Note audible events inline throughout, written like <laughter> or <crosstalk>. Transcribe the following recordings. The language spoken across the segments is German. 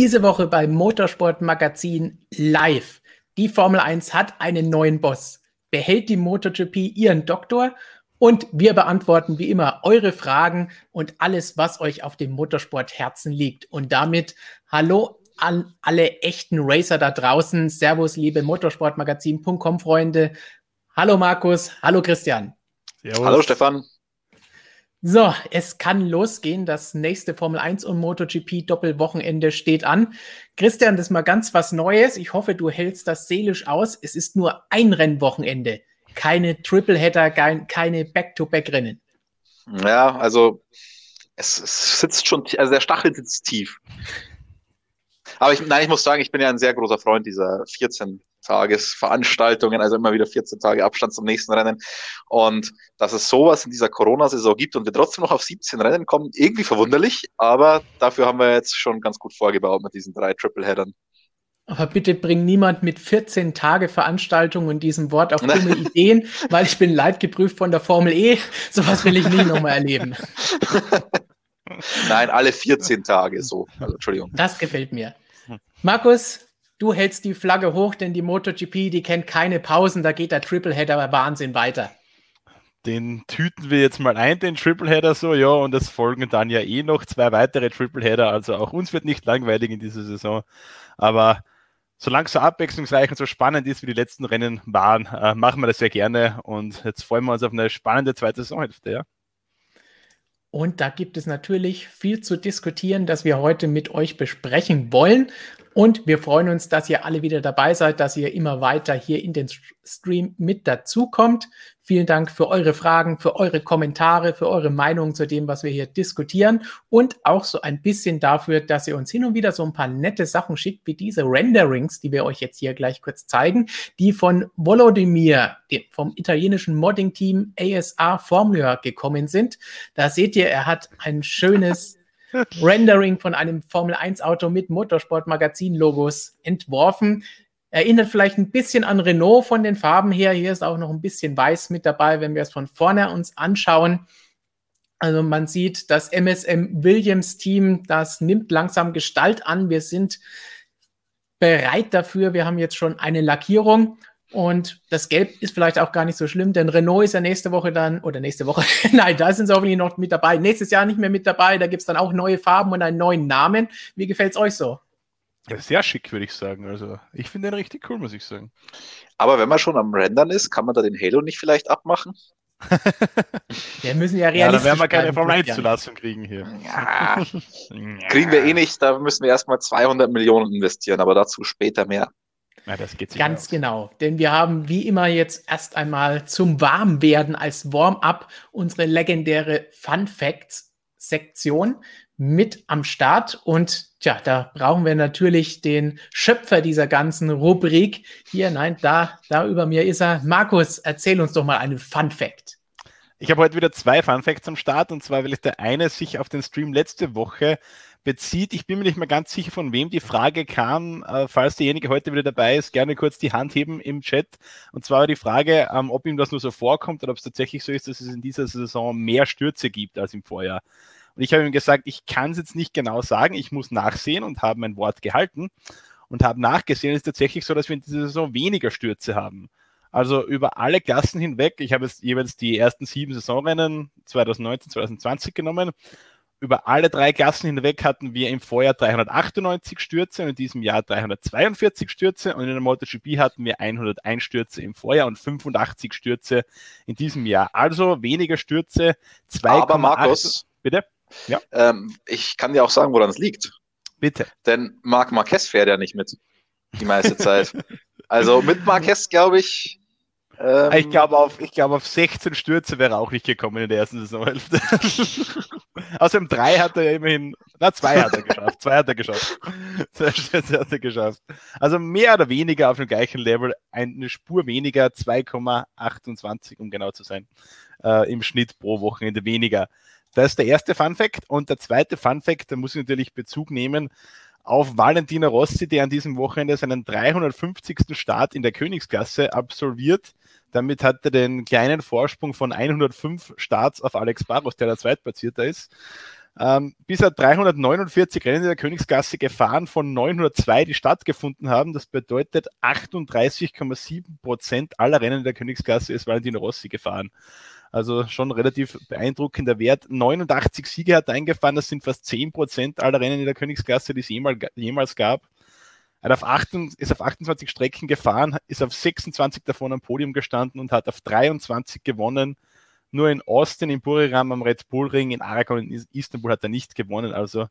Diese Woche beim Motorsport Magazin live. Die Formel 1 hat einen neuen Boss. Behält die MotoGP ihren Doktor? Und wir beantworten wie immer eure Fragen und alles, was euch auf dem Motorsport Herzen liegt. Und damit hallo an alle echten Racer da draußen. Servus, liebe Motorsportmagazin.com Freunde. Hallo Markus, hallo Christian. Servus. Hallo Stefan. So, es kann losgehen. Das nächste Formel 1 und MotoGP Doppelwochenende steht an. Christian, das ist mal ganz was Neues. Ich hoffe, du hältst das seelisch aus. Es ist nur ein Rennwochenende. Keine Tripleheader, keine Back-to-Back-Rennen. Ja, also es, es, sitzt schon, also der Stachel sitzt tief. Aber ich, nein, ich muss sagen, ich bin ja ein sehr großer Freund dieser 14 Tagesveranstaltungen, also immer wieder 14 Tage Abstand zum nächsten Rennen. Und dass es sowas in dieser Corona-Saison gibt und wir trotzdem noch auf 17 Rennen kommen, irgendwie verwunderlich, aber dafür haben wir jetzt schon ganz gut vorgebaut mit diesen drei Triple-Headern. Aber bitte bring niemand mit 14 Tage Veranstaltung und diesem Wort auf dumme <laughs> Ideen, weil ich bin leidgeprüft von der Formel E. Sowas will ich nie nochmal erleben. <laughs> Nein, alle 14 Tage so. Also, Entschuldigung. Das gefällt mir. Markus, du hältst die Flagge hoch, denn die MotoGP, die kennt keine Pausen, da geht der Tripleheader Wahnsinn weiter. Den tüten wir jetzt mal ein, den Tripleheader so, ja, und es folgen dann ja eh noch zwei weitere Tripleheader, also auch uns wird nicht langweilig in dieser Saison, aber solange es so abwechslungsreich und so spannend ist, wie die letzten Rennen waren, äh, machen wir das sehr gerne und jetzt freuen wir uns auf eine spannende zweite Saisonhälfte, ja. Und da gibt es natürlich viel zu diskutieren, das wir heute mit euch besprechen wollen. Und wir freuen uns, dass ihr alle wieder dabei seid, dass ihr immer weiter hier in den Stream mit dazukommt. Vielen Dank für eure Fragen, für eure Kommentare, für eure Meinungen zu dem, was wir hier diskutieren und auch so ein bisschen dafür, dass ihr uns hin und wieder so ein paar nette Sachen schickt, wie diese Renderings, die wir euch jetzt hier gleich kurz zeigen, die von Volodymyr, vom italienischen Modding-Team ASA Formula gekommen sind. Da seht ihr, er hat ein schönes <laughs> Rendering von einem Formel 1 Auto mit Motorsport-Magazin-Logos entworfen. Erinnert vielleicht ein bisschen an Renault von den Farben her. Hier ist auch noch ein bisschen weiß mit dabei, wenn wir es von vorne uns anschauen. Also man sieht, das MSM Williams Team, das nimmt langsam Gestalt an. Wir sind bereit dafür. Wir haben jetzt schon eine Lackierung und das Gelb ist vielleicht auch gar nicht so schlimm, denn Renault ist ja nächste Woche dann, oder nächste Woche, <laughs> nein, da sind sie hoffentlich noch mit dabei. Nächstes Jahr nicht mehr mit dabei. Da gibt es dann auch neue Farben und einen neuen Namen. Wie gefällt es euch so? Sehr schick, würde ich sagen. Also, ich finde den richtig cool, muss ich sagen. Aber wenn man schon am Rendern ist, kann man da den Halo nicht vielleicht abmachen? <laughs> wir müssen ja realistisch Ja, dann werden wir keine Formel 1 Zulassung kriegen hier. Ja. <laughs> kriegen wir eh nicht, da müssen wir erstmal 200 Millionen investieren, aber dazu später mehr. Ja, das geht Ganz aus. genau, denn wir haben wie immer jetzt erst einmal zum Warmwerden als Warm-up unsere legendäre Fun Facts Sektion mit am Start. Und tja, da brauchen wir natürlich den Schöpfer dieser ganzen Rubrik. Hier, nein, da, da über mir ist er. Markus, erzähl uns doch mal einen Fun Fact. Ich habe heute wieder zwei Fun Facts am Start und zwar, weil ich der eine sich auf den Stream letzte Woche bezieht. Ich bin mir nicht mehr ganz sicher, von wem die Frage kam. Äh, falls derjenige heute wieder dabei ist, gerne kurz die Hand heben im Chat. Und zwar die Frage, ähm, ob ihm das nur so vorkommt oder ob es tatsächlich so ist, dass es in dieser Saison mehr Stürze gibt als im Vorjahr. Und ich habe ihm gesagt, ich kann es jetzt nicht genau sagen, ich muss nachsehen und habe mein Wort gehalten und habe nachgesehen. Es ist tatsächlich so, dass wir in dieser Saison weniger Stürze haben. Also über alle Klassen hinweg. Ich habe jetzt jeweils die ersten sieben Saisonrennen 2019, 2020 genommen über alle drei Klassen hinweg hatten wir im Vorjahr 398 Stürze und in diesem Jahr 342 Stürze und in der MotoGP hatten wir 101 Stürze im Vorjahr und 85 Stürze in diesem Jahr. Also weniger Stürze. 2, Aber Markus, bitte? Ja. Ähm, ich kann dir auch sagen, woran es liegt. Bitte. Denn Marc Marquez fährt ja nicht mit die meiste Zeit. <laughs> also mit Marquez, glaube ich, ähm, ich glaube, auf, glaub, auf 16 Stürze wäre er auch nicht gekommen in der ersten Saisonhälfte. <laughs> Außerdem drei hat er ja immerhin, na, zwei hat er geschafft. Zwei hat er geschafft. <laughs> Zwei Stürze hat er geschafft. Also mehr oder weniger auf dem gleichen Level, eine Spur weniger, 2,28, um genau zu sein, äh, im Schnitt pro Wochenende weniger. Das ist der erste Fun Fact. Und der zweite Fun Fact, da muss ich natürlich Bezug nehmen auf Valentino Rossi, der an diesem Wochenende seinen 350. Start in der Königsklasse absolviert. Damit hat er den kleinen Vorsprung von 105 Starts auf Alex Barros, der der Zweitplatzierter ist. Ähm, bisher 349 Rennen in der Königsklasse gefahren, von 902, die stattgefunden haben. Das bedeutet 38,7 Prozent aller Rennen in der Königsklasse ist Valentino Rossi gefahren. Also schon relativ beeindruckender Wert. 89 Siege hat er eingefahren, das sind fast 10 Prozent aller Rennen in der Königsklasse, die es jemals, jemals gab. Er auf 8, ist auf 28 Strecken gefahren, ist auf 26 davon am Podium gestanden und hat auf 23 gewonnen. Nur in Austin, in Buriram, am Red Bull Ring, in Aragon, in Istanbul hat er nicht gewonnen. Also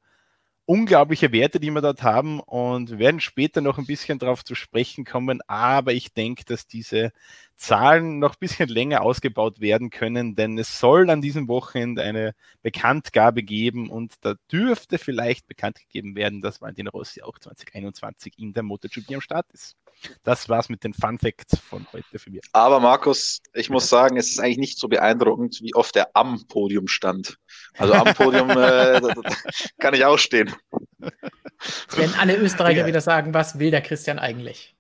unglaubliche Werte, die wir dort haben und wir werden später noch ein bisschen darauf zu sprechen kommen. Aber ich denke, dass diese Zahlen noch ein bisschen länger ausgebaut werden können, denn es soll an diesem Wochenende eine Bekanntgabe geben und da dürfte vielleicht bekannt gegeben werden, dass Valentino Rossi auch 2021 in der MotoGP am Start ist. Das war's mit den Fun Facts von heute für mich. Aber Markus, ich muss sagen, es ist eigentlich nicht so beeindruckend, wie oft er am Podium stand. Also am Podium äh, <laughs> kann ich auch stehen. <laughs> Jetzt werden alle Österreicher ja. wieder sagen, was will der Christian eigentlich?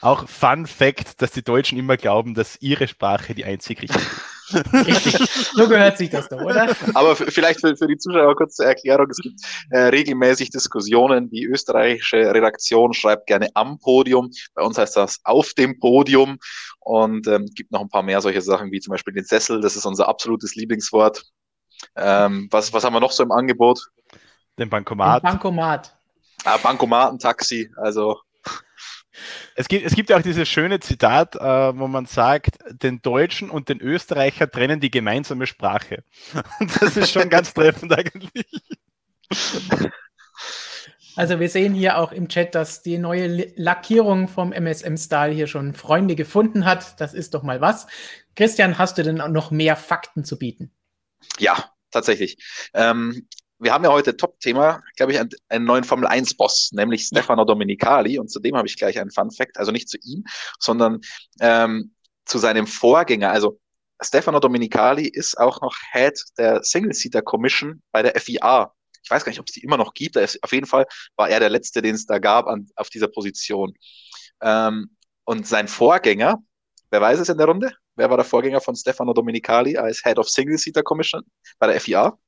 Auch Fun Fact, dass die Deutschen immer glauben, dass ihre Sprache die einzig richtige ist. Richtig. So gehört sich das doch, oder? Aber vielleicht für, für die Zuschauer kurz zur Erklärung. Es gibt äh, regelmäßig Diskussionen. Die österreichische Redaktion schreibt gerne am Podium. Bei uns heißt das auf dem Podium. Und ähm, gibt noch ein paar mehr solche Sachen, wie zum Beispiel den Sessel. Das ist unser absolutes Lieblingswort. Ähm, was, was haben wir noch so im Angebot? Den Bankomat. Den Bankomat. Ah, Bankomatentaxi. Also es gibt, es gibt ja auch dieses schöne Zitat, äh, wo man sagt, den Deutschen und den Österreicher trennen die gemeinsame Sprache. Und <laughs> das ist schon ganz treffend eigentlich. Also wir sehen hier auch im Chat, dass die neue Lackierung vom MSM-Style hier schon Freunde gefunden hat. Das ist doch mal was. Christian, hast du denn noch mehr Fakten zu bieten? Ja, tatsächlich. Ähm, wir haben ja heute Top-Thema, glaube ich, einen, einen, neuen Formel 1-Boss, nämlich Stefano Domenicali. Und zu dem habe ich gleich einen Fun-Fact, also nicht zu ihm, sondern ähm, zu seinem Vorgänger. Also Stefano Domenicali ist auch noch Head der Single-Seater Commission bei der FIA. Ich weiß gar nicht, ob es die immer noch gibt. Ist, auf jeden Fall war er der Letzte, den es da gab an, auf dieser Position. Ähm, und sein Vorgänger, wer weiß es in der Runde? Wer war der Vorgänger von Stefano Domenicali als Head of Single-Seater Commission bei der FIA?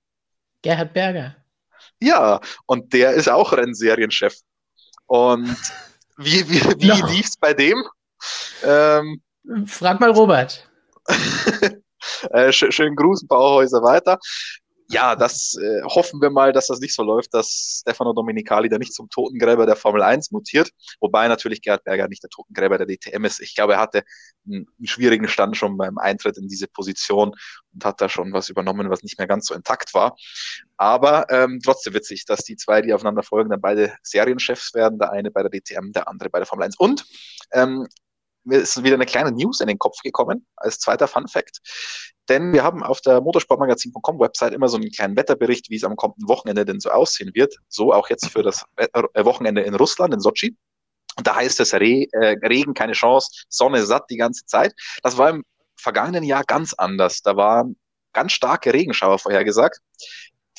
Gerhard Berger. Ja, und der ist auch Rennserienchef. Und wie, wie, wie no. lief es bei dem? Ähm, Frag mal Robert. <laughs> äh, schönen Gruß, Bauhäuser weiter ja, das äh, hoffen wir mal, dass das nicht so läuft, dass Stefano Domenicali da nicht zum Totengräber der Formel 1 mutiert. Wobei natürlich Gerhard Berger nicht der Totengräber der DTM ist. Ich glaube, er hatte einen, einen schwierigen Stand schon beim Eintritt in diese Position und hat da schon was übernommen, was nicht mehr ganz so intakt war. Aber ähm, trotzdem witzig, dass die zwei, die aufeinander folgen, dann beide Serienchefs werden. Der eine bei der DTM, der andere bei der Formel 1. Und ähm, mir ist wieder eine kleine News in den Kopf gekommen, als zweiter Fun Fact. Denn wir haben auf der motorsportmagazin.com Website immer so einen kleinen Wetterbericht, wie es am kommenden Wochenende denn so aussehen wird. So auch jetzt für das äh, Wochenende in Russland, in Sochi. Und da heißt es Re äh, Regen, keine Chance, Sonne satt die ganze Zeit. Das war im vergangenen Jahr ganz anders. Da waren ganz starke Regenschauer vorhergesagt.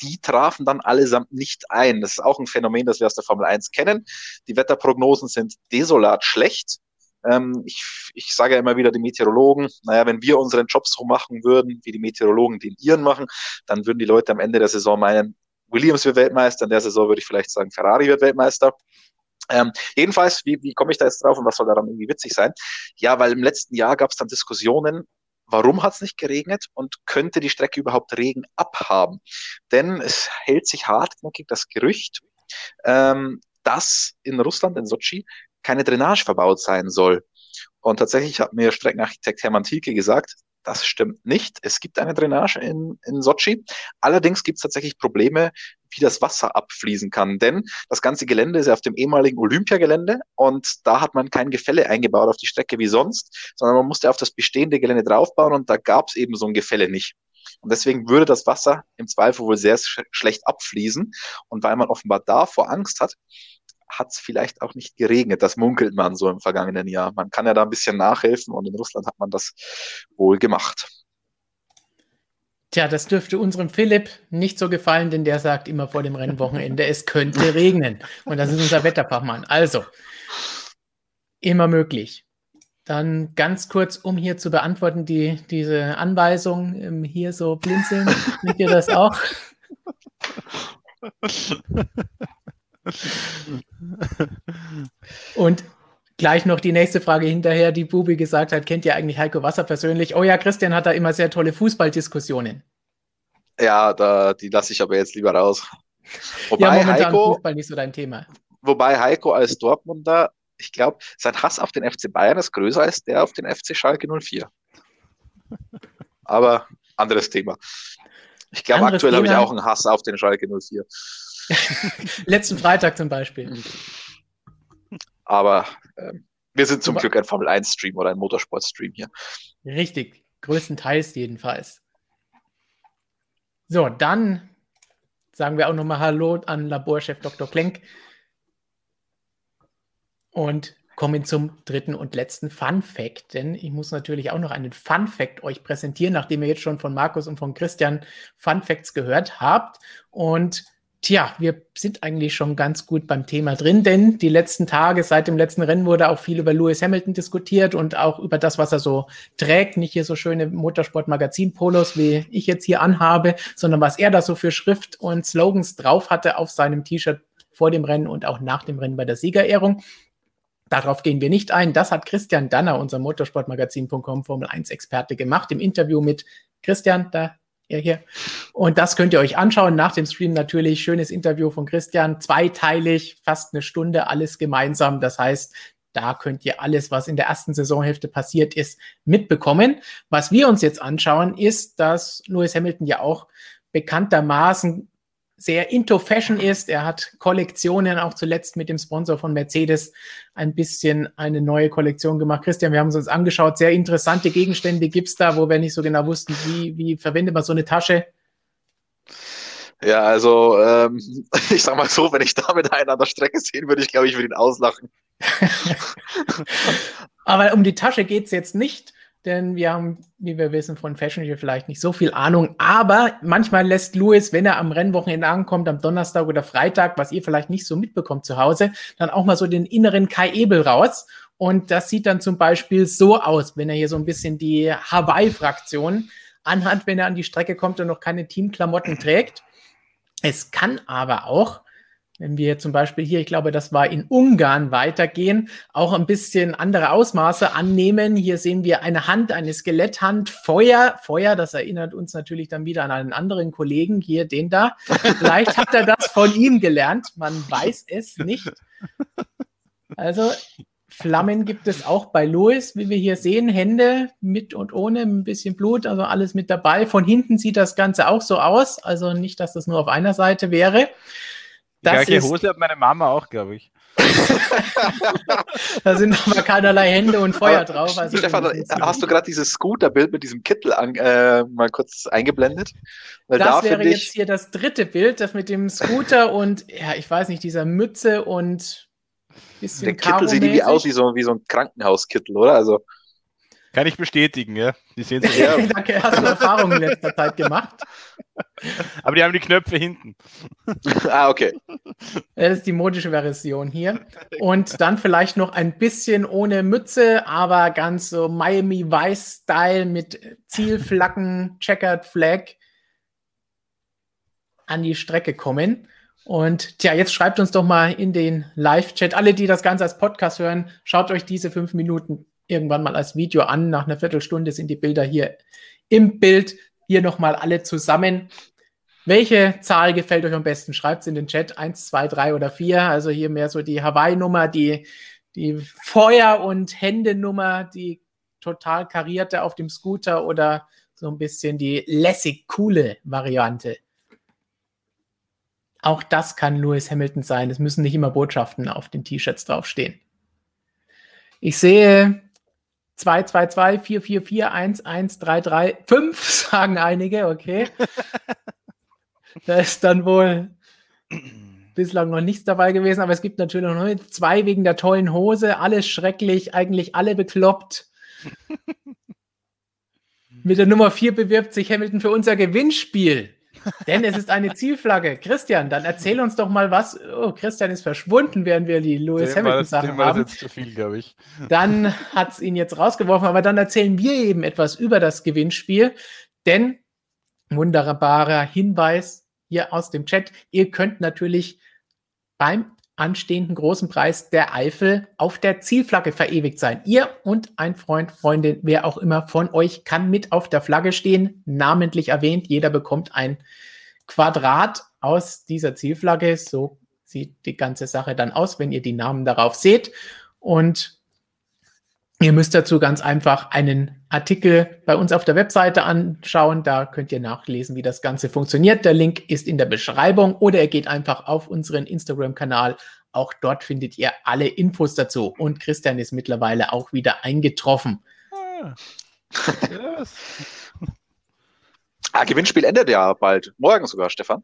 Die trafen dann allesamt nicht ein. Das ist auch ein Phänomen, das wir aus der Formel 1 kennen. Die Wetterprognosen sind desolat schlecht. Ähm, ich, ich sage ja immer wieder die Meteorologen, naja, wenn wir unseren Job so machen würden, wie die Meteorologen den ihren machen, dann würden die Leute am Ende der Saison meinen, Williams wird Weltmeister, in der Saison würde ich vielleicht sagen, Ferrari wird Weltmeister. Ähm, jedenfalls, wie, wie komme ich da jetzt drauf und was soll daran irgendwie witzig sein? Ja, weil im letzten Jahr gab es dann Diskussionen, warum hat es nicht geregnet und könnte die Strecke überhaupt Regen abhaben? Denn es hält sich hartnäckig das Gerücht, ähm, dass in Russland, in Sochi, keine Drainage verbaut sein soll. Und tatsächlich hat mir Streckenarchitekt Hermann Thielke gesagt, das stimmt nicht. Es gibt eine Drainage in, in Sochi. Allerdings gibt es tatsächlich Probleme, wie das Wasser abfließen kann. Denn das ganze Gelände ist ja auf dem ehemaligen Olympiagelände und da hat man kein Gefälle eingebaut auf die Strecke wie sonst, sondern man musste auf das bestehende Gelände draufbauen und da gab es eben so ein Gefälle nicht. Und deswegen würde das Wasser im Zweifel wohl sehr sch schlecht abfließen. Und weil man offenbar davor Angst hat, hat es vielleicht auch nicht geregnet. Das munkelt man so im vergangenen Jahr. Man kann ja da ein bisschen nachhelfen und in Russland hat man das wohl gemacht. Tja, das dürfte unserem Philipp nicht so gefallen, denn der sagt immer vor dem Rennwochenende, es könnte regnen. Und das ist unser Wetterfachmann. Also, immer möglich. Dann ganz kurz, um hier zu beantworten, die, diese Anweisung, ähm, hier so blinzeln, seht ihr das auch? <laughs> Und gleich noch die nächste Frage hinterher, die Bubi gesagt hat, kennt ihr eigentlich Heiko Wasser persönlich? Oh ja, Christian hat da immer sehr tolle Fußballdiskussionen. Ja, da, die lasse ich aber jetzt lieber raus. Wobei ja, Heiko, Fußball nicht so dein Thema. Wobei Heiko als Dortmunder, ich glaube, sein Hass auf den FC Bayern ist größer als der auf den FC Schalke 04. Aber anderes Thema. Ich glaube, aktuell habe ich auch einen Hass auf den Schalke 04. <laughs> Letzten Freitag zum Beispiel. Aber ähm, wir sind zum Glück ein Formel 1-Stream oder ein Motorsport-Stream hier. Richtig, größtenteils jedenfalls. So, dann sagen wir auch nochmal Hallo an Laborchef Dr. Klenk. Und kommen zum dritten und letzten Fun Fact, denn ich muss natürlich auch noch einen Fun Fact euch präsentieren, nachdem ihr jetzt schon von Markus und von Christian Fun Facts gehört habt. Und tja, wir sind eigentlich schon ganz gut beim Thema drin, denn die letzten Tage seit dem letzten Rennen wurde auch viel über Lewis Hamilton diskutiert und auch über das, was er so trägt. Nicht hier so schöne Motorsport-Magazin-Polos, wie ich jetzt hier anhabe, sondern was er da so für Schrift und Slogans drauf hatte auf seinem T-Shirt vor dem Rennen und auch nach dem Rennen bei der Siegerehrung. Darauf gehen wir nicht ein. Das hat Christian Danner, unser Motorsportmagazin.com Formel 1 Experte, gemacht im Interview mit Christian, da er hier. Und das könnt ihr euch anschauen nach dem Stream natürlich. Schönes Interview von Christian, zweiteilig, fast eine Stunde, alles gemeinsam. Das heißt, da könnt ihr alles, was in der ersten Saisonhälfte passiert ist, mitbekommen. Was wir uns jetzt anschauen, ist, dass Lewis Hamilton ja auch bekanntermaßen sehr into Fashion ist. Er hat Kollektionen, auch zuletzt mit dem Sponsor von Mercedes ein bisschen eine neue Kollektion gemacht. Christian, wir haben es uns angeschaut. Sehr interessante Gegenstände gibt es da, wo wir nicht so genau wussten, wie, wie verwendet man so eine Tasche. Ja, also ähm, <laughs> ich sag mal so, wenn ich da mit einer an der Strecke sehen würde, ich glaube, ich würde ihn auslachen. <laughs> Aber um die Tasche geht es jetzt nicht denn wir haben, wie wir wissen, von Fashion hier vielleicht nicht so viel Ahnung. Aber manchmal lässt Louis, wenn er am Rennwochenende ankommt, am Donnerstag oder Freitag, was ihr vielleicht nicht so mitbekommt zu Hause, dann auch mal so den inneren Kai Ebel raus. Und das sieht dann zum Beispiel so aus, wenn er hier so ein bisschen die Hawaii-Fraktion anhat, wenn er an die Strecke kommt und noch keine Teamklamotten trägt. Es kann aber auch wenn wir zum Beispiel hier, ich glaube, das war in Ungarn weitergehen, auch ein bisschen andere Ausmaße annehmen. Hier sehen wir eine Hand, eine Skeletthand, Feuer, Feuer, das erinnert uns natürlich dann wieder an einen anderen Kollegen, hier den da. Vielleicht hat er das von ihm gelernt, man weiß es nicht. Also Flammen gibt es auch bei Louis, wie wir hier sehen, Hände mit und ohne, ein bisschen Blut, also alles mit dabei. Von hinten sieht das Ganze auch so aus, also nicht, dass das nur auf einer Seite wäre. Die das gleiche Hose hat meine Mama auch, glaube ich. <laughs> da sind aber keinerlei Hände und Feuer drauf. Also Stefan, hast du gerade dieses Scooter-Bild mit diesem Kittel an, äh, mal kurz eingeblendet? Weil das da wäre jetzt ich... hier das dritte Bild, das mit dem Scooter und, ja, ich weiß nicht, dieser Mütze und bisschen Der Kittel sieht irgendwie aus wie so, wie so ein Krankenhauskittel, oder? Also kann ich bestätigen, ja. Die sehen so <laughs> ja. Danke, hast du Erfahrungen in letzter Zeit gemacht? Aber die haben die Knöpfe hinten. ah, okay. Das ist die modische Version hier. Und dann vielleicht noch ein bisschen ohne Mütze, aber ganz so Miami Vice-Style mit Zielflaggen, Checkered Flag an die Strecke kommen. Und tja, jetzt schreibt uns doch mal in den Live-Chat, alle, die das Ganze als Podcast hören, schaut euch diese fünf Minuten irgendwann mal als Video an. Nach einer Viertelstunde sind die Bilder hier im Bild. Hier nochmal alle zusammen. Welche Zahl gefällt euch am besten? Schreibt es in den Chat. Eins, zwei, drei oder vier. Also hier mehr so die Hawaii-Nummer, die, die Feuer- und Händenummer, die total karierte auf dem Scooter oder so ein bisschen die lässig coole Variante. Auch das kann Lewis Hamilton sein. Es müssen nicht immer Botschaften auf den T-Shirts draufstehen. Ich sehe 2, 2, 2, 4, 4, 4, 1, 1, 3, 3, 5, sagen einige, okay. da ist dann wohl bislang noch nichts dabei gewesen, aber es gibt natürlich noch zwei wegen der tollen Hose, alles schrecklich, eigentlich alle bekloppt. <laughs> Mit der Nummer 4 bewirbt sich Hamilton für unser Gewinnspiel. Denn es ist eine Zielflagge. Christian, dann erzähl uns doch mal was. Oh, Christian ist verschwunden, während wir die Lewis Hamilton-Sachen haben. Das jetzt zu viel, glaube ich. Dann hat es ihn jetzt rausgeworfen, aber dann erzählen wir eben etwas über das Gewinnspiel. Denn, wunderbarer Hinweis, hier aus dem Chat. Ihr könnt natürlich beim anstehenden großen Preis der Eifel auf der Zielflagge verewigt sein. Ihr und ein Freund, Freundin, wer auch immer von euch kann mit auf der Flagge stehen, namentlich erwähnt. Jeder bekommt ein Quadrat aus dieser Zielflagge. So sieht die ganze Sache dann aus, wenn ihr die Namen darauf seht. Und Ihr müsst dazu ganz einfach einen Artikel bei uns auf der Webseite anschauen. Da könnt ihr nachlesen, wie das Ganze funktioniert. Der Link ist in der Beschreibung oder ihr geht einfach auf unseren Instagram-Kanal. Auch dort findet ihr alle Infos dazu. Und Christian ist mittlerweile auch wieder eingetroffen. Ah, yes. ah, Gewinnspiel endet ja bald. Morgen sogar, Stefan.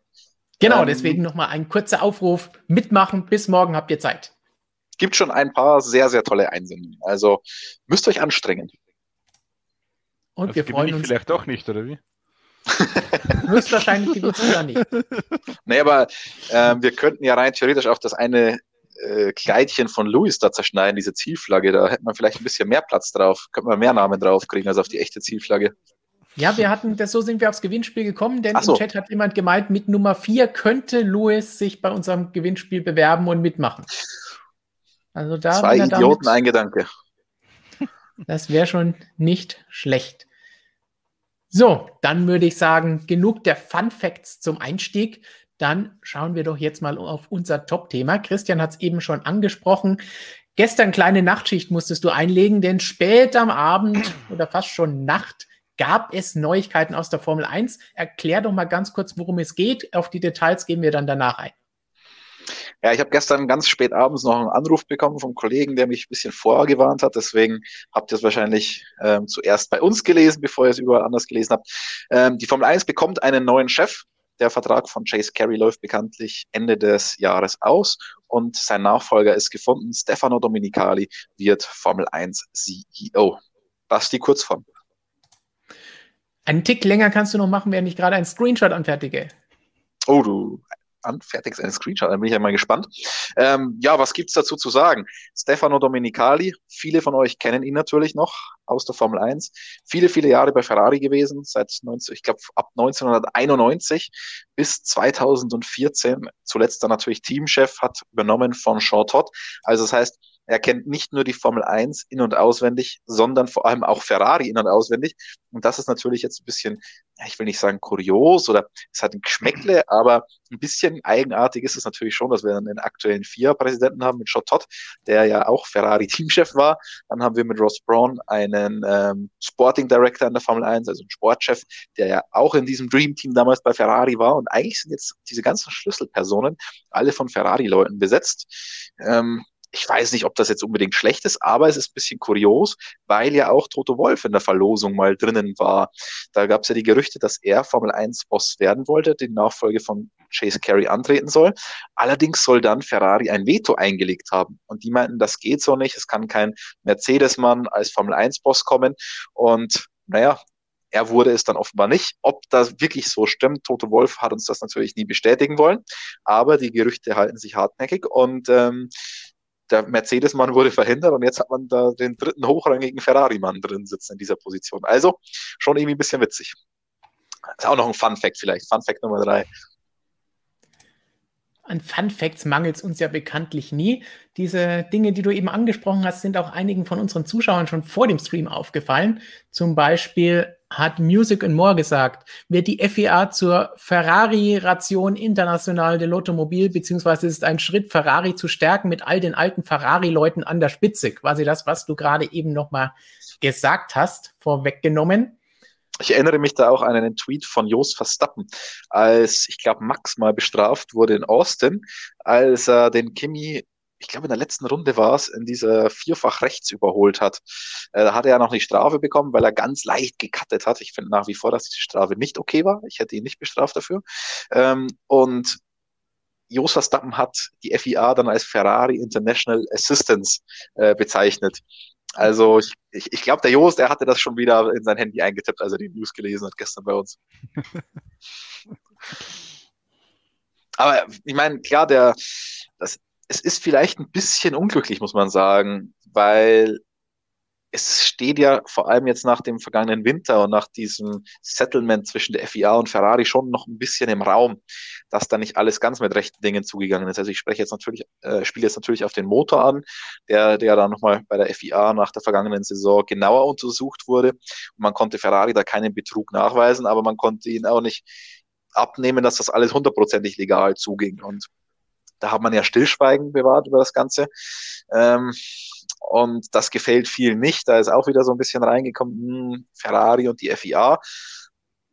Genau, ähm, deswegen nochmal ein kurzer Aufruf. Mitmachen. Bis morgen habt ihr Zeit gibt schon ein paar sehr, sehr tolle Einsendungen. Also müsst ihr euch anstrengen. Und das wir freuen uns. Vielleicht doch nicht, oder wie? <laughs> Höchstwahrscheinlich gewinnst du ja nicht. <laughs> Nee, aber äh, wir könnten ja rein theoretisch auch das eine äh, Kleidchen von Louis da zerschneiden, diese Zielflagge. Da hätte man vielleicht ein bisschen mehr Platz drauf, könnte man mehr Namen drauf kriegen als auf die echte Zielflagge. Ja, wir hatten das, so sind wir aufs Gewinnspiel gekommen, denn so. im Chat hat jemand gemeint, mit Nummer 4 könnte Louis sich bei unserem Gewinnspiel bewerben und mitmachen. Also da Zwei Idioten, ein Gedanke. <laughs> Das wäre schon nicht schlecht. So, dann würde ich sagen, genug der Fun Facts zum Einstieg. Dann schauen wir doch jetzt mal auf unser Top-Thema. Christian hat es eben schon angesprochen. Gestern kleine Nachtschicht musstest du einlegen, denn spät am Abend oder fast schon Nacht gab es Neuigkeiten aus der Formel 1. Erklär doch mal ganz kurz, worum es geht. Auf die Details gehen wir dann danach ein. Ja, ich habe gestern ganz spät abends noch einen Anruf bekommen vom Kollegen, der mich ein bisschen vorgewarnt hat. Deswegen habt ihr es wahrscheinlich ähm, zuerst bei uns gelesen, bevor ihr es überall anders gelesen habt. Ähm, die Formel 1 bekommt einen neuen Chef. Der Vertrag von Chase Carey läuft bekanntlich Ende des Jahres aus und sein Nachfolger ist gefunden. Stefano Dominicali wird Formel 1 CEO. Das ist die Kurzform. Einen Tick länger kannst du noch machen, während ich gerade einen Screenshot anfertige. Oh, du anfertigst, einen Screenshot, da bin ich ja mal gespannt. Ähm, ja, was gibt's dazu zu sagen? Stefano Domenicali, viele von euch kennen ihn natürlich noch aus der Formel 1. Viele, viele Jahre bei Ferrari gewesen, seit 19, ich glaube ab 1991 bis 2014. Zuletzt dann natürlich Teamchef, hat übernommen von Sean Todd. Also das heißt, er kennt nicht nur die Formel 1 in- und auswendig, sondern vor allem auch Ferrari in- und auswendig. Und das ist natürlich jetzt ein bisschen, ich will nicht sagen kurios oder es hat ein Geschmäckle, aber ein bisschen eigenartig ist es natürlich schon, dass wir dann den aktuellen FIA-Präsidenten haben mit Schott Todd, der ja auch Ferrari-Teamchef war. Dann haben wir mit Ross Braun einen ähm, Sporting Director in der Formel 1, also einen Sportchef, der ja auch in diesem Dream Team damals bei Ferrari war. Und eigentlich sind jetzt diese ganzen Schlüsselpersonen alle von Ferrari-Leuten besetzt. Ähm, ich weiß nicht, ob das jetzt unbedingt schlecht ist, aber es ist ein bisschen kurios, weil ja auch Toto Wolf in der Verlosung mal drinnen war. Da gab es ja die Gerüchte, dass er Formel 1 Boss werden wollte, die Nachfolge von Chase Carey antreten soll. Allerdings soll dann Ferrari ein Veto eingelegt haben. Und die meinten, das geht so nicht. Es kann kein Mercedes-Mann als Formel 1 Boss kommen. Und naja, er wurde es dann offenbar nicht. Ob das wirklich so stimmt, Toto Wolf hat uns das natürlich nie bestätigen wollen, aber die Gerüchte halten sich hartnäckig und ähm, der Mercedes-Mann wurde verhindert und jetzt hat man da den dritten hochrangigen Ferrari-Mann drin sitzen in dieser Position. Also schon irgendwie ein bisschen witzig. Ist auch noch ein Fun-Fact vielleicht. Fun-Fact Nummer drei. An Fun Facts mangelt es uns ja bekanntlich nie. Diese Dinge, die du eben angesprochen hast, sind auch einigen von unseren Zuschauern schon vor dem Stream aufgefallen. Zum Beispiel hat Music and More gesagt, wird die FIA zur Ferrari-Ration international de l'Automobil, beziehungsweise ist ein Schritt, Ferrari zu stärken mit all den alten Ferrari-Leuten an der Spitze. Quasi das, was du gerade eben nochmal gesagt hast, vorweggenommen. Ich erinnere mich da auch an einen Tweet von Jos Verstappen, als ich glaube Max mal bestraft wurde in Austin, als er den Kimi ich glaube, in der letzten Runde war es, in dieser vierfach rechts überholt hat. Äh, da hat er ja noch eine Strafe bekommen, weil er ganz leicht gecuttet hat. Ich finde nach wie vor, dass die Strafe nicht okay war. Ich hätte ihn nicht bestraft dafür. Ähm, und Jos Verstappen hat die FIA dann als Ferrari International Assistance äh, bezeichnet. Also ich, ich, ich glaube, der Jos, der hatte das schon wieder in sein Handy eingetippt, als er die News gelesen hat gestern bei uns. <laughs> Aber ich meine, klar, der, das, es ist vielleicht ein bisschen unglücklich, muss man sagen, weil es steht ja vor allem jetzt nach dem vergangenen Winter und nach diesem Settlement zwischen der FIA und Ferrari schon noch ein bisschen im Raum, dass da nicht alles ganz mit rechten Dingen zugegangen ist. Also ich spreche jetzt natürlich, äh, spiele jetzt natürlich auf den Motor an, der, der dann nochmal bei der FIA nach der vergangenen Saison genauer untersucht wurde. Und man konnte Ferrari da keinen Betrug nachweisen, aber man konnte ihn auch nicht abnehmen, dass das alles hundertprozentig legal zuging. Und da hat man ja Stillschweigen bewahrt über das Ganze. Ähm, und das gefällt vielen nicht. Da ist auch wieder so ein bisschen reingekommen, hm, Ferrari und die FIA.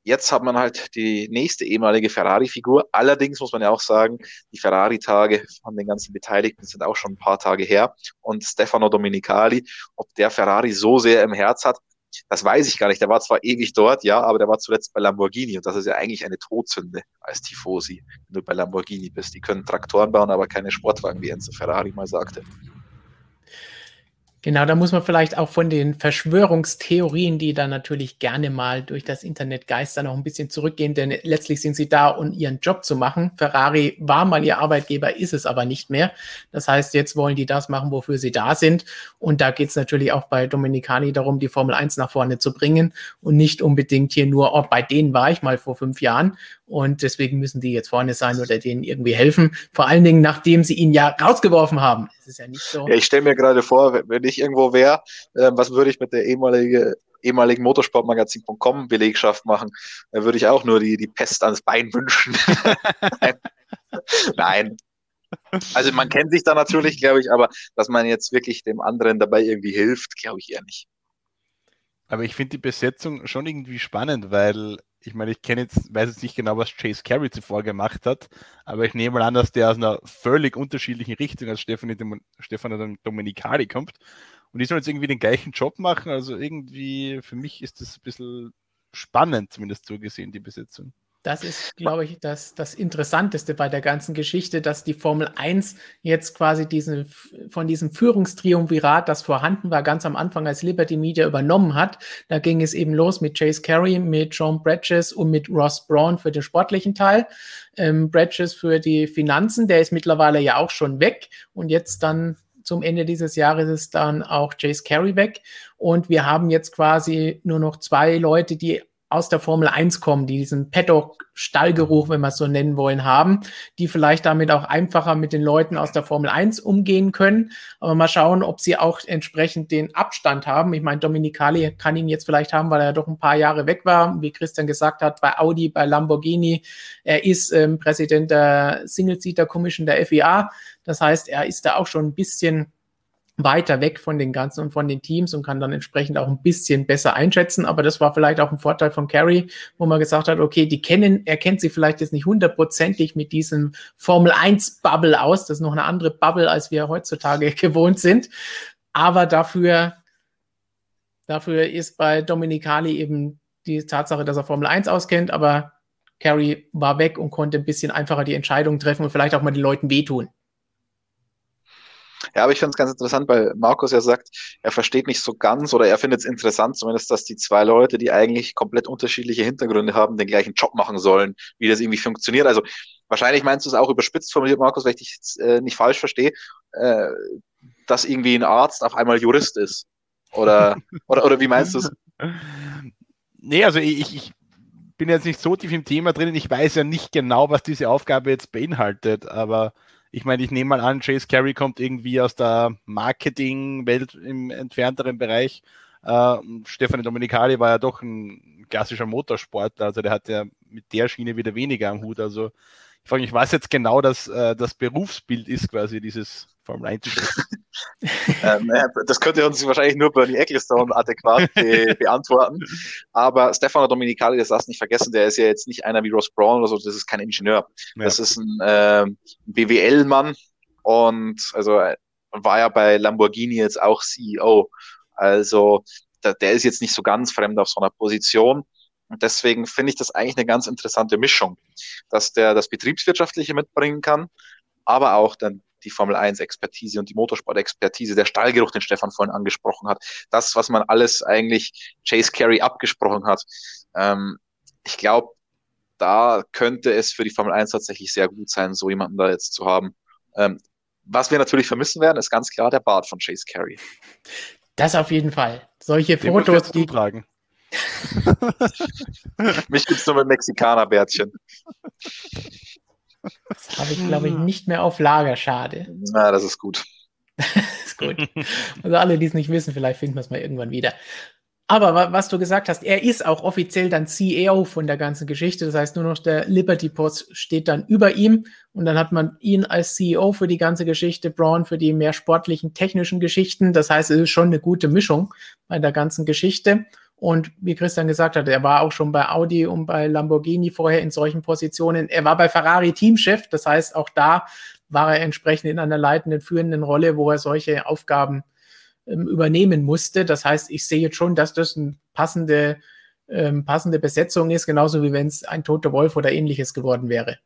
Jetzt hat man halt die nächste ehemalige Ferrari-Figur. Allerdings muss man ja auch sagen, die Ferrari-Tage von den ganzen Beteiligten sind auch schon ein paar Tage her. Und Stefano Dominicali, ob der Ferrari so sehr im Herz hat, das weiß ich gar nicht. Der war zwar ewig dort, ja, aber der war zuletzt bei Lamborghini und das ist ja eigentlich eine Todsünde als Tifosi, wenn du bei Lamborghini bist. Die können Traktoren bauen, aber keine Sportwagen, wie Enzo Ferrari mal sagte. Genau, da muss man vielleicht auch von den Verschwörungstheorien, die da natürlich gerne mal durch das Internet geistern, noch ein bisschen zurückgehen, denn letztlich sind sie da, um ihren Job zu machen. Ferrari war mal ihr Arbeitgeber, ist es aber nicht mehr. Das heißt, jetzt wollen die das machen, wofür sie da sind. Und da geht es natürlich auch bei Dominicani darum, die Formel 1 nach vorne zu bringen und nicht unbedingt hier nur, oh, bei denen war ich mal vor fünf Jahren und deswegen müssen die jetzt vorne sein oder denen irgendwie helfen. Vor allen Dingen, nachdem sie ihn ja rausgeworfen haben. Es ist ja nicht so. Ja, ich stelle mir gerade vor, wenn ich irgendwo wäre, äh, was würde ich mit der ehemalige, ehemaligen Motorsportmagazin.com Belegschaft machen? Da würde ich auch nur die, die Pest ans Bein wünschen. Nein. <laughs> Nein. Also man kennt sich da natürlich, glaube ich, aber dass man jetzt wirklich dem anderen dabei irgendwie hilft, glaube ich eher nicht. Aber ich finde die Besetzung schon irgendwie spannend, weil ich meine, ich kenne jetzt, weiß jetzt nicht genau, was Chase Carey zuvor gemacht hat, aber ich nehme mal an, dass der aus einer völlig unterschiedlichen Richtung als Stefano, Stefano Domenicali kommt. Und die sollen jetzt irgendwie den gleichen Job machen. Also irgendwie, für mich ist das ein bisschen spannend, zumindest so gesehen, die Besetzung. Das ist, glaube ich, das, das Interessanteste bei der ganzen Geschichte, dass die Formel 1 jetzt quasi diesen, von diesem Führungstriumvirat, das vorhanden war, ganz am Anfang als Liberty Media übernommen hat. Da ging es eben los mit Chase Carey, mit John Bridges und mit Ross Braun für den sportlichen Teil. Ähm, Bridges für die Finanzen, der ist mittlerweile ja auch schon weg und jetzt dann zum Ende dieses Jahres ist dann auch Chase Carey weg. Und wir haben jetzt quasi nur noch zwei Leute, die aus der Formel 1 kommen, die diesen Paddock-Stallgeruch, wenn wir es so nennen wollen, haben, die vielleicht damit auch einfacher mit den Leuten aus der Formel 1 umgehen können. Aber mal schauen, ob sie auch entsprechend den Abstand haben. Ich meine, Dominicali kann ihn jetzt vielleicht haben, weil er doch ein paar Jahre weg war. Wie Christian gesagt hat, bei Audi, bei Lamborghini. Er ist ähm, Präsident der Single-Seater Commission der FIA. Das heißt, er ist da auch schon ein bisschen weiter weg von den ganzen und von den Teams und kann dann entsprechend auch ein bisschen besser einschätzen. Aber das war vielleicht auch ein Vorteil von Carey, wo man gesagt hat, okay, die kennen, er kennt sie vielleicht jetzt nicht hundertprozentig mit diesem Formel 1 Bubble aus. Das ist noch eine andere Bubble, als wir heutzutage <laughs> gewohnt sind. Aber dafür, dafür ist bei Dominicali eben die Tatsache, dass er Formel 1 auskennt, aber Carey war weg und konnte ein bisschen einfacher die Entscheidung treffen und vielleicht auch mal den Leuten wehtun. Ja, aber ich finde es ganz interessant, weil Markus ja sagt, er versteht nicht so ganz oder er findet es interessant, zumindest, dass die zwei Leute, die eigentlich komplett unterschiedliche Hintergründe haben, den gleichen Job machen sollen, wie das irgendwie funktioniert. Also wahrscheinlich meinst du es auch überspitzt formuliert, Markus, wenn ich dich äh, nicht falsch verstehe, äh, dass irgendwie ein Arzt auf einmal Jurist ist. Oder, <laughs> oder, oder wie meinst du es? Nee, also ich, ich bin jetzt nicht so tief im Thema drin. Ich weiß ja nicht genau, was diese Aufgabe jetzt beinhaltet, aber ich meine, ich nehme mal an, Chase Carey kommt irgendwie aus der Marketing-Welt im entfernteren Bereich. Äh, Stefano Domenicali war ja doch ein klassischer Motorsportler, also der hat ja mit der Schiene wieder weniger am Hut. Also ich frage mich, was jetzt genau das, äh, das Berufsbild ist, quasi dieses Formel <laughs> 1 ähm, Das könnte uns wahrscheinlich nur Bernie Ecclestone adäquat be <laughs> beantworten. Aber Stefano Dominicali, das darfst du nicht vergessen, der ist ja jetzt nicht einer wie Ross Brown oder so, das ist kein Ingenieur. Ja. Das ist ein äh, BWL-Mann und also äh, war ja bei Lamborghini jetzt auch CEO. Also der, der ist jetzt nicht so ganz fremd auf so einer Position. Und deswegen finde ich das eigentlich eine ganz interessante Mischung, dass der das Betriebswirtschaftliche mitbringen kann, aber auch dann die Formel 1 Expertise und die Motorsport Expertise, der Stallgeruch, den Stefan vorhin angesprochen hat, das, was man alles eigentlich Chase Carey abgesprochen hat. Ähm, ich glaube, da könnte es für die Formel 1 tatsächlich sehr gut sein, so jemanden da jetzt zu haben. Ähm, was wir natürlich vermissen werden, ist ganz klar der Bart von Chase Carey. Das auf jeden Fall. Solche Den Fotos, die. <laughs> Mich gibt es nur mit Mexikanerbärtchen. Das habe ich, glaube ich, nicht mehr auf Lager. Schade. Na, das ist gut. <laughs> ist gut. Also alle, die es nicht wissen, vielleicht finden wir es mal irgendwann wieder. Aber was du gesagt hast, er ist auch offiziell dann CEO von der ganzen Geschichte. Das heißt, nur noch der Liberty Post steht dann über ihm und dann hat man ihn als CEO für die ganze Geschichte, Braun für die mehr sportlichen, technischen Geschichten. Das heißt, es ist schon eine gute Mischung bei der ganzen Geschichte. Und wie Christian gesagt hat, er war auch schon bei Audi und bei Lamborghini vorher in solchen Positionen. Er war bei Ferrari Teamchef. Das heißt, auch da war er entsprechend in einer leitenden, führenden Rolle, wo er solche Aufgaben ähm, übernehmen musste. Das heißt, ich sehe jetzt schon, dass das eine passende, ähm, passende Besetzung ist, genauso wie wenn es ein Toter Wolf oder ähnliches geworden wäre.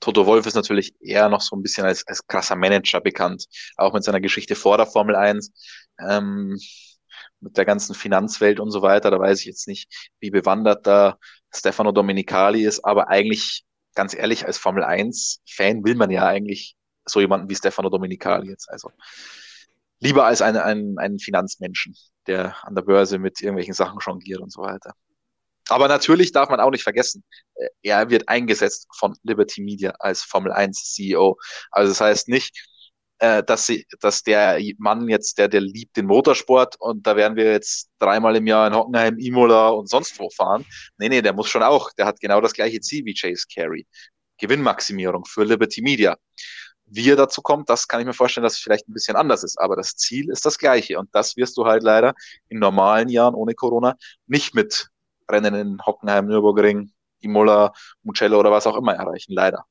Toto Wolf ist natürlich eher noch so ein bisschen als, als krasser Manager bekannt, auch mit seiner Geschichte vor der Formel 1, ähm, mit der ganzen Finanzwelt und so weiter. Da weiß ich jetzt nicht, wie bewandert da Stefano Domenicali ist, aber eigentlich, ganz ehrlich, als Formel 1-Fan will man ja eigentlich so jemanden wie Stefano Domenicali jetzt. Also lieber als einen, einen, einen Finanzmenschen, der an der Börse mit irgendwelchen Sachen jongliert und so weiter. Aber natürlich darf man auch nicht vergessen, äh, er wird eingesetzt von Liberty Media als Formel 1 CEO. Also das heißt nicht, äh, dass, sie, dass der Mann jetzt, der, der liebt den Motorsport und da werden wir jetzt dreimal im Jahr in Hockenheim, Imola und sonst wo fahren. Nee, nee, der muss schon auch, der hat genau das gleiche Ziel wie Chase Carey. Gewinnmaximierung für Liberty Media. Wie er dazu kommt, das kann ich mir vorstellen, dass es vielleicht ein bisschen anders ist. Aber das Ziel ist das gleiche. Und das wirst du halt leider in normalen Jahren ohne Corona nicht mit Rennen in Hockenheim, Nürburgring, Imola, Mugello oder was auch immer erreichen, leider.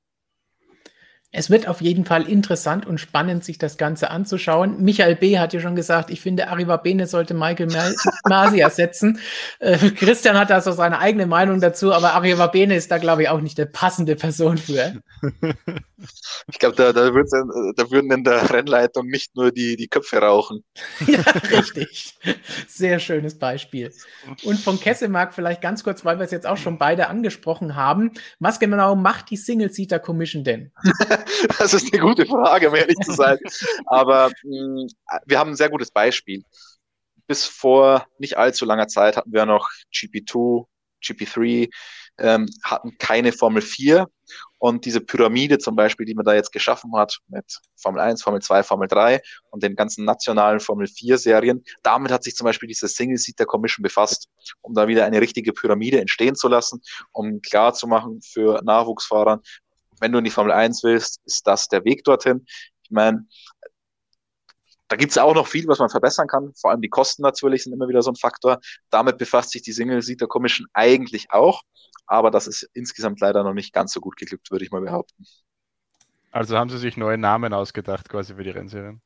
Es wird auf jeden Fall interessant und spannend, sich das Ganze anzuschauen. Michael B. hat ja schon gesagt, ich finde, Arriva Bene sollte Michael <laughs> Masi ersetzen. Äh, Christian hat da so seine eigene Meinung dazu, aber Arriva Bene ist da, glaube ich, auch nicht der passende Person für. <laughs> Ich glaube, da, da, da, würden in der Rennleitung nicht nur die, die Köpfe rauchen. <laughs> ja, richtig. Sehr schönes Beispiel. Und von Kessemark vielleicht ganz kurz, weil wir es jetzt auch schon beide angesprochen haben. Was genau macht die Single-Seater Commission denn? <laughs> das ist eine gute Frage, um ehrlich zu sein. Aber mh, mm, wir haben ein sehr gutes Beispiel. Bis vor nicht allzu langer Zeit hatten wir noch GP2, GP3, ähm, hatten keine Formel 4. Und diese Pyramide zum Beispiel, die man da jetzt geschaffen hat mit Formel 1, Formel 2, Formel 3 und den ganzen nationalen Formel 4 Serien, damit hat sich zum Beispiel diese Single Seater Commission befasst, um da wieder eine richtige Pyramide entstehen zu lassen, um klar zu machen für Nachwuchsfahrern, wenn du in die Formel 1 willst, ist das der Weg dorthin. Ich meine, da gibt es auch noch viel, was man verbessern kann. Vor allem die Kosten natürlich sind immer wieder so ein Faktor. Damit befasst sich die Single Seater Commission eigentlich auch. Aber das ist insgesamt leider noch nicht ganz so gut geglückt, würde ich mal behaupten. Also haben sie sich neue Namen ausgedacht quasi für die Rennserien?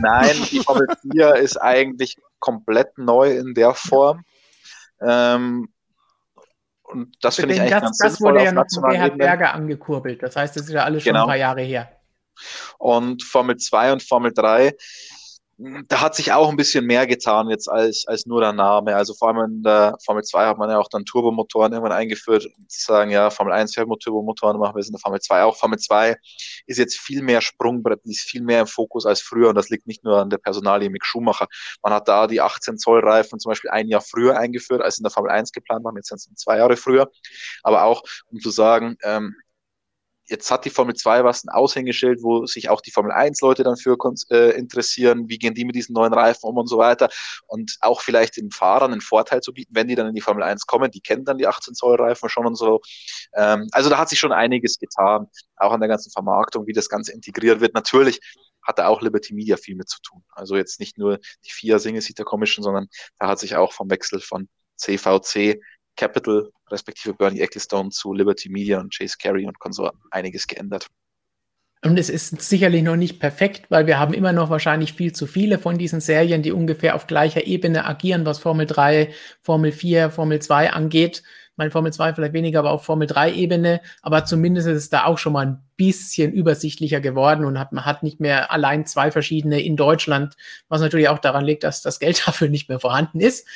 Nein, die Formel <laughs> 4 ist eigentlich komplett neu in der Form. Ähm, und das finde ich eigentlich das, ganz Das wurde ja noch von Gerhard Berger angekurbelt. Das heißt, das ist ja alles schon genau. ein paar Jahre her. Und Formel 2 und Formel 3 da hat sich auch ein bisschen mehr getan jetzt als, als nur der Name. Also vor allem in der Formel 2 hat man ja auch dann Turbomotoren irgendwann eingeführt, zu sagen, ja, Formel 1 fährt mit Turbomotoren, machen wir es in der Formel 2 auch. Formel 2 ist jetzt viel mehr Sprungbrett, ist viel mehr im Fokus als früher und das liegt nicht nur an der Personalie Mick Schumacher. Man hat da die 18 Zoll Reifen zum Beispiel ein Jahr früher eingeführt, als in der Formel 1 geplant waren, jetzt sind es zwei Jahre früher. Aber auch, um zu sagen, ähm, jetzt hat die Formel 2 was, ein Aushängeschild, wo sich auch die Formel 1 Leute dann für äh, interessieren, wie gehen die mit diesen neuen Reifen um und so weiter und auch vielleicht den Fahrern einen Vorteil zu bieten, wenn die dann in die Formel 1 kommen, die kennen dann die 18 Zoll Reifen schon und so. Ähm, also da hat sich schon einiges getan, auch an der ganzen Vermarktung, wie das Ganze integriert wird. Natürlich hat da auch Liberty Media viel mit zu tun. Also jetzt nicht nur die vier Single Seater Commission, sondern da hat sich auch vom Wechsel von CVC Capital, respektive Bernie Ecclestone zu Liberty Media und Chase Carey und Konsorten einiges geändert. Und es ist sicherlich noch nicht perfekt, weil wir haben immer noch wahrscheinlich viel zu viele von diesen Serien, die ungefähr auf gleicher Ebene agieren, was Formel 3, Formel 4, Formel 2 angeht. Mein Formel 2 vielleicht weniger, aber auf Formel 3 Ebene. Aber zumindest ist es da auch schon mal ein bisschen übersichtlicher geworden und hat, man hat nicht mehr allein zwei verschiedene in Deutschland, was natürlich auch daran liegt, dass das Geld <laughs> dafür nicht mehr vorhanden ist.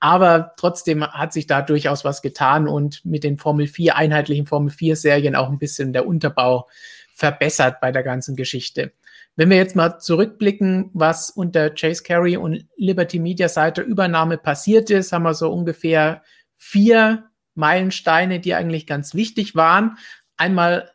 Aber trotzdem hat sich da durchaus was getan und mit den Formel 4, einheitlichen Formel 4 Serien auch ein bisschen der Unterbau verbessert bei der ganzen Geschichte. Wenn wir jetzt mal zurückblicken, was unter Chase Carey und Liberty Media Seite Übernahme passiert ist, haben wir so ungefähr vier Meilensteine, die eigentlich ganz wichtig waren. Einmal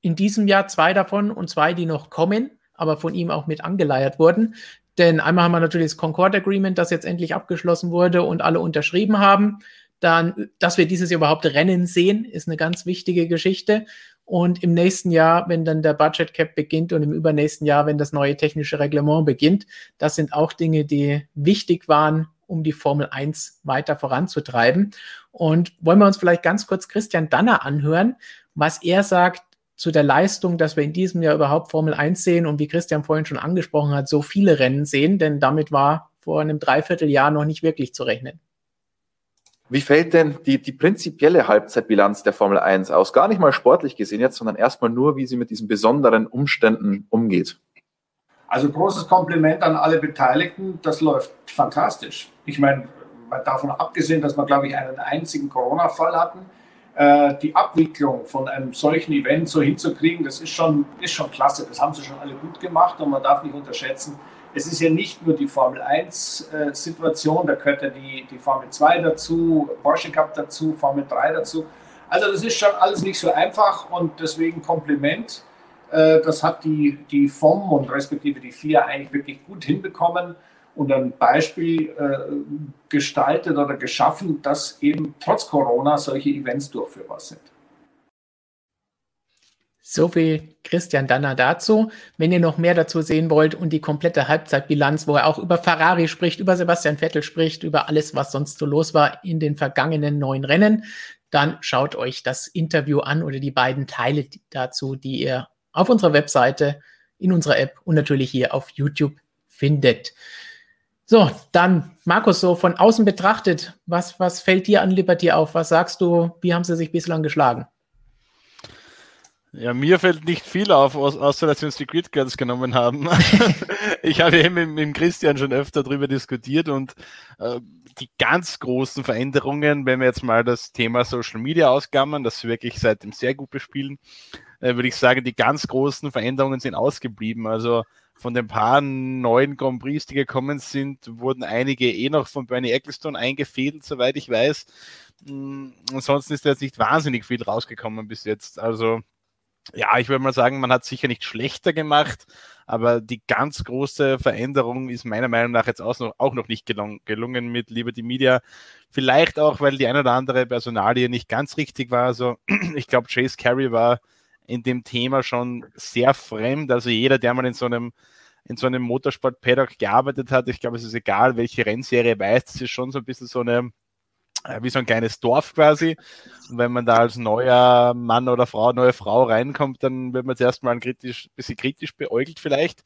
in diesem Jahr zwei davon und zwei, die noch kommen, aber von ihm auch mit angeleiert wurden. Denn einmal haben wir natürlich das Concord Agreement, das jetzt endlich abgeschlossen wurde und alle unterschrieben haben. Dann, dass wir dieses Jahr überhaupt Rennen sehen, ist eine ganz wichtige Geschichte. Und im nächsten Jahr, wenn dann der Budget Cap beginnt und im übernächsten Jahr, wenn das neue technische Reglement beginnt, das sind auch Dinge, die wichtig waren, um die Formel 1 weiter voranzutreiben. Und wollen wir uns vielleicht ganz kurz Christian Danner anhören, was er sagt zu der Leistung, dass wir in diesem Jahr überhaupt Formel 1 sehen und wie Christian vorhin schon angesprochen hat, so viele Rennen sehen, denn damit war vor einem Dreivierteljahr noch nicht wirklich zu rechnen. Wie fällt denn die, die prinzipielle Halbzeitbilanz der Formel 1 aus? Gar nicht mal sportlich gesehen jetzt, sondern erstmal nur, wie sie mit diesen besonderen Umständen umgeht. Also großes Kompliment an alle Beteiligten. Das läuft fantastisch. Ich meine, davon abgesehen, dass wir, glaube ich, einen einzigen Corona-Fall hatten, äh, die Abwicklung von einem solchen Event so hinzukriegen, das ist schon, ist schon klasse. Das haben sie schon alle gut gemacht und man darf nicht unterschätzen, es ist ja nicht nur die Formel 1-Situation, äh, da gehört ja die, die Formel 2 dazu, Porsche Cup dazu, Formel 3 dazu. Also das ist schon alles nicht so einfach und deswegen Kompliment. Äh, das hat die, die FOM und respektive die FIA eigentlich wirklich gut hinbekommen und ein Beispiel äh, gestaltet oder geschaffen, dass eben trotz Corona solche Events durchführbar sind. So viel Christian Danner dazu. Wenn ihr noch mehr dazu sehen wollt und die komplette Halbzeitbilanz, wo er auch über Ferrari spricht, über Sebastian Vettel spricht, über alles, was sonst so los war in den vergangenen neun Rennen, dann schaut euch das Interview an oder die beiden Teile dazu, die ihr auf unserer Webseite, in unserer App und natürlich hier auf YouTube findet. So, dann Markus, so von außen betrachtet, was, was fällt dir an Liberty auf? Was sagst du, wie haben sie sich bislang geschlagen? Ja, mir fällt nicht viel auf, außer dass wir uns die Grid Girls genommen haben. <laughs> ich habe eben mit, mit Christian schon öfter darüber diskutiert und äh, die ganz großen Veränderungen, wenn wir jetzt mal das Thema Social Media ausgammern, das wir wirklich seitdem sehr gut bespielen, äh, würde ich sagen, die ganz großen Veränderungen sind ausgeblieben. Also von den paar neuen Grand Prix, die gekommen sind, wurden einige eh noch von Bernie Ecclestone eingefädelt, soweit ich weiß. Mm, ansonsten ist da jetzt nicht wahnsinnig viel rausgekommen bis jetzt. Also ja, ich würde mal sagen, man hat sicher nicht schlechter gemacht, aber die ganz große Veränderung ist meiner Meinung nach jetzt auch noch, auch noch nicht gelungen, gelungen mit Liberty Media. Vielleicht auch, weil die eine oder andere Personalie nicht ganz richtig war. Also <clears throat> ich glaube, Chase Carey war in dem Thema schon sehr fremd. Also jeder, der mal in so einem in so einem Motorsport-Paddock gearbeitet hat, ich glaube, es ist egal, welche Rennserie weiß, das ist schon so ein bisschen so eine äh, wie so ein kleines Dorf quasi. Und wenn man da als neuer Mann oder Frau, neue Frau reinkommt, dann wird man zuerst mal ein kritisch, bisschen kritisch beäugelt vielleicht.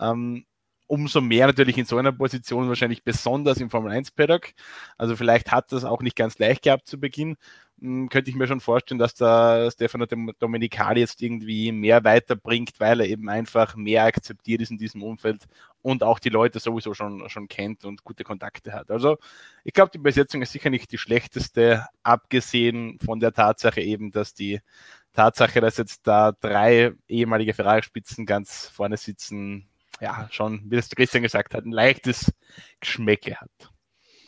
Ähm, umso mehr natürlich in so einer Position, wahrscheinlich besonders im Formel 1 Paddock. Also vielleicht hat das auch nicht ganz leicht gehabt zu Beginn. Hm, könnte ich mir schon vorstellen, dass da Stefano Domenicali jetzt irgendwie mehr weiterbringt, weil er eben einfach mehr akzeptiert ist in diesem Umfeld und auch die Leute sowieso schon, schon kennt und gute Kontakte hat. Also ich glaube, die Besetzung ist sicher nicht die schlechteste, abgesehen von der Tatsache eben, dass die Tatsache, dass jetzt da drei ehemalige Ferrari-Spitzen ganz vorne sitzen, ja, schon, wie das Christian gesagt hat, ein leichtes Geschmäcke hat.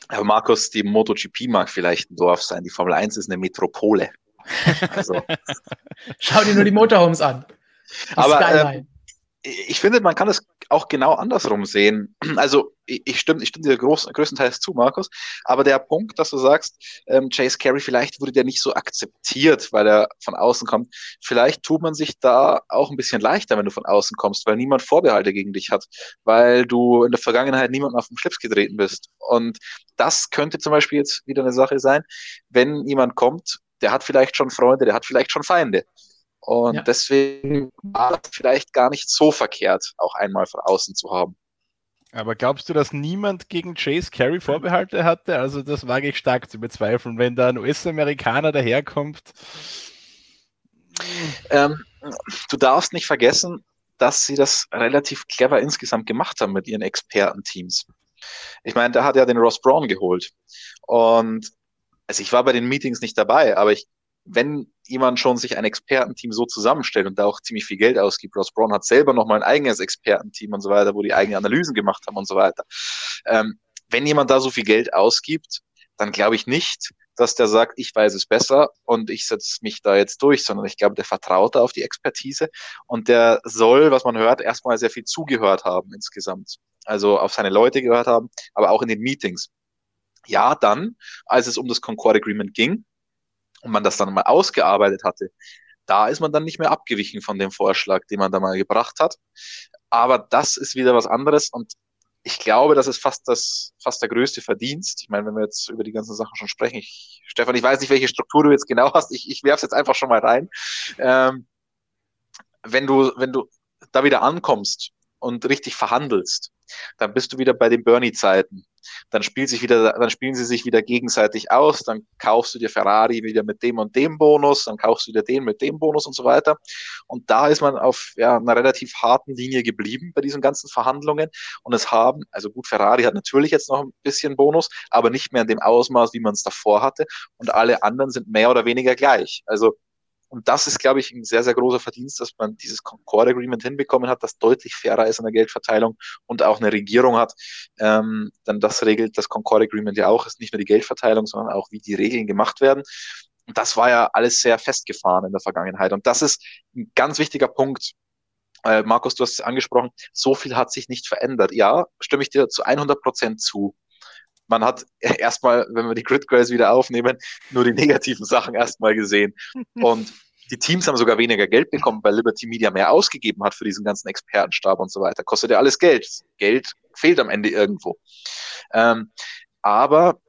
Aber Markus, die MotoGP mag vielleicht ein Dorf sein. Die Formel 1 ist eine Metropole. Also. <laughs> Schau dir nur die Motorhomes an. Die Aber ähm, ich finde, man kann es auch genau andersrum sehen. <clears throat> Also ich stimme, ich stimme dir groß, größtenteils zu, Markus. Aber der Punkt, dass du sagst, ähm, Chase Carey, vielleicht wurde der nicht so akzeptiert, weil er von außen kommt. Vielleicht tut man sich da auch ein bisschen leichter, wenn du von außen kommst, weil niemand Vorbehalte gegen dich hat, weil du in der Vergangenheit niemandem auf den Schlips getreten bist. Und das könnte zum Beispiel jetzt wieder eine Sache sein, wenn jemand kommt, der hat vielleicht schon Freunde, der hat vielleicht schon Feinde. Und ja. deswegen war das vielleicht gar nicht so verkehrt, auch einmal von außen zu haben. Aber glaubst du, dass niemand gegen Chase Carey Vorbehalte hatte? Also das wage ich stark zu bezweifeln, wenn da ein US-Amerikaner daherkommt. Ähm, du darfst nicht vergessen, dass sie das relativ clever insgesamt gemacht haben mit ihren Expertenteams. Ich meine, da hat ja den Ross Braun geholt. Und also ich war bei den Meetings nicht dabei, aber ich wenn jemand schon sich ein Expertenteam so zusammenstellt und da auch ziemlich viel Geld ausgibt, Ross Brown hat selber noch mal ein eigenes Expertenteam und so weiter, wo die eigene Analysen gemacht haben und so weiter. Ähm, wenn jemand da so viel Geld ausgibt, dann glaube ich nicht, dass der sagt, ich weiß es besser und ich setze mich da jetzt durch, sondern ich glaube, der vertraut da auf die Expertise und der soll, was man hört, erstmal sehr viel zugehört haben insgesamt. Also auf seine Leute gehört haben, aber auch in den Meetings. Ja, dann, als es um das Concord Agreement ging und man das dann mal ausgearbeitet hatte, da ist man dann nicht mehr abgewichen von dem Vorschlag, den man da mal gebracht hat. Aber das ist wieder was anderes und ich glaube, das ist fast das, fast der größte Verdienst. Ich meine, wenn wir jetzt über die ganzen Sachen schon sprechen, ich, Stefan, ich weiß nicht, welche Struktur du jetzt genau hast. Ich, ich werfe es jetzt einfach schon mal rein. Ähm, wenn du, wenn du da wieder ankommst und richtig verhandelst, dann bist du wieder bei den Bernie-Zeiten dann spielt sich wieder, dann spielen sie sich wieder gegenseitig aus, dann kaufst du dir Ferrari wieder mit dem und dem Bonus, dann kaufst du dir den mit dem Bonus und so weiter. Und da ist man auf ja, einer relativ harten Linie geblieben bei diesen ganzen Verhandlungen. Und es haben, also gut, Ferrari hat natürlich jetzt noch ein bisschen Bonus, aber nicht mehr in dem Ausmaß, wie man es davor hatte. Und alle anderen sind mehr oder weniger gleich. Also und das ist, glaube ich, ein sehr, sehr großer Verdienst, dass man dieses Concord Agreement hinbekommen hat, das deutlich fairer ist in der Geldverteilung und auch eine Regierung hat. Ähm, denn das regelt das Concord Agreement ja auch, ist nicht nur die Geldverteilung, sondern auch, wie die Regeln gemacht werden. Und das war ja alles sehr festgefahren in der Vergangenheit. Und das ist ein ganz wichtiger Punkt. Äh, Markus, du hast es angesprochen, so viel hat sich nicht verändert. Ja, stimme ich dir zu 100 Prozent zu man hat <laughs> erstmal, wenn wir die Grid Grace wieder aufnehmen, nur die negativen Sachen erstmal gesehen. Und die Teams haben sogar weniger Geld bekommen, weil Liberty Media mehr ausgegeben hat für diesen ganzen Expertenstab und so weiter. Kostet ja alles Geld. Geld fehlt am Ende irgendwo. Ähm, aber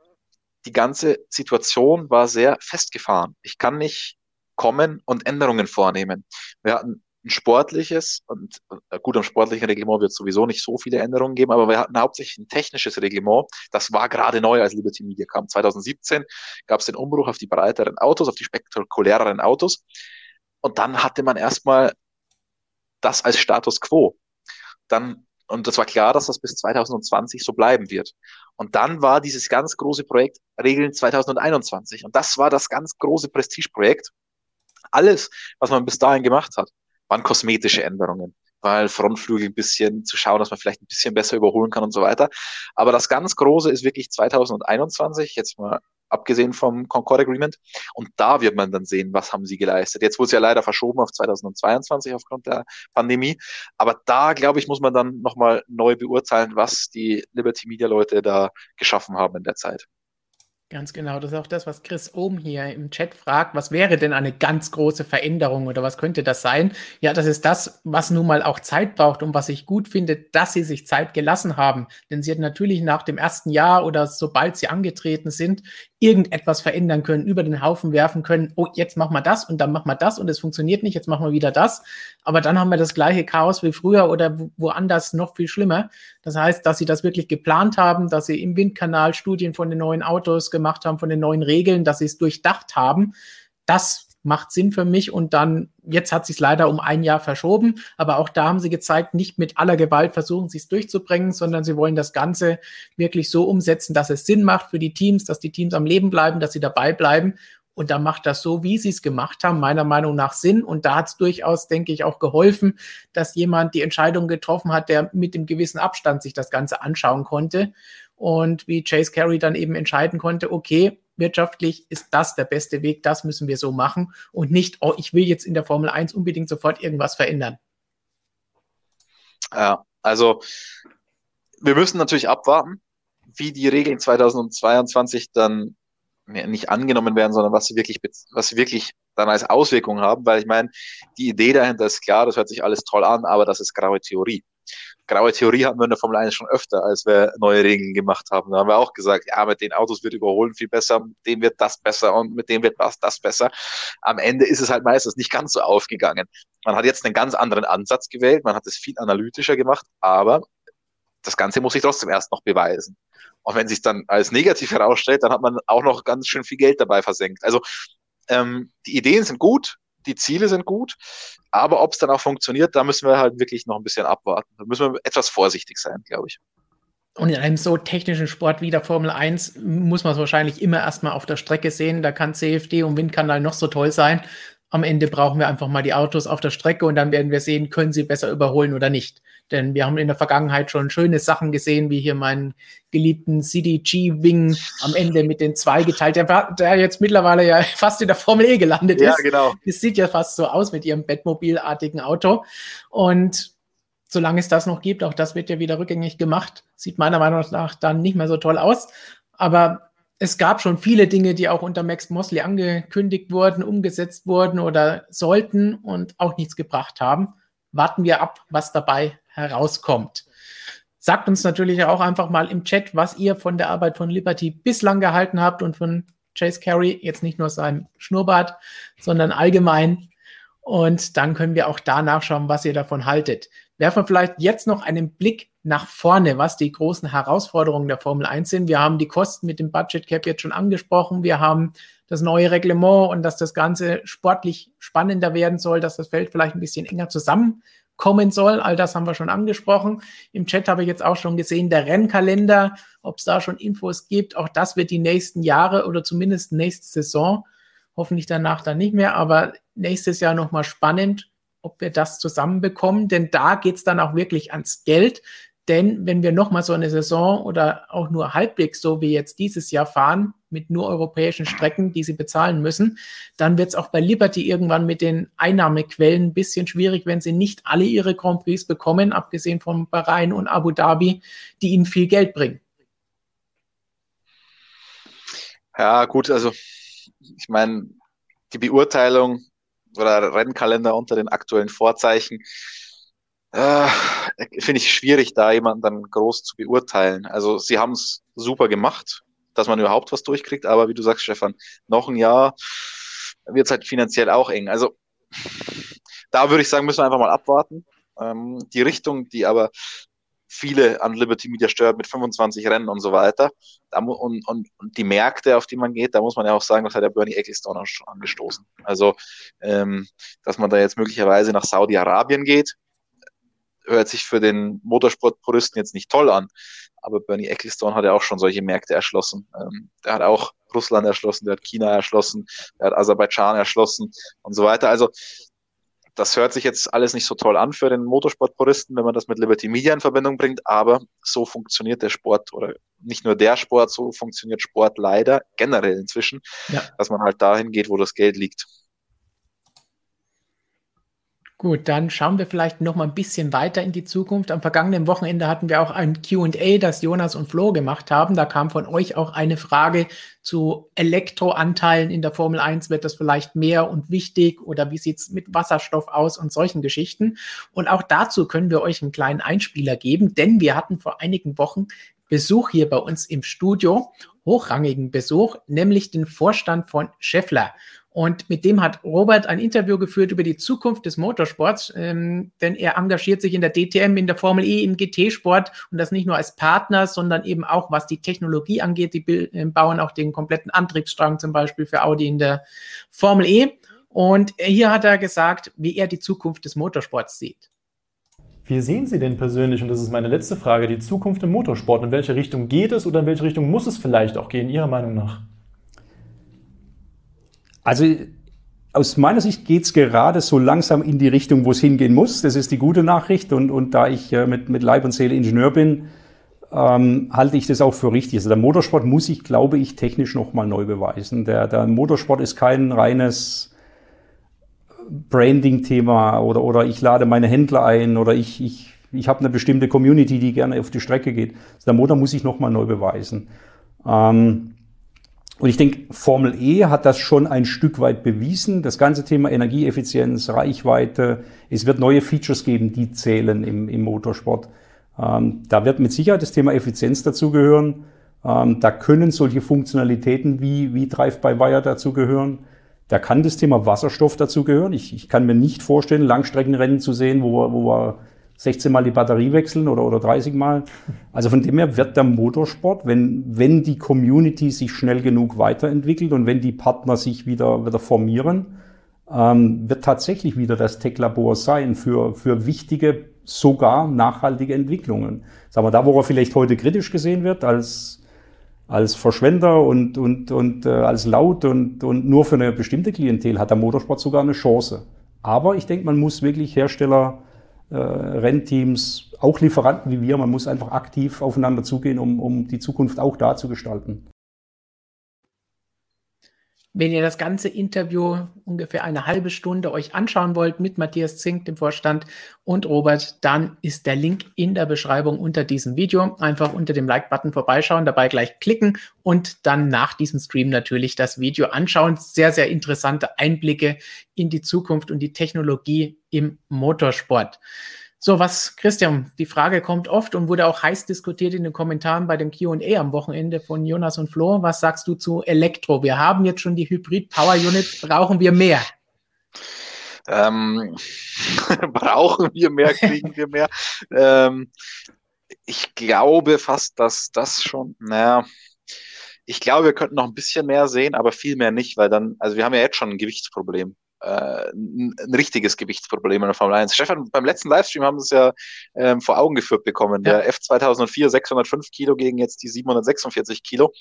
die ganze Situation war sehr festgefahren. Ich kann nicht kommen und Änderungen vornehmen. Wir hatten ein sportliches und äh, gut, am sportlichen Reglement wird es sowieso nicht so viele Änderungen geben, aber wir hatten hauptsächlich ein technisches Reglement. Das war gerade neu, als Liberty Media kam. 2017 gab es den Umbruch auf die breiteren Autos, auf die spektakuläreren Autos. Und dann hatte man erstmal das als Status quo. Dann, und das war klar, dass das bis 2020 so bleiben wird. Und dann war dieses ganz große Projekt Regeln 2021. Und das war das ganz große Prestigeprojekt. Alles, was man bis dahin gemacht hat, waren kosmetische Änderungen, weil Frontflügel ein bisschen zu schauen, dass man vielleicht ein bisschen besser überholen kann und so weiter. Aber das ganz Große ist wirklich 2021, jetzt mal abgesehen vom Concord Agreement. Und da wird man dann sehen, was haben sie geleistet. Jetzt wurde es ja leider verschoben auf 2022 aufgrund der Pandemie. Aber da, glaube ich, muss man dann nochmal neu beurteilen, was die Liberty Media Leute da geschaffen haben in der Zeit. Ganz genau, das ist auch das, was Chris oben hier im Chat fragt. Was wäre denn eine ganz große Veränderung oder was könnte das sein? Ja, das ist das, was nun mal auch Zeit braucht und was ich gut finde, dass sie sich Zeit gelassen haben. Denn sie hat natürlich nach dem ersten Jahr oder sobald sie angetreten sind, irgendetwas verändern können, über den Haufen werfen können. Oh, jetzt machen wir das und dann machen wir das und es funktioniert nicht, jetzt machen wir wieder das. Aber dann haben wir das gleiche Chaos wie früher oder woanders noch viel schlimmer. Das heißt, dass sie das wirklich geplant haben, dass sie im Windkanal Studien von den neuen Autos gemacht haben, von den neuen Regeln, dass sie es durchdacht haben. Das macht Sinn für mich und dann, jetzt hat sich leider um ein Jahr verschoben, aber auch da haben sie gezeigt, nicht mit aller Gewalt versuchen sie es durchzubringen, sondern sie wollen das Ganze wirklich so umsetzen, dass es Sinn macht für die Teams, dass die Teams am Leben bleiben, dass sie dabei bleiben und da macht das so, wie sie es gemacht haben, meiner Meinung nach Sinn. Und da hat es durchaus, denke ich, auch geholfen, dass jemand die Entscheidung getroffen hat, der mit dem gewissen Abstand sich das Ganze anschauen konnte. Und wie Chase Carey dann eben entscheiden konnte, okay, wirtschaftlich ist das der beste Weg, das müssen wir so machen und nicht, oh, ich will jetzt in der Formel 1 unbedingt sofort irgendwas verändern. Ja, also wir müssen natürlich abwarten, wie die Regeln 2022 dann nicht angenommen werden, sondern was sie wirklich, was sie wirklich dann als Auswirkung haben, weil ich meine, die Idee dahinter ist klar, das hört sich alles toll an, aber das ist graue Theorie. Graue Theorie hatten wir in der Formel 1 schon öfter, als wir neue Regeln gemacht haben. Da haben wir auch gesagt, ja, mit den Autos wird überholen viel besser, mit dem wird das besser und mit dem wird das, das besser. Am Ende ist es halt meistens nicht ganz so aufgegangen. Man hat jetzt einen ganz anderen Ansatz gewählt, man hat es viel analytischer gemacht, aber das Ganze muss sich trotzdem erst noch beweisen. Und wenn sich dann als negativ herausstellt, dann hat man auch noch ganz schön viel Geld dabei versenkt. Also ähm, die Ideen sind gut, die Ziele sind gut, aber ob es dann auch funktioniert, da müssen wir halt wirklich noch ein bisschen abwarten. Da müssen wir etwas vorsichtig sein, glaube ich. Und in einem so technischen Sport wie der Formel 1 muss man es wahrscheinlich immer erstmal auf der Strecke sehen. Da kann CFD und Windkanal noch so toll sein. Am Ende brauchen wir einfach mal die Autos auf der Strecke und dann werden wir sehen, können sie besser überholen oder nicht. Denn wir haben in der Vergangenheit schon schöne Sachen gesehen, wie hier meinen geliebten CDG-Wing am Ende mit den zwei geteilt, der, der jetzt mittlerweile ja <laughs> fast in der Formel E gelandet ist. Ja, genau. Das sieht ja fast so aus mit ihrem Bettmobilartigen Auto. Und solange es das noch gibt, auch das wird ja wieder rückgängig gemacht, sieht meiner Meinung nach dann nicht mehr so toll aus. Aber es gab schon viele Dinge, die auch unter Max Mosley angekündigt wurden, umgesetzt wurden oder sollten und auch nichts gebracht haben. Warten wir ab, was dabei herauskommt. Sagt uns natürlich auch einfach mal im Chat, was ihr von der Arbeit von Liberty bislang gehalten habt und von Chase Carey, jetzt nicht nur seinem Schnurrbart, sondern allgemein. Und dann können wir auch da nachschauen, was ihr davon haltet werfen wir vielleicht jetzt noch einen Blick nach vorne, was die großen Herausforderungen der Formel 1 sind. Wir haben die Kosten mit dem Budget Cap jetzt schon angesprochen. Wir haben das neue Reglement und dass das Ganze sportlich spannender werden soll, dass das Feld vielleicht ein bisschen enger zusammenkommen soll. All das haben wir schon angesprochen. Im Chat habe ich jetzt auch schon gesehen, der Rennkalender, ob es da schon Infos gibt. Auch das wird die nächsten Jahre oder zumindest nächste Saison, hoffentlich danach dann nicht mehr, aber nächstes Jahr nochmal spannend ob wir das zusammenbekommen, denn da geht es dann auch wirklich ans Geld. Denn wenn wir nochmal so eine Saison oder auch nur halbwegs so wie jetzt dieses Jahr fahren, mit nur europäischen Strecken, die sie bezahlen müssen, dann wird es auch bei Liberty irgendwann mit den Einnahmequellen ein bisschen schwierig, wenn sie nicht alle ihre Grand Prix bekommen, abgesehen von Bahrain und Abu Dhabi, die ihnen viel Geld bringen. Ja, gut, also ich meine, die Beurteilung oder Rennkalender unter den aktuellen Vorzeichen. Äh, Finde ich schwierig, da jemanden dann groß zu beurteilen. Also sie haben es super gemacht, dass man überhaupt was durchkriegt, aber wie du sagst, Stefan, noch ein Jahr wird es halt finanziell auch eng. Also da würde ich sagen, müssen wir einfach mal abwarten. Ähm, die Richtung, die aber viele an Liberty Media stört mit 25 Rennen und so weiter. und, und, und die Märkte, auf die man geht, da muss man ja auch sagen, das hat der Bernie Ecclestone angestoßen. Also, ähm, dass man da jetzt möglicherweise nach Saudi-Arabien geht, hört sich für den Motorsportpuristen jetzt nicht toll an. Aber Bernie Ecclestone hat ja auch schon solche Märkte erschlossen. Ähm, der hat auch Russland erschlossen, der hat China erschlossen, der hat Aserbaidschan erschlossen und so weiter. Also das hört sich jetzt alles nicht so toll an für den Motorsportpuristen, wenn man das mit Liberty Media in Verbindung bringt, aber so funktioniert der Sport oder nicht nur der Sport, so funktioniert Sport leider generell inzwischen, ja. dass man halt dahin geht, wo das Geld liegt. Gut, dann schauen wir vielleicht noch mal ein bisschen weiter in die Zukunft. Am vergangenen Wochenende hatten wir auch ein Q&A, das Jonas und Flo gemacht haben. Da kam von euch auch eine Frage zu Elektroanteilen in der Formel 1. Wird das vielleicht mehr und wichtig oder wie sieht's mit Wasserstoff aus und solchen Geschichten? Und auch dazu können wir euch einen kleinen Einspieler geben, denn wir hatten vor einigen Wochen Besuch hier bei uns im Studio, hochrangigen Besuch, nämlich den Vorstand von Scheffler. Und mit dem hat Robert ein Interview geführt über die Zukunft des Motorsports, ähm, denn er engagiert sich in der DTM, in der Formel E, im GT-Sport und das nicht nur als Partner, sondern eben auch was die Technologie angeht. Die äh, bauen auch den kompletten Antriebsstrang zum Beispiel für Audi in der Formel E. Und hier hat er gesagt, wie er die Zukunft des Motorsports sieht. Wie sehen Sie denn persönlich, und das ist meine letzte Frage, die Zukunft im Motorsport? In welche Richtung geht es oder in welche Richtung muss es vielleicht auch gehen, Ihrer Meinung nach? Also aus meiner Sicht geht es gerade so langsam in die Richtung, wo es hingehen muss. Das ist die gute Nachricht. Und, und da ich äh, mit, mit Leib und Seele Ingenieur bin, ähm, halte ich das auch für richtig. Also der Motorsport muss sich, glaube ich, technisch nochmal neu beweisen. Der, der Motorsport ist kein reines Branding-Thema oder, oder ich lade meine Händler ein oder ich, ich, ich habe eine bestimmte Community, die gerne auf die Strecke geht. Also der Motor muss sich nochmal neu beweisen. Ähm, und ich denke, Formel E hat das schon ein Stück weit bewiesen. Das ganze Thema Energieeffizienz, Reichweite, es wird neue Features geben, die zählen im, im Motorsport. Ähm, da wird mit Sicherheit das Thema Effizienz dazugehören. Ähm, da können solche Funktionalitäten wie, wie Drive-by-Wire dazugehören. Da kann das Thema Wasserstoff dazugehören. Ich, ich kann mir nicht vorstellen, Langstreckenrennen zu sehen, wo wo wir 16 Mal die Batterie wechseln oder, oder 30 Mal. Also von dem her wird der Motorsport, wenn, wenn die Community sich schnell genug weiterentwickelt und wenn die Partner sich wieder, wieder formieren, ähm, wird tatsächlich wieder das Tech-Labor sein für, für wichtige sogar nachhaltige Entwicklungen. Sagen wir, da, wo er vielleicht heute kritisch gesehen wird, als, als Verschwender und, und, und äh, als laut und, und nur für eine bestimmte Klientel, hat der Motorsport sogar eine Chance. Aber ich denke, man muss wirklich Hersteller, Rennteams, auch Lieferanten wie wir, man muss einfach aktiv aufeinander zugehen, um, um die Zukunft auch da zu gestalten. Wenn ihr das ganze Interview ungefähr eine halbe Stunde euch anschauen wollt mit Matthias Zink, dem Vorstand, und Robert, dann ist der Link in der Beschreibung unter diesem Video. Einfach unter dem Like-Button vorbeischauen, dabei gleich klicken und dann nach diesem Stream natürlich das Video anschauen. Sehr, sehr interessante Einblicke in die Zukunft und die Technologie im Motorsport. So, was, Christian, die Frage kommt oft und wurde auch heiß diskutiert in den Kommentaren bei dem QA am Wochenende von Jonas und Flo. Was sagst du zu Elektro? Wir haben jetzt schon die Hybrid Power Unit, brauchen wir mehr? Ähm, <laughs> brauchen wir mehr, kriegen wir mehr? ähm, ich glaube fast, dass das schon, naja, ich glaube, wir könnten noch ein bisschen mehr sehen, aber viel mehr nicht, weil dann, also wir haben ja jetzt schon ein Gewichtsproblem äh, ein, ein, richtiges Gewichtsproblem in der Formel 1. Stefan, beim letzten Livestream haben wir es ja ähm, vor Augen geführt bekommen. Ja. Der F 2004 605 Kilo gegen jetzt die 746 Kilo.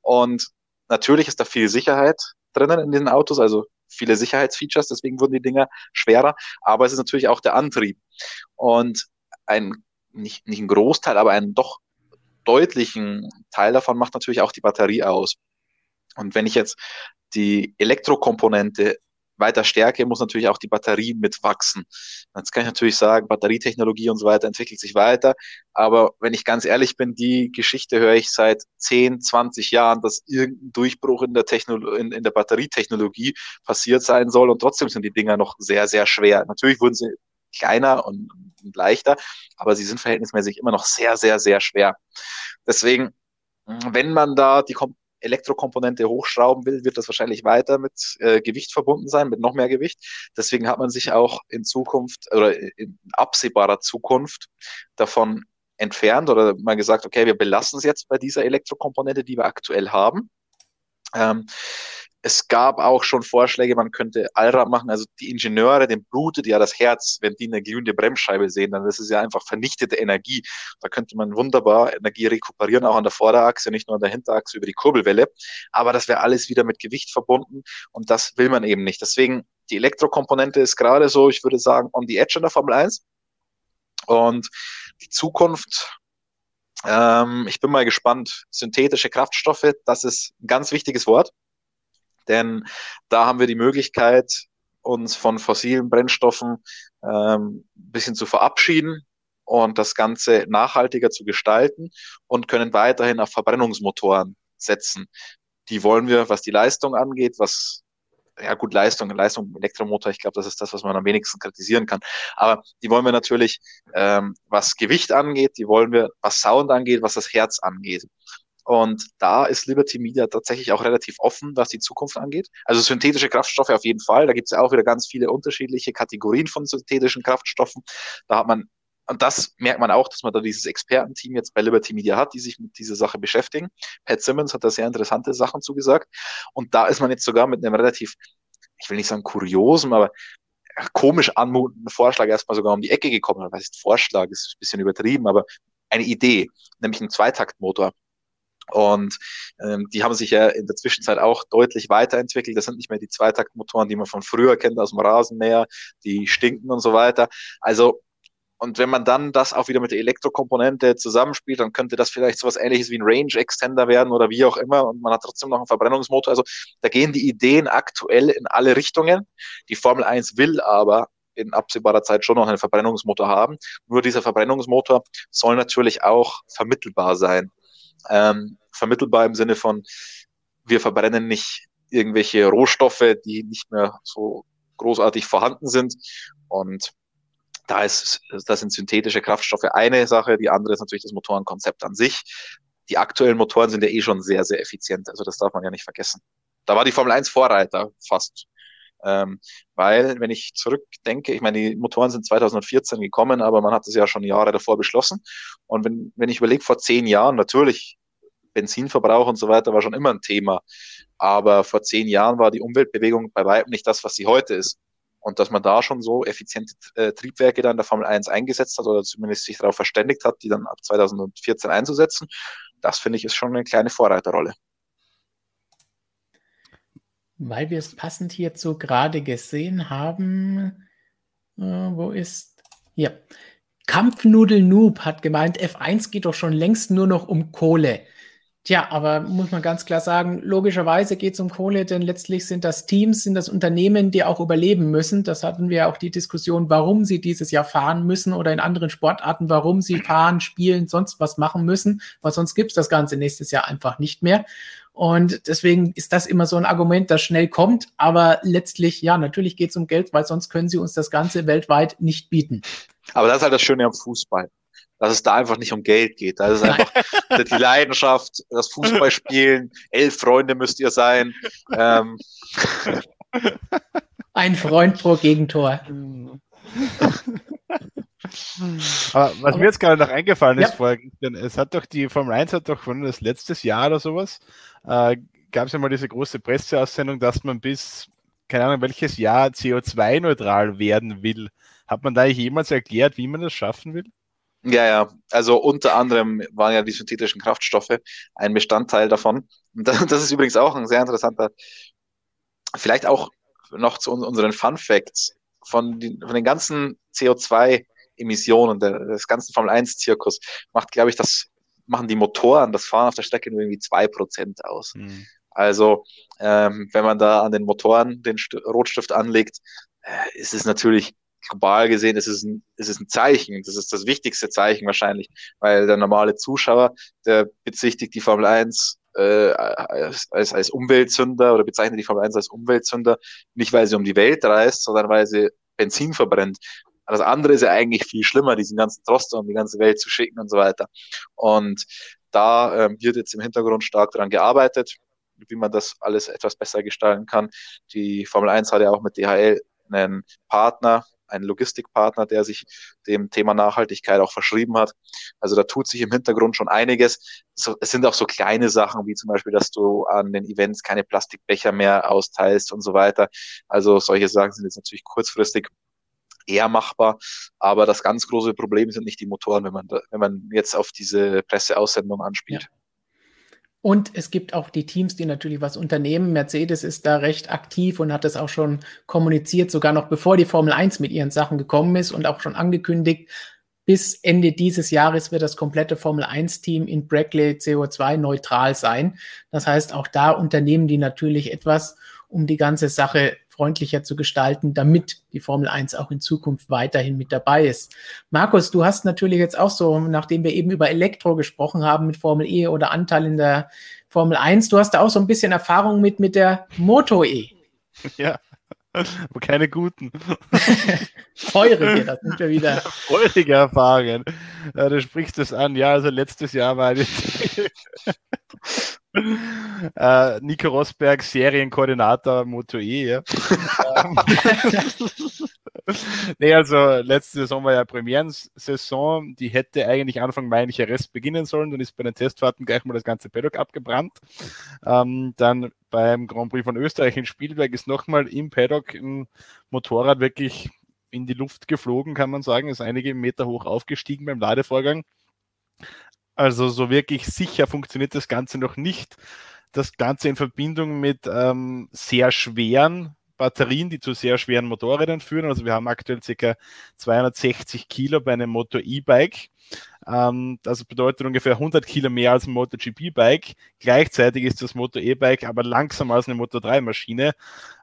Und natürlich ist da viel Sicherheit drinnen in den Autos, also viele Sicherheitsfeatures, deswegen wurden die Dinger schwerer, aber es ist natürlich auch der Antrieb. Und ein, nicht, nicht ein Großteil, aber einen doch deutlichen Teil davon macht natürlich auch die Batterie aus. Und wenn ich jetzt die Elektrokomponente weiter stärke, muss natürlich auch die Batterie mitwachsen. Jetzt kann ich natürlich sagen, Batterietechnologie und so weiter entwickelt sich weiter. Aber wenn ich ganz ehrlich bin, die Geschichte höre ich seit 10, 20 Jahren, dass irgendein Durchbruch in der, Technolo in, in der Batterietechnologie passiert sein soll. Und trotzdem sind die Dinger noch sehr, sehr schwer. Natürlich wurden sie kleiner und, und leichter, aber sie sind verhältnismäßig immer noch sehr, sehr, sehr schwer. Deswegen, wenn man da die Elektrokomponente hochschrauben will, wird das wahrscheinlich weiter mit äh, Gewicht verbunden sein, mit noch mehr Gewicht. Deswegen hat man sich auch in Zukunft oder in absehbarer Zukunft davon entfernt oder mal gesagt, okay, wir belassen es jetzt bei dieser Elektrokomponente, die wir aktuell haben. Ähm, es gab auch schon Vorschläge, man könnte Allrad machen. Also die Ingenieure, dem blutet ja das Herz, wenn die eine glühende Bremsscheibe sehen, dann ist es ja einfach vernichtete Energie. Da könnte man wunderbar Energie rekuperieren, auch an der Vorderachse, nicht nur an der Hinterachse über die Kurbelwelle. Aber das wäre alles wieder mit Gewicht verbunden und das will man eben nicht. Deswegen die Elektrokomponente ist gerade so, ich würde sagen, on the edge in der Formel 1. Und die Zukunft, ähm, ich bin mal gespannt. Synthetische Kraftstoffe, das ist ein ganz wichtiges Wort. Denn da haben wir die Möglichkeit, uns von fossilen Brennstoffen ähm, ein bisschen zu verabschieden und das Ganze nachhaltiger zu gestalten und können weiterhin auf Verbrennungsmotoren setzen. Die wollen wir, was die Leistung angeht, was ja gut, Leistung, Leistung Elektromotor, ich glaube, das ist das, was man am wenigsten kritisieren kann. Aber die wollen wir natürlich, ähm, was Gewicht angeht, die wollen wir, was Sound angeht, was das Herz angeht. Und da ist Liberty Media tatsächlich auch relativ offen, was die Zukunft angeht. Also synthetische Kraftstoffe auf jeden Fall. Da gibt es ja auch wieder ganz viele unterschiedliche Kategorien von synthetischen Kraftstoffen. Da hat man, und das merkt man auch, dass man da dieses Expertenteam jetzt bei Liberty Media hat, die sich mit dieser Sache beschäftigen. Pat Simmons hat da sehr interessante Sachen zugesagt. Und da ist man jetzt sogar mit einem relativ, ich will nicht sagen kuriosen, aber komisch anmutenden Vorschlag erstmal sogar um die Ecke gekommen. Was ist Vorschlag? Ist ein bisschen übertrieben, aber eine Idee, nämlich ein Zweitaktmotor. Und ähm, die haben sich ja in der Zwischenzeit auch deutlich weiterentwickelt. Das sind nicht mehr die Zweitaktmotoren, die man von früher kennt aus dem Rasenmäher, die stinken und so weiter. Also und wenn man dann das auch wieder mit der Elektrokomponente zusammenspielt, dann könnte das vielleicht so was ähnliches wie ein Range Extender werden oder wie auch immer. Und man hat trotzdem noch einen Verbrennungsmotor. Also da gehen die Ideen aktuell in alle Richtungen. Die Formel 1 will aber in absehbarer Zeit schon noch einen Verbrennungsmotor haben. Nur dieser Verbrennungsmotor soll natürlich auch vermittelbar sein ähm, vermittelbar im Sinne von, wir verbrennen nicht irgendwelche Rohstoffe, die nicht mehr so großartig vorhanden sind. Und da ist, da sind synthetische Kraftstoffe eine Sache, die andere ist natürlich das Motorenkonzept an sich. Die aktuellen Motoren sind ja eh schon sehr, sehr effizient, also das darf man ja nicht vergessen. Da war die Formel 1 Vorreiter fast. Ähm, weil, wenn ich zurückdenke, ich meine, die Motoren sind 2014 gekommen, aber man hat es ja schon Jahre davor beschlossen. Und wenn, wenn ich überlege, vor zehn Jahren, natürlich, Benzinverbrauch und so weiter war schon immer ein Thema. Aber vor zehn Jahren war die Umweltbewegung bei weitem nicht das, was sie heute ist. und dass man da schon so effiziente äh, Triebwerke dann der Formel 1 eingesetzt hat oder zumindest sich darauf verständigt hat, die dann ab 2014 einzusetzen, das finde ich ist schon eine kleine Vorreiterrolle. Weil wir es passend hierzu gerade gesehen haben, äh, wo ist hier? Kampfnudel Noob hat gemeint, F1 geht doch schon längst nur noch um Kohle. Tja, aber muss man ganz klar sagen, logischerweise geht es um Kohle, denn letztlich sind das Teams, sind das Unternehmen, die auch überleben müssen. Das hatten wir auch die Diskussion, warum sie dieses Jahr fahren müssen oder in anderen Sportarten, warum sie fahren, spielen, sonst was machen müssen, weil sonst gibt es das Ganze nächstes Jahr einfach nicht mehr. Und deswegen ist das immer so ein Argument, das schnell kommt. Aber letztlich, ja, natürlich geht es um Geld, weil sonst können sie uns das Ganze weltweit nicht bieten. Aber das ist halt das Schöne am Fußball dass es da einfach nicht um Geld geht. Da ist einfach die Leidenschaft, das Fußballspielen, elf Freunde müsst ihr sein. Ähm. Ein Freund pro Gegentor. <laughs> Aber was mir jetzt gerade noch eingefallen ist, ja. vorher, es hat doch die Formel 1 hat doch von das letztes Jahr oder sowas, äh, gab es ja mal diese große Presseaussendung, dass man bis, keine Ahnung, welches Jahr CO2-neutral werden will. Hat man da jemals erklärt, wie man das schaffen will? Ja, ja. Also unter anderem waren ja die synthetischen Kraftstoffe ein Bestandteil davon. Und das ist übrigens auch ein sehr interessanter, vielleicht auch noch zu unseren Fun Facts von, den, von den ganzen CO2-Emissionen des ganzen Formel 1-Zirkus macht, glaube ich, das machen die Motoren, das Fahren auf der Strecke nur irgendwie zwei Prozent aus. Mhm. Also ähm, wenn man da an den Motoren den St Rotstift anlegt, äh, ist es natürlich global gesehen ist es, ein, ist es ein Zeichen. Das ist das wichtigste Zeichen wahrscheinlich, weil der normale Zuschauer, der bezichtigt die Formel 1 äh, als, als, als Umweltsünder oder bezeichnet die Formel 1 als Umweltsünder, nicht weil sie um die Welt reist, sondern weil sie Benzin verbrennt. Das andere ist ja eigentlich viel schlimmer, diesen ganzen Troster um die ganze Welt zu schicken und so weiter. Und da ähm, wird jetzt im Hintergrund stark daran gearbeitet, wie man das alles etwas besser gestalten kann. Die Formel 1 hat ja auch mit DHL einen Partner, ein Logistikpartner, der sich dem Thema Nachhaltigkeit auch verschrieben hat. Also da tut sich im Hintergrund schon einiges. es sind auch so kleine Sachen, wie zum Beispiel, dass du an den Events keine Plastikbecher mehr austeilst und so weiter. Also solche Sachen sind jetzt natürlich kurzfristig eher machbar. Aber das ganz große Problem sind nicht die Motoren, wenn man, da, wenn man jetzt auf diese Presseaussendung anspielt. Ja. Und es gibt auch die Teams, die natürlich was unternehmen. Mercedes ist da recht aktiv und hat das auch schon kommuniziert, sogar noch bevor die Formel 1 mit ihren Sachen gekommen ist und auch schon angekündigt, bis Ende dieses Jahres wird das komplette Formel 1-Team in Brackley CO2 neutral sein. Das heißt, auch da unternehmen die natürlich etwas, um die ganze Sache freundlicher zu gestalten, damit die Formel 1 auch in Zukunft weiterhin mit dabei ist. Markus, du hast natürlich jetzt auch so, nachdem wir eben über Elektro gesprochen haben mit Formel E oder Anteil in der Formel 1, du hast da auch so ein bisschen Erfahrung mit, mit der Moto E. <laughs> Ja. Aber keine guten. <laughs> Feurige, das sind wir wieder. <laughs> Feurige Erfahrungen. Ja, du sprichst es an. Ja, also letztes Jahr war ich <laughs> äh, Nico Rosberg, Serienkoordinator Moto E. Ja. <laughs> nee, also letzte Saison war ja Premierensaison. Die hätte eigentlich Anfang Mai nicht Rest beginnen sollen. Dann ist bei den Testfahrten gleich mal das ganze Paddock abgebrannt. Ähm, dann beim Grand Prix von Österreich in Spielberg ist nochmal im Paddock ein Motorrad wirklich in die Luft geflogen, kann man sagen. Ist einige Meter hoch aufgestiegen beim Ladevorgang. Also so wirklich sicher funktioniert das Ganze noch nicht. Das Ganze in Verbindung mit ähm, sehr schweren Batterien, die zu sehr schweren Motorrädern führen. Also wir haben aktuell ca. 260 Kilo bei einem Moto E-Bike. Ähm, das bedeutet ungefähr 100 Kilo mehr als ein MotoGP-Bike. Gleichzeitig ist das Moto E-Bike aber langsamer als eine Moto 3-Maschine.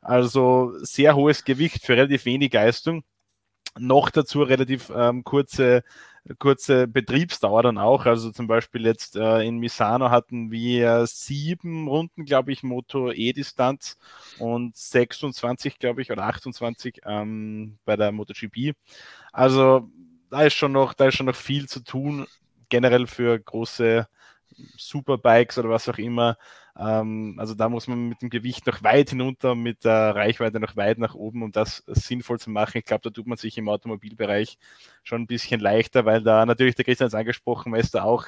Also sehr hohes Gewicht für relativ wenig Leistung. Noch dazu relativ ähm, kurze kurze Betriebsdauer dann auch. Also zum Beispiel jetzt äh, in Misano hatten wir sieben Runden, glaube ich, Moto E-Distanz und 26, glaube ich, oder 28 ähm, bei der MotoGP. Also da ist schon noch, da ist schon noch viel zu tun, generell für große Superbikes oder was auch immer. Ähm, also da muss man mit dem Gewicht noch weit hinunter, mit der Reichweite noch weit nach oben, um das sinnvoll zu machen. Ich glaube, da tut man sich im Automobilbereich schon ein bisschen leichter, weil da natürlich, der Christian hat es angesprochen, ist da auch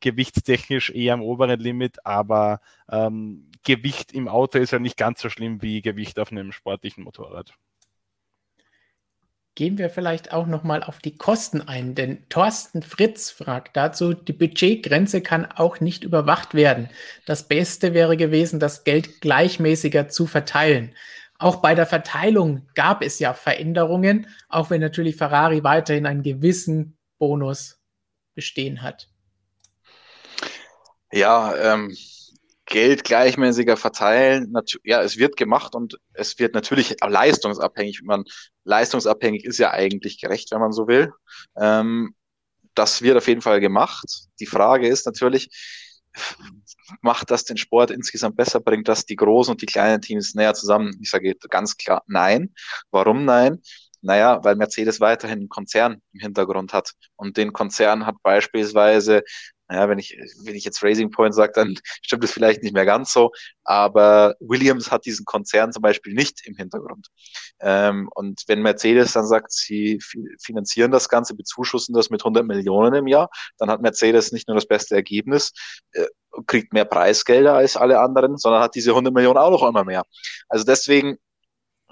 gewichtstechnisch eher am oberen Limit, aber ähm, Gewicht im Auto ist ja nicht ganz so schlimm wie Gewicht auf einem sportlichen Motorrad. Gehen wir vielleicht auch noch mal auf die Kosten ein, denn Thorsten Fritz fragt dazu, die Budgetgrenze kann auch nicht überwacht werden. Das Beste wäre gewesen, das Geld gleichmäßiger zu verteilen. Auch bei der Verteilung gab es ja Veränderungen, auch wenn natürlich Ferrari weiterhin einen gewissen Bonus bestehen hat. Ja, ähm, Geld gleichmäßiger verteilen. Ja, es wird gemacht und es wird natürlich leistungsabhängig. Man, leistungsabhängig ist ja eigentlich gerecht, wenn man so will. Ähm, das wird auf jeden Fall gemacht. Die Frage ist natürlich, macht das den Sport insgesamt besser? Bringt das die großen und die kleinen Teams näher zusammen? Ich sage ganz klar nein. Warum nein? Naja, weil Mercedes weiterhin einen Konzern im Hintergrund hat. Und den Konzern hat beispielsweise ja, wenn ich, wenn ich jetzt Racing Point sage, dann <laughs> stimmt es vielleicht nicht mehr ganz so. Aber Williams hat diesen Konzern zum Beispiel nicht im Hintergrund. Ähm, und wenn Mercedes dann sagt, sie finanzieren das Ganze, bezuschussen das mit 100 Millionen im Jahr, dann hat Mercedes nicht nur das beste Ergebnis, äh, kriegt mehr Preisgelder als alle anderen, sondern hat diese 100 Millionen auch noch einmal mehr. Also deswegen,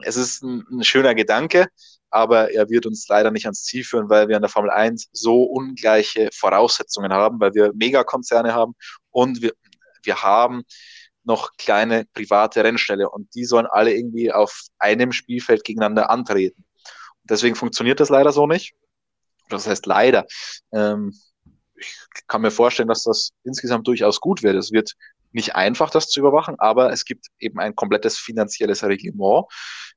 es ist ein, ein schöner Gedanke aber er wird uns leider nicht ans Ziel führen, weil wir in der Formel 1 so ungleiche Voraussetzungen haben, weil wir Megakonzerne haben und wir, wir haben noch kleine private Rennställe und die sollen alle irgendwie auf einem Spielfeld gegeneinander antreten. deswegen funktioniert das leider so nicht. Das heißt leider. Ähm, ich kann mir vorstellen, dass das insgesamt durchaus gut wird. Es wird nicht einfach, das zu überwachen, aber es gibt eben ein komplettes finanzielles Reglement.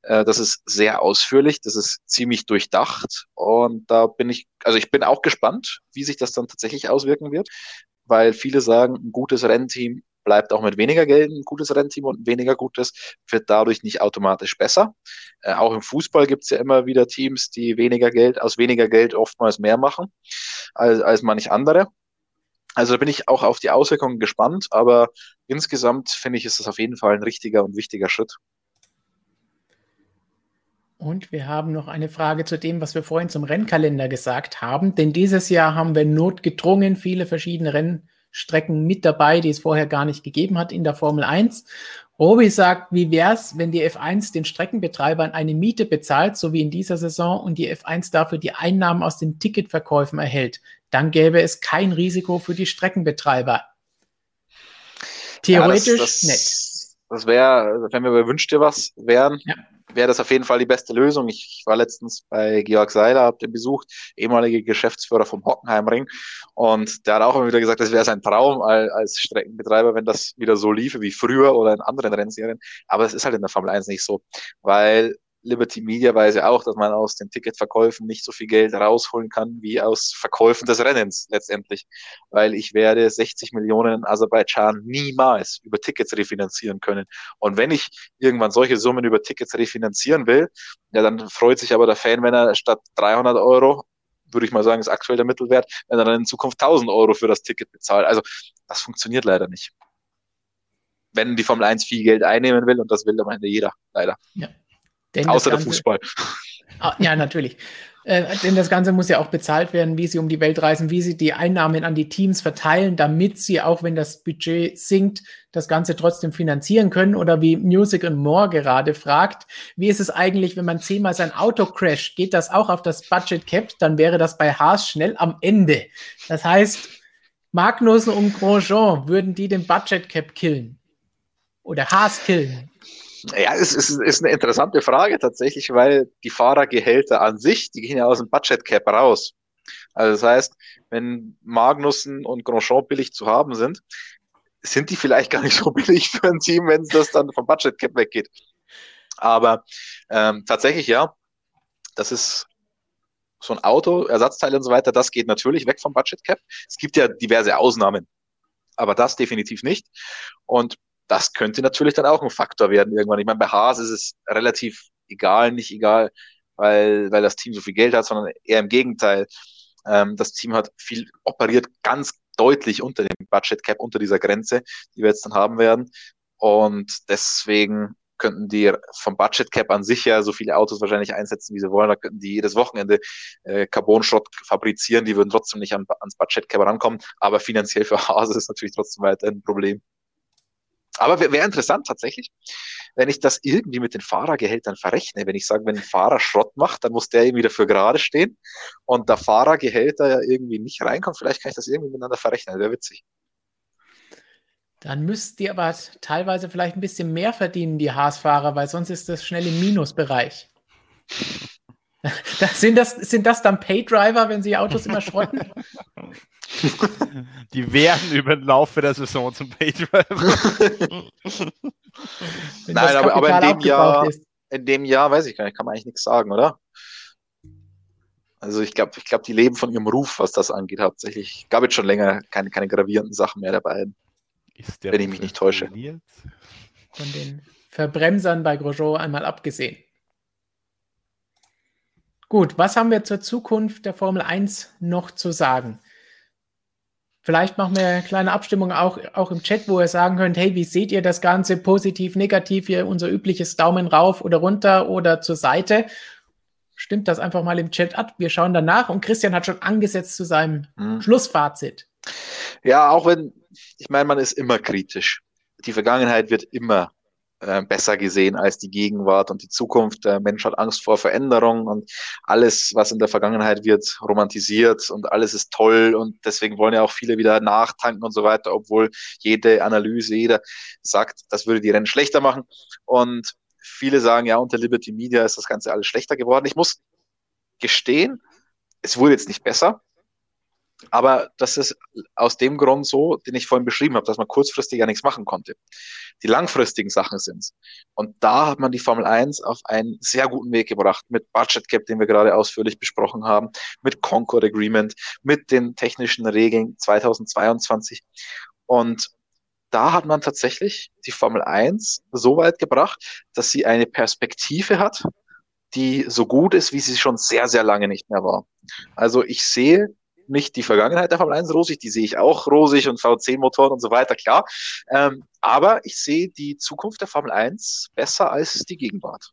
Äh, das ist sehr ausführlich, das ist ziemlich durchdacht und da bin ich, also ich bin auch gespannt, wie sich das dann tatsächlich auswirken wird, weil viele sagen, ein gutes Rennteam bleibt auch mit weniger Geld ein gutes Rennteam und ein weniger gutes wird dadurch nicht automatisch besser. Äh, auch im Fußball gibt es ja immer wieder Teams, die weniger Geld, aus weniger Geld oftmals mehr machen als, als manch andere. Also da bin ich auch auf die Auswirkungen gespannt, aber insgesamt finde ich, ist das auf jeden Fall ein richtiger und wichtiger Schritt. Und wir haben noch eine Frage zu dem, was wir vorhin zum Rennkalender gesagt haben. Denn dieses Jahr haben wir notgedrungen viele verschiedene Rennstrecken mit dabei, die es vorher gar nicht gegeben hat in der Formel 1. Robi sagt, wie wäre es, wenn die F1 den Streckenbetreibern eine Miete bezahlt, so wie in dieser Saison, und die F1 dafür die Einnahmen aus den Ticketverkäufen erhält? Dann gäbe es kein Risiko für die Streckenbetreiber. Theoretisch ja, das, das, nett. Das wäre, wenn wir bei Wünsch dir was wären, ja. wäre das auf jeden Fall die beste Lösung. Ich war letztens bei Georg Seiler, habe den besucht, ehemaliger Geschäftsführer vom Hockenheimring. Und der hat auch immer wieder gesagt, das wäre sein Traum als Streckenbetreiber, wenn das wieder so liefe wie früher oder in anderen Rennserien. Aber das ist halt in der Formel 1 nicht so, weil Liberty Media weiß ja auch, dass man aus den Ticketverkäufen nicht so viel Geld rausholen kann wie aus Verkäufen des Rennens letztendlich. Weil ich werde 60 Millionen in Aserbaidschan niemals über Tickets refinanzieren können. Und wenn ich irgendwann solche Summen über Tickets refinanzieren will, ja, dann freut sich aber der Fan, wenn er statt 300 Euro würde ich mal sagen, ist aktuell der Mittelwert, wenn er dann in Zukunft 1000 Euro für das Ticket bezahlt. Also das funktioniert leider nicht. Wenn die Formel 1 viel Geld einnehmen will und das will am Ende jeder, leider. Ja. Denn Außer Ganze, der Fußball. Ah, ja, natürlich. Äh, denn das Ganze muss ja auch bezahlt werden, wie sie um die Welt reisen, wie sie die Einnahmen an die Teams verteilen, damit sie, auch wenn das Budget sinkt, das Ganze trotzdem finanzieren können. Oder wie Music and More gerade fragt, wie ist es eigentlich, wenn man zehnmal sein Auto crasht? Geht das auch auf das Budget Cap? Dann wäre das bei Haas schnell am Ende. Das heißt, Magnussen und Grosjean würden die den Budget Cap killen. Oder Haas killen. Ja, es ist, ist eine interessante Frage tatsächlich, weil die Fahrergehälter an sich, die gehen ja aus dem Budget Cap raus. Also das heißt, wenn Magnussen und Grosjean billig zu haben sind, sind die vielleicht gar nicht so <laughs> billig für ein Team, wenn das dann vom Budget Cap weggeht. Aber ähm, tatsächlich ja, das ist so ein Auto, Ersatzteile und so weiter, das geht natürlich weg vom Budget Cap. Es gibt ja diverse Ausnahmen, aber das definitiv nicht. Und das könnte natürlich dann auch ein Faktor werden irgendwann. Ich meine, bei Haas ist es relativ egal, nicht egal, weil, weil das Team so viel Geld hat, sondern eher im Gegenteil. Ähm, das Team hat viel operiert ganz deutlich unter dem Budget Cap, unter dieser Grenze, die wir jetzt dann haben werden. Und deswegen könnten die vom Budget Cap an sich ja so viele Autos wahrscheinlich einsetzen, wie sie wollen. Da könnten die jedes Wochenende äh, Carbon-Schrott fabrizieren. Die würden trotzdem nicht an, ans Budget Cap rankommen. Aber finanziell für Haas ist es natürlich trotzdem weiter ein Problem. Aber wäre wär interessant tatsächlich, wenn ich das irgendwie mit den Fahrergehältern verrechne. Wenn ich sage, wenn ein Fahrer Schrott macht, dann muss der irgendwie dafür gerade stehen und der Fahrergehälter ja irgendwie nicht reinkommt. Vielleicht kann ich das irgendwie miteinander verrechnen. Wäre witzig. Dann müsst ihr aber teilweise vielleicht ein bisschen mehr verdienen, die Haas-Fahrer, weil sonst ist das schnell im Minusbereich. Das, sind, das, sind das dann Paydriver, wenn sie Autos immer schrotten? Die werden über den Laufe der Saison zum Paydriver. Nein, aber, aber, in dem Jahr, ist. in dem Jahr weiß ich gar nicht, kann man eigentlich nichts sagen, oder? Also ich glaube, ich glaube, die leben von ihrem Ruf, was das angeht, hauptsächlich. Gab jetzt schon länger keine, keine gravierenden Sachen mehr dabei. wenn ich mich nicht täusche. Von den Verbremsern bei Grosjean einmal abgesehen. Gut, was haben wir zur Zukunft der Formel 1 noch zu sagen? Vielleicht machen wir eine kleine Abstimmung auch, auch im Chat, wo ihr sagen könnt, hey, wie seht ihr das Ganze? Positiv, negativ, hier unser übliches Daumen rauf oder runter oder zur Seite. Stimmt das einfach mal im Chat ab. Wir schauen danach und Christian hat schon angesetzt zu seinem hm. Schlussfazit. Ja, auch wenn, ich meine, man ist immer kritisch. Die Vergangenheit wird immer äh, besser gesehen als die Gegenwart und die Zukunft. Der Mensch hat Angst vor Veränderung und alles, was in der Vergangenheit wird, romantisiert und alles ist toll und deswegen wollen ja auch viele wieder nachtanken und so weiter, obwohl jede Analyse, jeder sagt, das würde die Rennen schlechter machen. Und viele sagen, ja, unter Liberty Media ist das Ganze alles schlechter geworden. Ich muss gestehen, es wurde jetzt nicht besser. Aber das ist aus dem Grund so, den ich vorhin beschrieben habe, dass man kurzfristig ja nichts machen konnte. Die langfristigen Sachen sind Und da hat man die Formel 1 auf einen sehr guten Weg gebracht mit Budget Cap, den wir gerade ausführlich besprochen haben, mit Concord Agreement, mit den technischen Regeln 2022. Und da hat man tatsächlich die Formel 1 so weit gebracht, dass sie eine Perspektive hat, die so gut ist, wie sie schon sehr, sehr lange nicht mehr war. Also ich sehe nicht die Vergangenheit der Formel 1 rosig, die sehe ich auch rosig und V10-Motoren und so weiter, klar. Ähm, aber ich sehe die Zukunft der Formel 1 besser als die Gegenwart.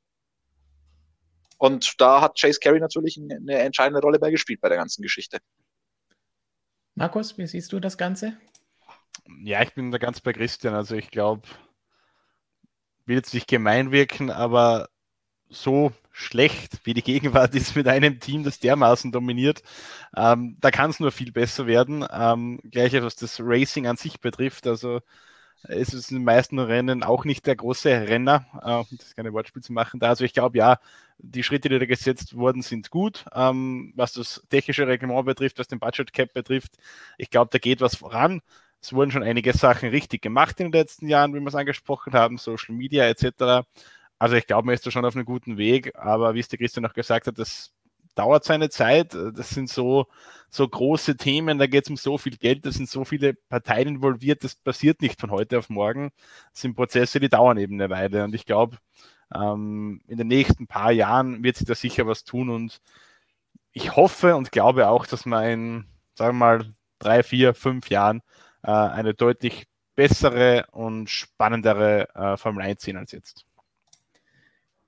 Und da hat Chase Carey natürlich eine entscheidende Rolle bei gespielt bei der ganzen Geschichte. Markus, wie siehst du das Ganze? Ja, ich bin da ganz bei Christian. Also ich glaube, will jetzt nicht gemein wirken, aber so schlecht wie die Gegenwart ist mit einem Team, das dermaßen dominiert, ähm, da kann es nur viel besser werden. Ähm, gleich was das Racing an sich betrifft. Also es ist in den meisten Rennen auch nicht der große Renner, äh, das keine Wortspiel zu machen da. Also ich glaube ja, die Schritte, die da gesetzt wurden, sind gut. Ähm, was das technische Reglement betrifft, was den Budget Cap betrifft, ich glaube, da geht was voran. Es wurden schon einige Sachen richtig gemacht in den letzten Jahren, wie wir es angesprochen haben, Social Media etc. Also ich glaube, man ist da schon auf einem guten Weg, aber wie es der Christian noch gesagt hat, das dauert seine Zeit. Das sind so, so große Themen, da geht es um so viel Geld, da sind so viele Parteien involviert, das passiert nicht von heute auf morgen. Das sind Prozesse, die dauern eben eine Weile. Und ich glaube, ähm, in den nächsten paar Jahren wird sich da sicher was tun und ich hoffe und glaube auch, dass man in, sagen wir mal, drei, vier, fünf Jahren äh, eine deutlich bessere und spannendere äh, Formel 1 sehen als jetzt.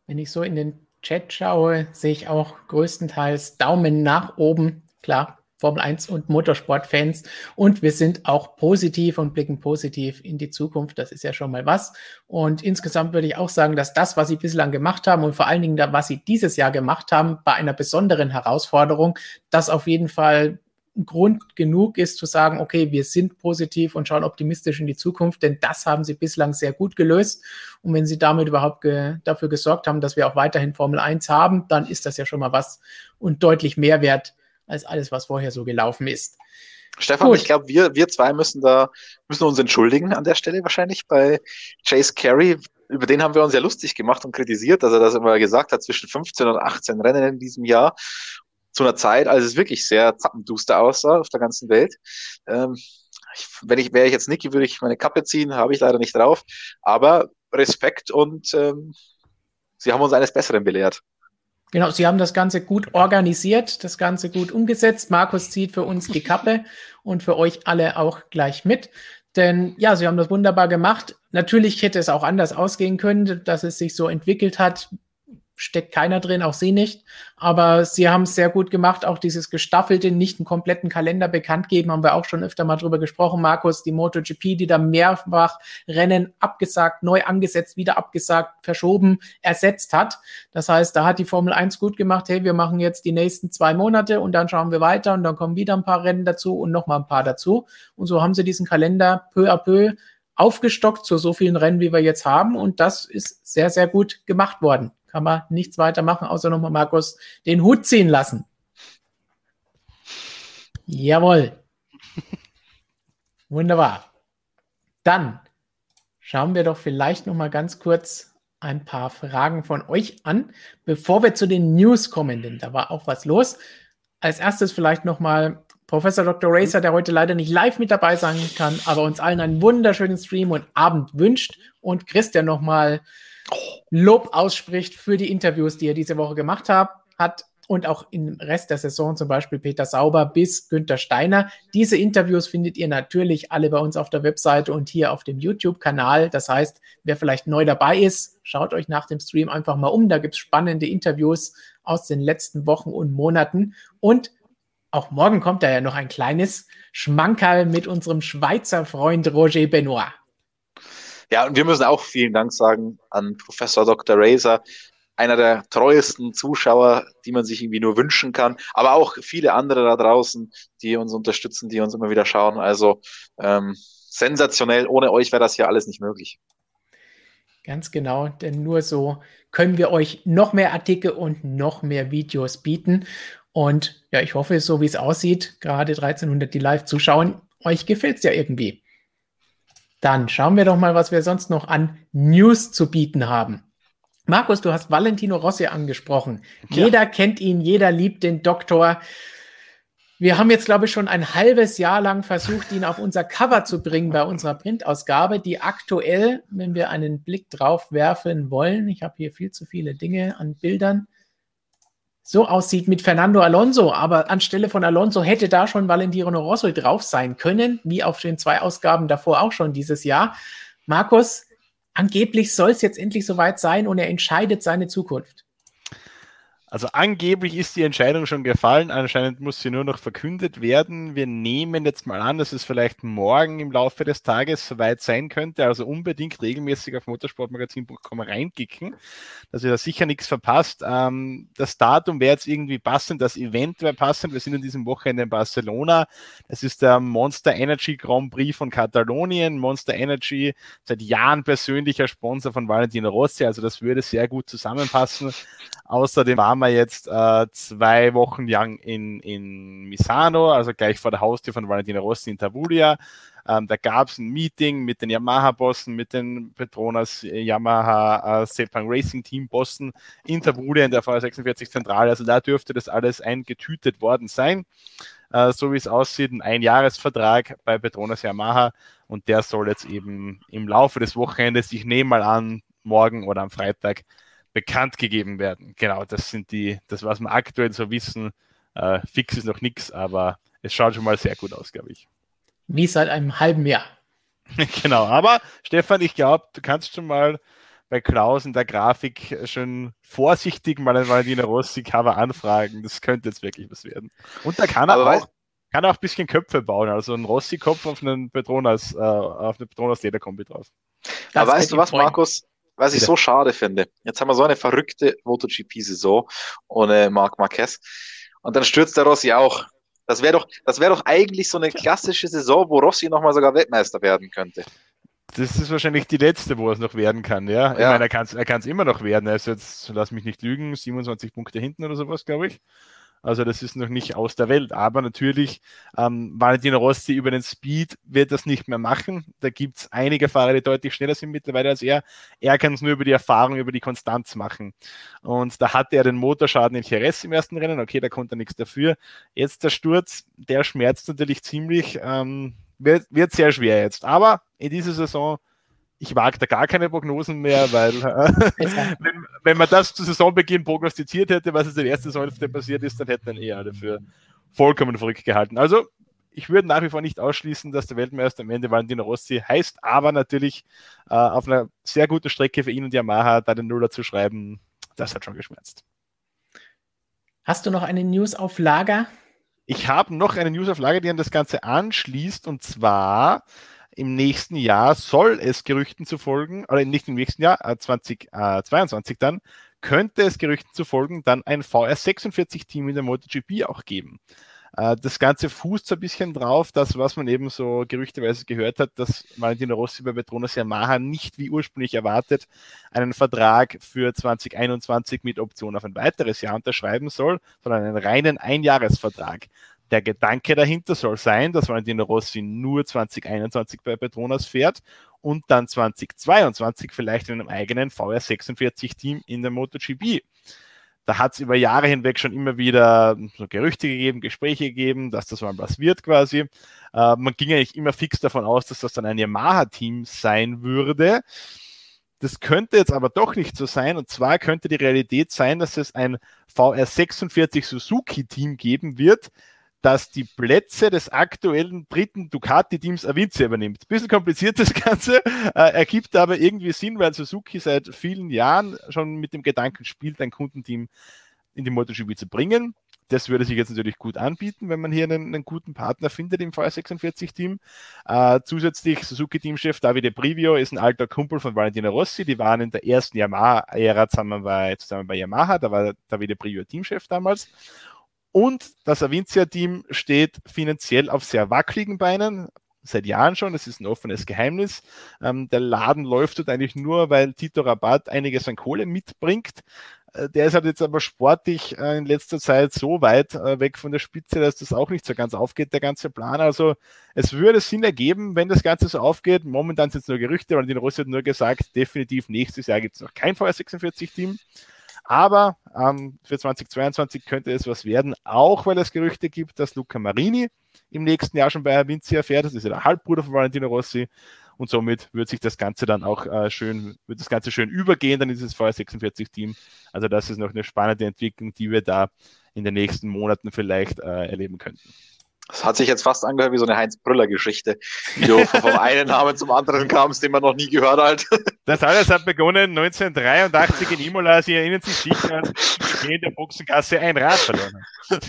Wenn ich so in den Chat schaue, sehe ich auch größtenteils Daumen nach oben. Klar, Formel 1 und Motorsportfans. Und wir sind auch positiv und blicken positiv in die Zukunft. Das ist ja schon mal was. Und insgesamt würde ich auch sagen, dass das, was sie bislang gemacht haben und vor allen Dingen, was sie dieses Jahr gemacht haben, bei einer besonderen Herausforderung, das auf jeden Fall Grund genug ist zu sagen, okay, wir sind positiv und schauen optimistisch in die Zukunft, denn das haben sie bislang sehr gut gelöst. Und wenn sie damit überhaupt ge dafür gesorgt haben, dass wir auch weiterhin Formel 1 haben, dann ist das ja schon mal was und deutlich mehr wert als alles, was vorher so gelaufen ist. Stefan, Gut. ich glaube, wir, wir zwei müssen da, müssen uns entschuldigen an der Stelle wahrscheinlich bei Chase Carey. Über den haben wir uns ja lustig gemacht und kritisiert, dass er das immer gesagt hat, zwischen 15 und 18 Rennen in diesem Jahr zu einer Zeit, als es wirklich sehr zappenduster aussah auf der ganzen Welt. Ähm, ich, wenn ich wäre ich jetzt Niki, würde ich meine Kappe ziehen, habe ich leider nicht drauf. Aber Respekt und ähm, Sie haben uns eines Besseren belehrt. Genau, Sie haben das Ganze gut organisiert, das Ganze gut umgesetzt. Markus zieht für uns die Kappe und für euch alle auch gleich mit. Denn ja, Sie haben das wunderbar gemacht. Natürlich hätte es auch anders ausgehen können, dass es sich so entwickelt hat, steckt keiner drin, auch sie nicht. Aber sie haben es sehr gut gemacht. Auch dieses gestaffelte, nicht einen kompletten Kalender bekannt geben, haben wir auch schon öfter mal drüber gesprochen, Markus. Die MotoGP, die da mehrfach Rennen abgesagt, neu angesetzt, wieder abgesagt, verschoben, ersetzt hat. Das heißt, da hat die Formel 1 gut gemacht. Hey, wir machen jetzt die nächsten zwei Monate und dann schauen wir weiter und dann kommen wieder ein paar Rennen dazu und nochmal ein paar dazu. Und so haben sie diesen Kalender peu à peu aufgestockt zu so vielen Rennen, wie wir jetzt haben. Und das ist sehr, sehr gut gemacht worden. Kann man nichts weiter machen, außer nochmal Markus den Hut ziehen lassen. Jawohl. <laughs> Wunderbar. Dann schauen wir doch vielleicht noch mal ganz kurz ein paar Fragen von euch an, bevor wir zu den News kommen, denn da war auch was los. Als erstes vielleicht noch mal Professor Dr. Racer, der heute leider nicht live mit dabei sein kann, aber uns allen einen wunderschönen Stream und Abend wünscht und Christian nochmal Lob ausspricht für die Interviews, die er diese Woche gemacht hat, und auch im Rest der Saison, zum Beispiel Peter Sauber bis Günther Steiner. Diese Interviews findet ihr natürlich alle bei uns auf der Webseite und hier auf dem YouTube-Kanal. Das heißt, wer vielleicht neu dabei ist, schaut euch nach dem Stream einfach mal um. Da gibt es spannende Interviews aus den letzten Wochen und Monaten. Und auch morgen kommt da ja noch ein kleines Schmankerl mit unserem Schweizer Freund Roger Benoit. Ja, und wir müssen auch vielen Dank sagen an Professor Dr. Razor, einer der treuesten Zuschauer, die man sich irgendwie nur wünschen kann, aber auch viele andere da draußen, die uns unterstützen, die uns immer wieder schauen. Also ähm, sensationell, ohne euch wäre das ja alles nicht möglich. Ganz genau, denn nur so können wir euch noch mehr Artikel und noch mehr Videos bieten. Und ja, ich hoffe, so wie es aussieht, gerade 1300, die live zuschauen, euch gefällt es ja irgendwie. Dann schauen wir doch mal, was wir sonst noch an News zu bieten haben. Markus, du hast Valentino Rossi angesprochen. Ja. Jeder kennt ihn, jeder liebt den Doktor. Wir haben jetzt, glaube ich, schon ein halbes Jahr lang versucht, ihn auf unser Cover zu bringen bei unserer Printausgabe, die aktuell, wenn wir einen Blick drauf werfen wollen, ich habe hier viel zu viele Dinge an Bildern, so aussieht mit Fernando Alonso. Aber anstelle von Alonso hätte da schon Valentino Rossi drauf sein können, wie auf den zwei Ausgaben davor auch schon dieses Jahr. Markus, angeblich soll es jetzt endlich soweit sein und er entscheidet seine Zukunft. Also angeblich ist die Entscheidung schon gefallen, anscheinend muss sie nur noch verkündet werden. Wir nehmen jetzt mal an, dass es vielleicht morgen im Laufe des Tages soweit sein könnte. Also unbedingt regelmäßig auf motorsportmagazin.com reinkicken, dass ihr da sicher nichts verpasst. Ähm, das Datum wäre jetzt irgendwie passend, das Event wäre passend. Wir sind in diesem Wochenende in Barcelona. Das ist der Monster Energy Grand Prix von Katalonien. Monster Energy seit Jahren persönlicher Sponsor von Valentino Rossi, also das würde sehr gut zusammenpassen. Außerdem waren wir jetzt äh, zwei Wochen lang in, in Misano, also gleich vor der Haustür von Valentino Rossi in Tavulia. Ähm, da gab es ein Meeting mit den Yamaha-Bossen, mit den Petronas Yamaha äh, Sepang Racing Team-Bossen in Tavulia in der V46 Zentrale. Also da dürfte das alles eingetütet worden sein. Äh, so wie es aussieht, ein Einjahresvertrag bei Petronas Yamaha und der soll jetzt eben im Laufe des Wochenendes, ich nehme mal an, morgen oder am Freitag bekannt gegeben werden. Genau, das sind die, das, was wir aktuell so wissen. Äh, fix ist noch nichts, aber es schaut schon mal sehr gut aus, glaube ich. Wie seit einem halben Jahr. <laughs> genau, aber Stefan, ich glaube, du kannst schon mal bei Klaus in der Grafik schon vorsichtig mal ein Valentino Rossi Cover anfragen. Das könnte jetzt wirklich was werden. Und da kann er aber auch, kann er auch ein bisschen Köpfe bauen, also ein Rossi-Kopf auf einen Petronas, äh, auf eine Petronas Lederkombi drauf. Aber weißt du was, Markus? Was ich so schade finde. Jetzt haben wir so eine verrückte MotoGP-Saison ohne Marc Marquez. Und dann stürzt der Rossi auch. Das wäre doch, das wäre doch eigentlich so eine klassische Saison, wo Rossi nochmal sogar Weltmeister werden könnte. Das ist wahrscheinlich die letzte, wo er es noch werden kann, ja. ja. Ich meine, er kann es er immer noch werden. Er ist jetzt, lass mich nicht lügen, 27 Punkte hinten oder sowas, glaube ich. Also das ist noch nicht aus der Welt. Aber natürlich, ähm, Valentino Rossi über den Speed wird das nicht mehr machen. Da gibt es einige Fahrer, die deutlich schneller sind mittlerweile als er. Er kann es nur über die Erfahrung, über die Konstanz machen. Und da hatte er den Motorschaden in Jerez im ersten Rennen. Okay, da konnte er nichts dafür. Jetzt der Sturz, der schmerzt natürlich ziemlich. Ähm, wird, wird sehr schwer jetzt. Aber in dieser Saison ich wage da gar keine Prognosen mehr, weil <laughs> äh, wenn, wenn, man das zu Saisonbeginn prognostiziert hätte, was in der ersten Saisonhälfte passiert ist, dann hätten dann eh alle für vollkommen verrückt gehalten. Also ich würde nach wie vor nicht ausschließen, dass der Weltmeister am Ende Valentino Rossi heißt, aber natürlich äh, auf einer sehr guten Strecke für ihn und Yamaha da den Nuller zu schreiben, das hat schon geschmerzt. Hast du noch eine News auf Lager? Ich habe noch eine News auf Lager, die an das Ganze anschließt, und zwar im nächsten Jahr soll es Gerüchten zu folgen, oder nicht im nächsten Jahr, 2022 äh, dann, könnte es Gerüchten zu folgen, dann ein VR46-Team in der MotoGP auch geben. Äh, das Ganze fußt so ein bisschen drauf, dass was man eben so gerüchteweise gehört hat, dass Valentino Rossi bei Petronas Yamaha nicht wie ursprünglich erwartet einen Vertrag für 2021 mit Option auf ein weiteres Jahr unterschreiben soll, sondern einen reinen Einjahresvertrag. Der Gedanke dahinter soll sein, dass Valentino Rossi nur 2021 bei Petronas fährt und dann 2022 vielleicht in einem eigenen VR46-Team in der MotoGP. Da hat es über Jahre hinweg schon immer wieder so Gerüchte gegeben, Gespräche gegeben, dass das mal was wird quasi. Äh, man ging eigentlich immer fix davon aus, dass das dann ein Yamaha-Team sein würde. Das könnte jetzt aber doch nicht so sein. Und zwar könnte die Realität sein, dass es ein VR46 Suzuki-Team geben wird, dass die Plätze des aktuellen dritten Ducati-Teams Avinza übernimmt. Bisschen kompliziert das Ganze, äh, ergibt aber irgendwie Sinn, weil Suzuki seit vielen Jahren schon mit dem Gedanken spielt, ein Kundenteam in die MotoGP zu bringen. Das würde sich jetzt natürlich gut anbieten, wenn man hier einen, einen guten Partner findet im VR46-Team. Äh, zusätzlich Suzuki-Teamchef Davide Privio ist ein alter Kumpel von Valentino Rossi. Die waren in der ersten Yamaha-Ära zusammen bei, zusammen bei Yamaha. Da war Davide Privio Teamchef damals. Und das Avincia-Team steht finanziell auf sehr wackeligen Beinen, seit Jahren schon, das ist ein offenes Geheimnis. Ähm, der Laden läuft dort eigentlich nur, weil Tito Rabat einiges an Kohle mitbringt. Äh, der ist halt jetzt aber sportlich äh, in letzter Zeit so weit äh, weg von der Spitze, dass das auch nicht so ganz aufgeht, der ganze Plan. Also es würde Sinn ergeben, wenn das Ganze so aufgeht. Momentan sind es nur Gerüchte, weil die Rossi hat nur gesagt, definitiv nächstes Jahr gibt es noch kein VR46-Team. Aber ähm, für 2022 könnte es was werden, auch weil es Gerüchte gibt, dass Luca Marini im nächsten Jahr schon bei Avincia fährt. Das ist ja der Halbbruder von Valentino Rossi. Und somit wird sich das Ganze dann auch äh, schön, wird das Ganze schön übergehen, dann dieses VR46-Team. Also das ist noch eine spannende Entwicklung, die wir da in den nächsten Monaten vielleicht äh, erleben könnten. Das hat sich jetzt fast angehört wie so eine Heinz-Brüller-Geschichte, wie du vom einen Namen zum anderen kamst, den man noch nie gehört hat. Das alles hat begonnen 1983 in Imola. Sie erinnern sich sicher, als in der Boxengasse ein Rad verloren <laughs>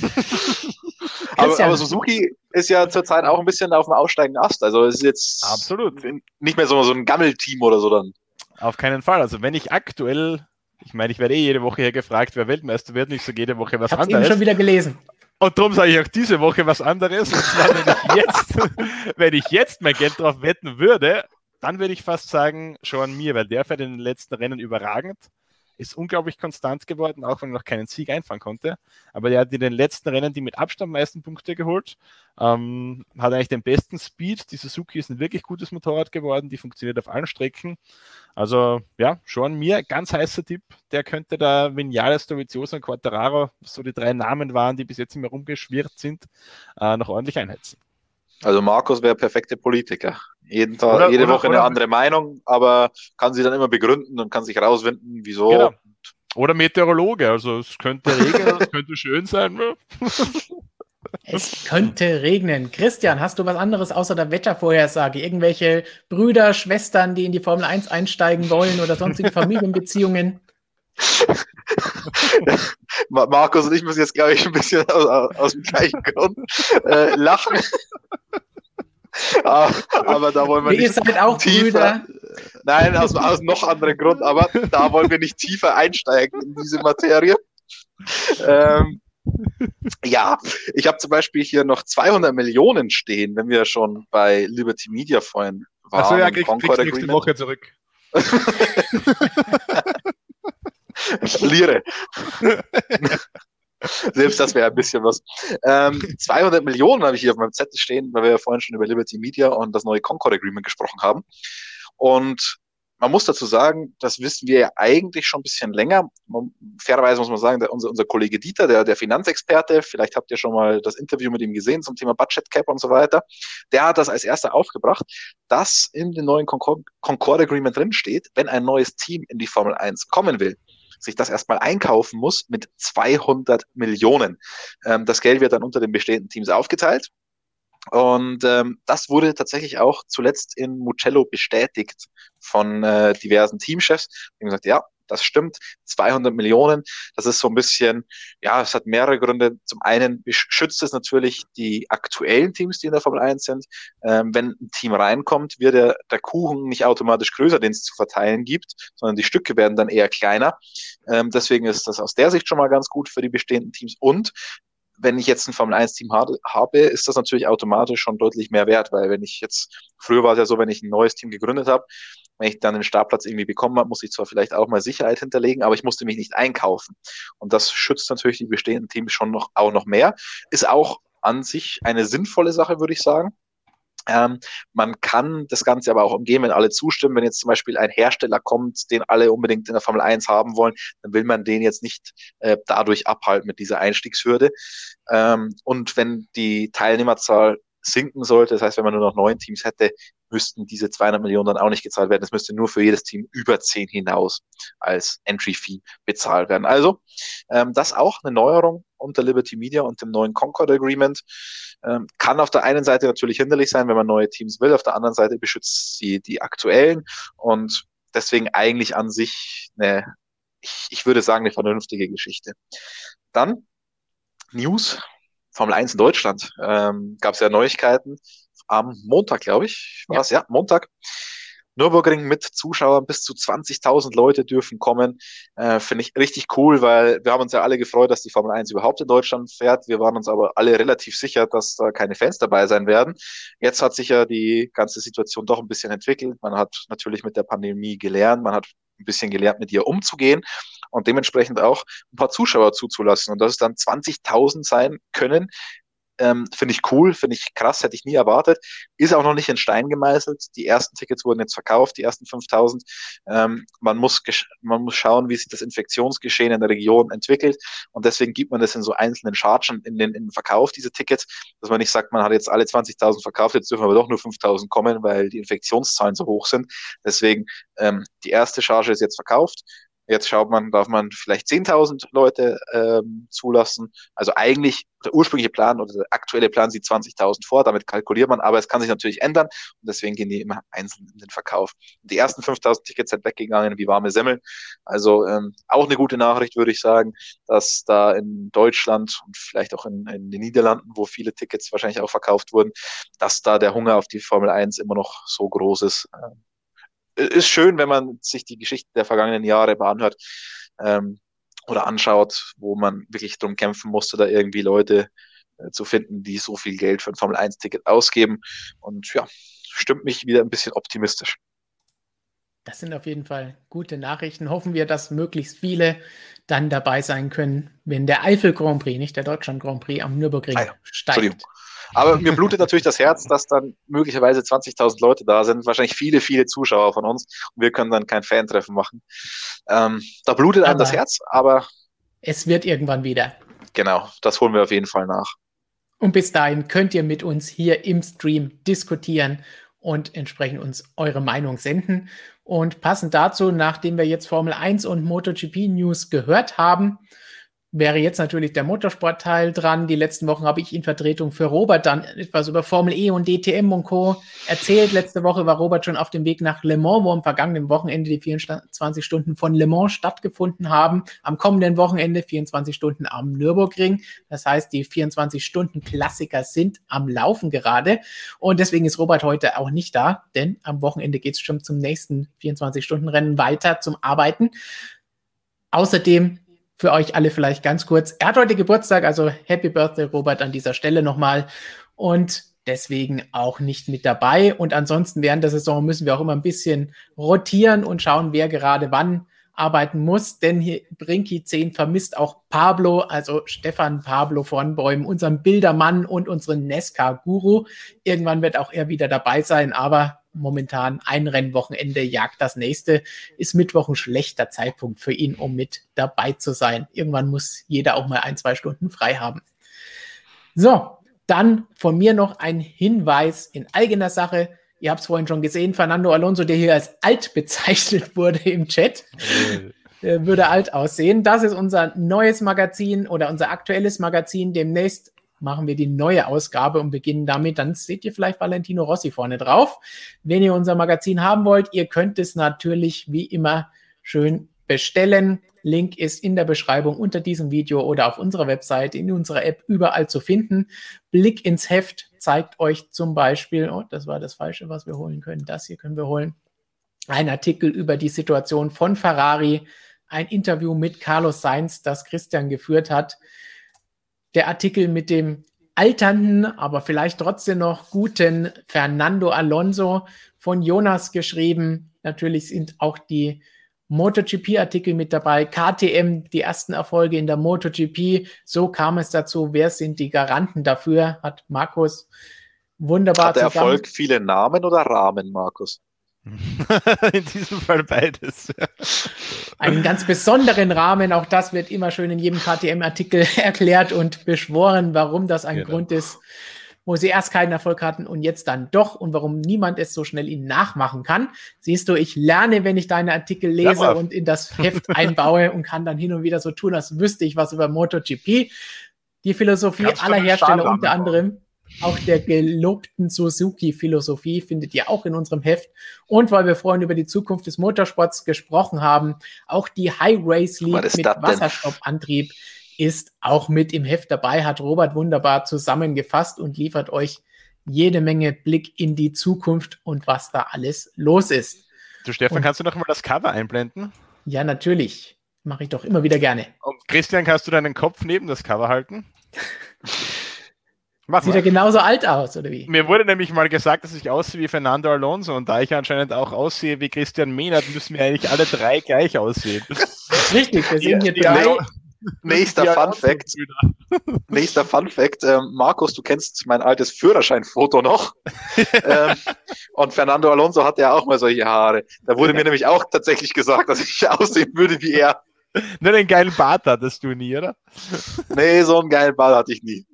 aber, aber, Suzuki ist ja zurzeit auch ein bisschen auf dem aussteigenden Ast. Also es ist jetzt Absolut. nicht mehr so, so ein Gammelteam oder so dann. Auf keinen Fall. Also wenn ich aktuell ich meine, ich werde eh jede Woche hier gefragt, wer Weltmeister wird, nicht so jede Woche was Hab's anderes. Ich habe schon wieder gelesen. Und darum sage ich auch diese Woche was anderes. Und zwar, wenn ich jetzt, <laughs> wenn ich jetzt mein Geld drauf wetten würde, dann würde ich fast sagen, schon mir, weil der fährt in den letzten Rennen überragend ist unglaublich konstant geworden, auch wenn er noch keinen Sieg einfahren konnte. Aber der hat in den letzten Rennen die mit Abstand meisten Punkte geholt. Ähm, hat eigentlich den besten Speed. Die Suzuki ist ein wirklich gutes Motorrad geworden. Die funktioniert auf allen Strecken. Also ja, schon mir ganz heißer Tipp. Der könnte da Vinales, Dovizioso und Quattararo, so die drei Namen waren, die bis jetzt immer rumgeschwirrt sind, äh, noch ordentlich einheizen. Also Markus wäre perfekte Politiker. Jeden Tag, oder, jede oder, Woche oder, eine andere Meinung, aber kann sie dann immer begründen und kann sich rausfinden, wieso. Genau. Oder Meteorologe, also es könnte regnen, es könnte schön sein. Ne? Es könnte regnen. Christian, hast du was anderes außer der Wettervorhersage? Irgendwelche Brüder, Schwestern, die in die Formel 1 einsteigen wollen oder sonstige Familienbeziehungen? Markus und ich müssen jetzt, glaube ich, ein bisschen aus, aus dem gleichen Grund äh, lachen. aber, aber, da wollen wir Ihr nicht seid auch tiefer, Brüder. Nein, aus, aus noch anderen Grund, aber da wollen wir nicht tiefer einsteigen in diese Materie. Ähm, ja, ich habe zum Beispiel hier noch 200 Millionen stehen, wenn wir schon bei Liberty Media vorhin waren. Achso, ja, krieg, kriegst nächste Woche zurück. <laughs> <laughs> Lire. <laughs> Selbst das wäre ein bisschen was. Ähm, 200 Millionen habe ich hier auf meinem Zettel stehen, weil wir ja vorhin schon über Liberty Media und das neue Concord Agreement gesprochen haben. Und man muss dazu sagen, das wissen wir ja eigentlich schon ein bisschen länger. Man, fairerweise muss man sagen, der, unser, unser Kollege Dieter, der, der Finanzexperte, vielleicht habt ihr schon mal das Interview mit ihm gesehen zum Thema Budget Cap und so weiter, der hat das als erster aufgebracht, dass in dem neuen Concord, Concord Agreement drinsteht, wenn ein neues Team in die Formel 1 kommen will, sich das erstmal einkaufen muss mit 200 Millionen. Ähm, das Geld wird dann unter den bestehenden Teams aufgeteilt. Und ähm, das wurde tatsächlich auch zuletzt in Mugello bestätigt von äh, diversen Teamchefs. Die haben gesagt, ja, Das stimmt. 200 Millionen. Das ist so ein bisschen, ja, es hat mehrere Gründe. Zum einen schützt es natürlich die aktuellen Teams, die in der Formel 1 sind. Ähm, wenn ein Team reinkommt, wird der, der Kuchen nicht automatisch größer, den es zu verteilen gibt, sondern die Stücke werden dann eher kleiner. Ähm, deswegen ist das aus der Sicht schon mal ganz gut für die bestehenden Teams. Und wenn ich jetzt ein Formel 1 Team habe, ist das natürlich automatisch schon deutlich mehr wert, weil wenn ich jetzt, früher war es ja so, wenn ich ein neues Team gegründet habe, wenn ich dann den Startplatz irgendwie bekommen habe, muss ich zwar vielleicht auch mal Sicherheit hinterlegen, aber ich musste mich nicht einkaufen. Und das schützt natürlich die bestehenden Teams schon noch, auch noch mehr. Ist auch an sich eine sinnvolle Sache, würde ich sagen. Ähm, man kann das Ganze aber auch umgehen, wenn alle zustimmen. Wenn jetzt zum Beispiel ein Hersteller kommt, den alle unbedingt in der Formel 1 haben wollen, dann will man den jetzt nicht äh, dadurch abhalten mit dieser Einstiegshürde. Ähm, und wenn die Teilnehmerzahl sinken sollte, das heißt, wenn man nur noch neun Teams hätte, müssten diese 200 Millionen dann auch nicht gezahlt werden. Es müsste nur für jedes Team über zehn hinaus als Entry-Fee bezahlt werden. Also ähm, das auch eine Neuerung unter Liberty Media und dem neuen Concord Agreement. Ähm, kann auf der einen Seite natürlich hinderlich sein, wenn man neue Teams will, auf der anderen Seite beschützt sie die aktuellen und deswegen eigentlich an sich eine, ich, ich würde sagen, eine vernünftige Geschichte. Dann News, Formel 1 in Deutschland. Ähm, Gab es ja Neuigkeiten am Montag, glaube ich. War ja. ja, Montag. Nürburgring mit Zuschauern, bis zu 20.000 Leute dürfen kommen. Äh, Finde ich richtig cool, weil wir haben uns ja alle gefreut, dass die Formel 1 überhaupt in Deutschland fährt. Wir waren uns aber alle relativ sicher, dass da keine Fans dabei sein werden. Jetzt hat sich ja die ganze Situation doch ein bisschen entwickelt. Man hat natürlich mit der Pandemie gelernt, man hat ein bisschen gelernt, mit ihr umzugehen und dementsprechend auch ein paar Zuschauer zuzulassen. Und dass es dann 20.000 sein können, ähm, finde ich cool, finde ich krass, hätte ich nie erwartet. Ist auch noch nicht in Stein gemeißelt. Die ersten Tickets wurden jetzt verkauft, die ersten 5000. Ähm, man, muss man muss schauen, wie sich das Infektionsgeschehen in der Region entwickelt. Und deswegen gibt man das in so einzelnen Chargen in den, in den Verkauf, diese Tickets, dass man nicht sagt, man hat jetzt alle 20.000 verkauft, jetzt dürfen aber doch nur 5000 kommen, weil die Infektionszahlen so hoch sind. Deswegen, ähm, die erste Charge ist jetzt verkauft. Jetzt schaut man, darf man vielleicht 10.000 Leute ähm, zulassen. Also eigentlich der ursprüngliche Plan oder der aktuelle Plan sieht 20.000 vor, damit kalkuliert man, aber es kann sich natürlich ändern und deswegen gehen die immer einzeln in den Verkauf. Die ersten 5.000 Tickets sind weggegangen wie warme Semmeln. Also ähm, auch eine gute Nachricht, würde ich sagen, dass da in Deutschland und vielleicht auch in, in den Niederlanden, wo viele Tickets wahrscheinlich auch verkauft wurden, dass da der Hunger auf die Formel 1 immer noch so groß ist. Ähm, ist schön, wenn man sich die Geschichte der vergangenen Jahre anhört ähm, oder anschaut, wo man wirklich drum kämpfen musste, da irgendwie Leute äh, zu finden, die so viel Geld für ein Formel 1-Ticket ausgeben. Und ja, stimmt mich wieder ein bisschen optimistisch. Das sind auf jeden Fall gute Nachrichten. Hoffen wir, dass möglichst viele dann dabei sein können, wenn der Eifel Grand Prix, nicht der Deutschland Grand Prix am Nürburgring ah ja, steigt. Aber mir blutet natürlich das Herz, dass dann möglicherweise 20.000 Leute da sind, wahrscheinlich viele, viele Zuschauer von uns und wir können dann kein Fan-Treffen machen. Ähm, da blutet einem das Herz, aber. Es wird irgendwann wieder. Genau, das holen wir auf jeden Fall nach. Und bis dahin könnt ihr mit uns hier im Stream diskutieren und entsprechend uns eure Meinung senden. Und passend dazu, nachdem wir jetzt Formel 1 und MotoGP News gehört haben, wäre jetzt natürlich der Motorsportteil dran. Die letzten Wochen habe ich in Vertretung für Robert dann etwas über Formel E und DTM und Co. erzählt. Letzte Woche war Robert schon auf dem Weg nach Le Mans, wo am vergangenen Wochenende die 24 Stunden von Le Mans stattgefunden haben. Am kommenden Wochenende 24 Stunden am Nürburgring. Das heißt, die 24 Stunden Klassiker sind am Laufen gerade. Und deswegen ist Robert heute auch nicht da, denn am Wochenende geht es schon zum nächsten 24 Stunden Rennen weiter zum Arbeiten. Außerdem für euch alle vielleicht ganz kurz. Er hat heute Geburtstag, also Happy Birthday, Robert, an dieser Stelle nochmal. Und deswegen auch nicht mit dabei. Und ansonsten während der Saison müssen wir auch immer ein bisschen rotieren und schauen, wer gerade wann arbeiten muss, denn hier Brinky 10 vermisst auch Pablo, also Stefan Pablo von Bäumen, unseren Bildermann und unseren Nesca-Guru. Irgendwann wird auch er wieder dabei sein, aber momentan ein Rennwochenende jagt das nächste. Ist Mittwoch ein schlechter Zeitpunkt für ihn, um mit dabei zu sein. Irgendwann muss jeder auch mal ein, zwei Stunden frei haben. So, dann von mir noch ein Hinweis in eigener Sache. Ihr habt es vorhin schon gesehen, Fernando Alonso, der hier als alt bezeichnet wurde im Chat, äh, würde alt aussehen. Das ist unser neues Magazin oder unser aktuelles Magazin. Demnächst machen wir die neue Ausgabe und beginnen damit. Dann seht ihr vielleicht Valentino Rossi vorne drauf. Wenn ihr unser Magazin haben wollt, ihr könnt es natürlich wie immer schön bestellen. Link ist in der Beschreibung unter diesem Video oder auf unserer Website, in unserer App überall zu finden. Blick ins Heft zeigt euch zum Beispiel, oh, das war das Falsche, was wir holen können. Das hier können wir holen. Ein Artikel über die Situation von Ferrari, ein Interview mit Carlos Sainz, das Christian geführt hat. Der Artikel mit dem alternden, aber vielleicht trotzdem noch guten Fernando Alonso von Jonas geschrieben. Natürlich sind auch die MotoGP-Artikel mit dabei, KTM, die ersten Erfolge in der MotoGP. So kam es dazu. Wer sind die Garanten dafür? Hat Markus wunderbar Hat der Erfolg viele Namen oder Rahmen, Markus? <laughs> in diesem Fall beides. Einen ganz besonderen Rahmen, auch das wird immer schön in jedem KTM-Artikel <laughs> erklärt und beschworen, warum das ein genau. Grund ist, wo sie erst keinen Erfolg hatten und jetzt dann doch und warum niemand es so schnell ihnen nachmachen kann. Siehst du, ich lerne, wenn ich deine Artikel lese ja, und in das Heft einbaue <laughs> und kann dann hin und wieder so tun, als wüsste ich was über MotoGP. Die Philosophie aller Hersteller unter anderem auch der gelobten Suzuki-Philosophie findet ihr auch in unserem Heft. Und weil wir vorhin über die Zukunft des Motorsports gesprochen haben, auch die High Race League mit Wasserstoffantrieb ist auch mit im Heft dabei, hat Robert wunderbar zusammengefasst und liefert euch jede Menge Blick in die Zukunft und was da alles los ist. Du Stefan, und, kannst du noch mal das Cover einblenden? Ja, natürlich. Mache ich doch immer wieder gerne. Und Christian, kannst du deinen Kopf neben das Cover halten? <laughs> Mach Sieht mal. er genauso alt aus, oder wie? Mir wurde nämlich mal gesagt, dass ich aussehe wie Fernando Alonso und da ich anscheinend auch aussehe wie Christian Mehnert, müssen wir eigentlich alle drei gleich aussehen. <laughs> Richtig, wir sehen hier drei. Nächster Fun Fact. Nächster Fun Fact. Ähm, Markus, du kennst mein altes Führerscheinfoto noch. <laughs> ähm, und Fernando Alonso hatte ja auch mal solche Haare. Da wurde mir nämlich auch tatsächlich gesagt, dass ich <laughs> aussehen würde wie er. Nur den geilen Bart hattest du nie, oder? Nee, so einen geilen Bart hatte ich nie.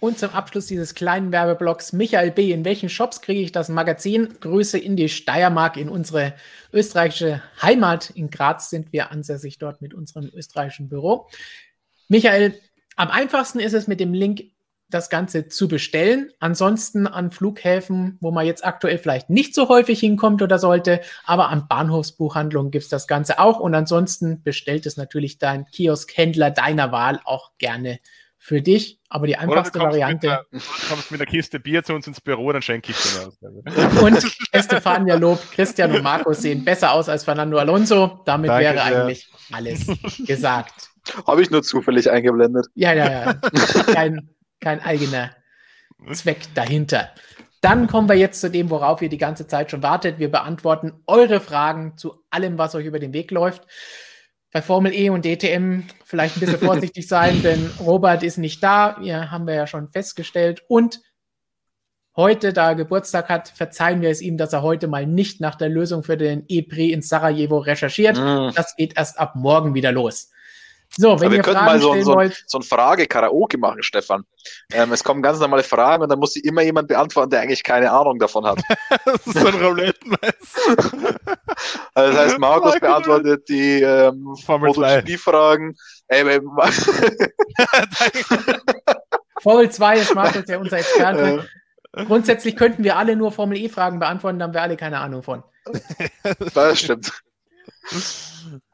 Und zum Abschluss dieses kleinen Werbeblocks, Michael B., in welchen Shops kriege ich das Magazin? Grüße in die Steiermark, in unsere österreichische Heimat. In Graz sind wir ansässig dort mit unserem österreichischen Büro. Michael, am einfachsten ist es mit dem Link das Ganze zu bestellen. Ansonsten an Flughäfen, wo man jetzt aktuell vielleicht nicht so häufig hinkommt oder sollte, aber an Bahnhofsbuchhandlungen gibt es das Ganze auch. Und ansonsten bestellt es natürlich dein Kioskhändler deiner Wahl auch gerne für dich, aber die einfachste Variante. Der, du kommst mit einer Kiste Bier zu uns ins Büro, dann schenke ich dir was. <laughs> Und Estefania lobt, Christian und Markus sehen besser aus als Fernando Alonso. Damit Danke wäre sehr. eigentlich alles gesagt. Habe ich nur zufällig eingeblendet. Ja, ja, ja. Kein, kein eigener Zweck dahinter. Dann kommen wir jetzt zu dem, worauf ihr die ganze Zeit schon wartet. Wir beantworten eure Fragen zu allem, was euch über den Weg läuft bei Formel E und DTM vielleicht ein bisschen <laughs> vorsichtig sein, denn Robert ist nicht da. Ja, haben wir ja schon festgestellt. Und heute, da er Geburtstag hat, verzeihen wir es ihm, dass er heute mal nicht nach der Lösung für den E-Prix in Sarajevo recherchiert. Mm. Das geht erst ab morgen wieder los. So, wenn wir ihr Fragen mal so, so, wollt, so ein Frage-Karaoke machen, Stefan. Ähm, es kommen ganz normale Fragen und dann muss sie immer jemand beantworten, der eigentlich keine Ahnung davon hat. <laughs> das ist so ein roulette also <laughs> Das heißt, Markus beantwortet die ähm, MotoGP-Fragen. Äh, <laughs> Formel 2 ist Markus ja unser Experte. Grundsätzlich könnten wir alle nur Formel E-Fragen beantworten, da haben wir alle keine Ahnung von. das stimmt.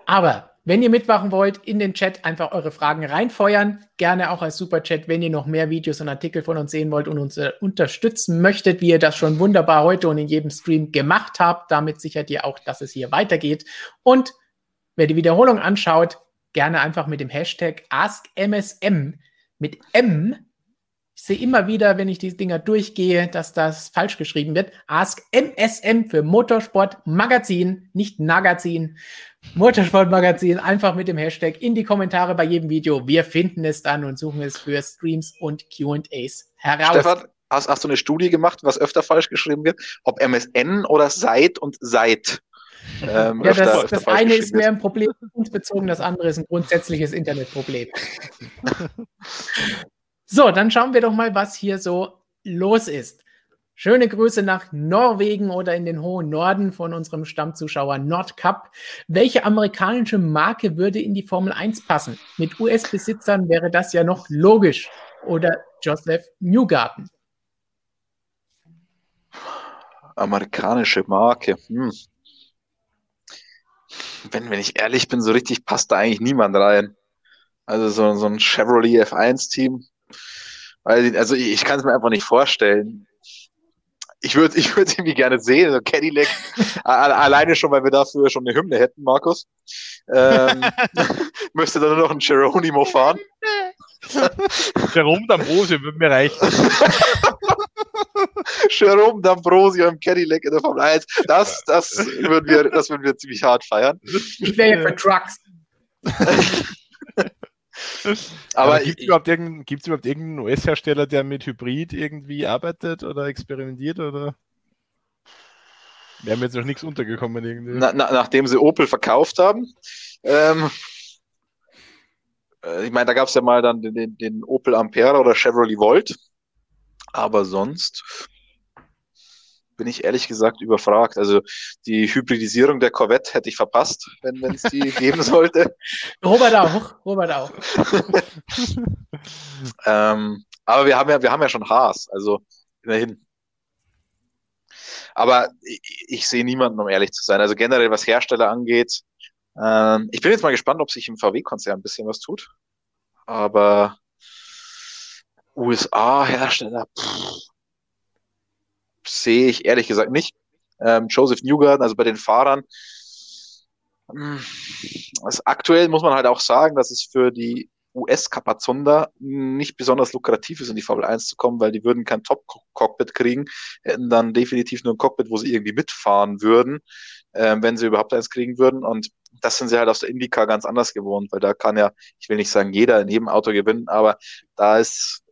Aber wenn ihr mitmachen wollt, in den Chat einfach eure Fragen reinfeuern. Gerne auch als Superchat, wenn ihr noch mehr Videos und Artikel von uns sehen wollt und uns äh, unterstützen möchtet, wie ihr das schon wunderbar heute und in jedem Stream gemacht habt. Damit sichert ihr auch, dass es hier weitergeht. Und wer die Wiederholung anschaut, gerne einfach mit dem Hashtag AskMSM mit M. Ich sehe immer wieder, wenn ich diese Dinger durchgehe, dass das falsch geschrieben wird. AskMSM für Motorsport Magazin, nicht Magazin. Motorsportmagazin einfach mit dem Hashtag in die Kommentare bei jedem Video. Wir finden es dann und suchen es für Streams und QAs heraus. Stefan, hast, hast, du eine Studie gemacht, was öfter falsch geschrieben wird? Ob MSN oder seit und seit? Ähm, ja, öfter, das, öfter das eine ist mehr ein Problem bezogen, das andere ist ein grundsätzliches Internetproblem. <laughs> so, dann schauen wir doch mal, was hier so los ist. Schöne Grüße nach Norwegen oder in den hohen Norden von unserem Stammzuschauer Nordcup. Welche amerikanische Marke würde in die Formel 1 passen? Mit US-Besitzern wäre das ja noch logisch. Oder Joseph Newgarten. Amerikanische Marke. Hm. wenn, wenn ich ehrlich bin, so richtig passt da eigentlich niemand rein. Also so, so ein Chevrolet F1-Team. Also ich, ich kann es mir einfach nicht vorstellen. Ich würde ich würde irgendwie gerne sehen, so Cadillac, alleine schon, weil wir dafür schon eine Hymne hätten, Markus. Ähm, <laughs> <laughs> müsste dann nur noch ein Geronimo fahren. <laughs> Jerome D'Ambrosio würde mir reichen. Jerome D'Ambrosio im Cadillac in der Formel 1. Das, das, würden wir, das würden wir ziemlich hart feiern. Ich wäre ja für Trucks. Aber, Aber gibt es überhaupt, irgendeinen, US-Hersteller, der mit Hybrid irgendwie arbeitet oder experimentiert? Oder? Wäre mir jetzt noch nichts untergekommen irgendwie. Na, na, nachdem sie Opel verkauft haben. Ähm, äh, ich meine, da gab es ja mal dann den, den Opel Ampera oder Chevrolet Volt. Aber sonst bin ich ehrlich gesagt überfragt. Also die Hybridisierung der Corvette hätte ich verpasst, wenn es die <laughs> geben sollte. Robert auch, Robert auch. <laughs> ähm, aber wir haben ja, wir haben ja schon Haas, also immerhin. Aber ich, ich sehe niemanden, um ehrlich zu sein. Also generell, was Hersteller angeht, ähm, ich bin jetzt mal gespannt, ob sich im VW-Konzern ein bisschen was tut. Aber USA-Hersteller, sehe ich ehrlich gesagt nicht. Ähm, Joseph Newgarden, also bei den Fahrern, also aktuell muss man halt auch sagen, dass es für die US-Kapazunder nicht besonders lukrativ ist, in die Formel 1 zu kommen, weil die würden kein Top-Cockpit kriegen, hätten dann definitiv nur ein Cockpit, wo sie irgendwie mitfahren würden, äh, wenn sie überhaupt eins kriegen würden. Und das sind sie halt aus der IndyCar ganz anders gewohnt, weil da kann ja, ich will nicht sagen, jeder in jedem Auto gewinnen, aber da ist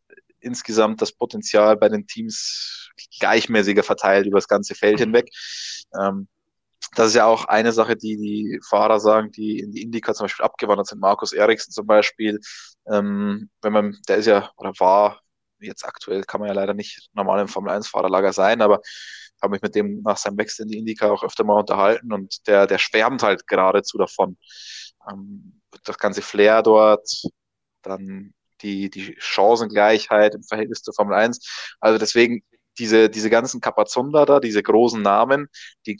insgesamt das Potenzial bei den Teams gleichmäßiger verteilt über das ganze Feld hinweg. Ähm, das ist ja auch eine Sache, die die Fahrer sagen, die in die Indica zum Beispiel abgewandert sind. Markus Eriksen zum Beispiel, ähm, wenn man, der ist ja oder war jetzt aktuell kann man ja leider nicht normal im Formel 1 Fahrerlager sein, aber habe mich mit dem nach seinem Wechsel in die Indica auch öfter mal unterhalten und der, der schwärmt halt geradezu davon. Ähm, das ganze Flair dort, dann die, die Chancengleichheit im Verhältnis zur Formel 1. Also deswegen diese, diese ganzen Kapazunder da, diese großen Namen, die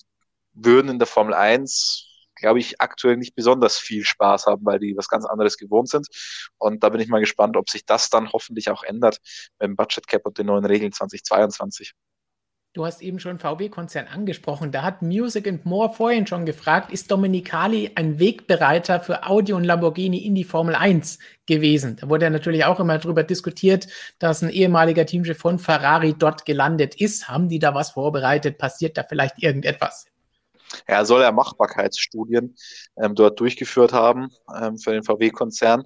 würden in der Formel 1 glaube ich, aktuell nicht besonders viel Spaß haben, weil die was ganz anderes gewohnt sind. Und da bin ich mal gespannt, ob sich das dann hoffentlich auch ändert beim Budget Cap und den neuen Regeln 2022. Du hast eben schon VW-Konzern angesprochen. Da hat Music and More vorhin schon gefragt, ist Dominicali ein Wegbereiter für Audi und Lamborghini in die Formel 1 gewesen? Da wurde ja natürlich auch immer darüber diskutiert, dass ein ehemaliger Teamchef von Ferrari dort gelandet ist. Haben die da was vorbereitet? Passiert da vielleicht irgendetwas? Er soll ja Machbarkeitsstudien ähm, dort durchgeführt haben ähm, für den VW-Konzern.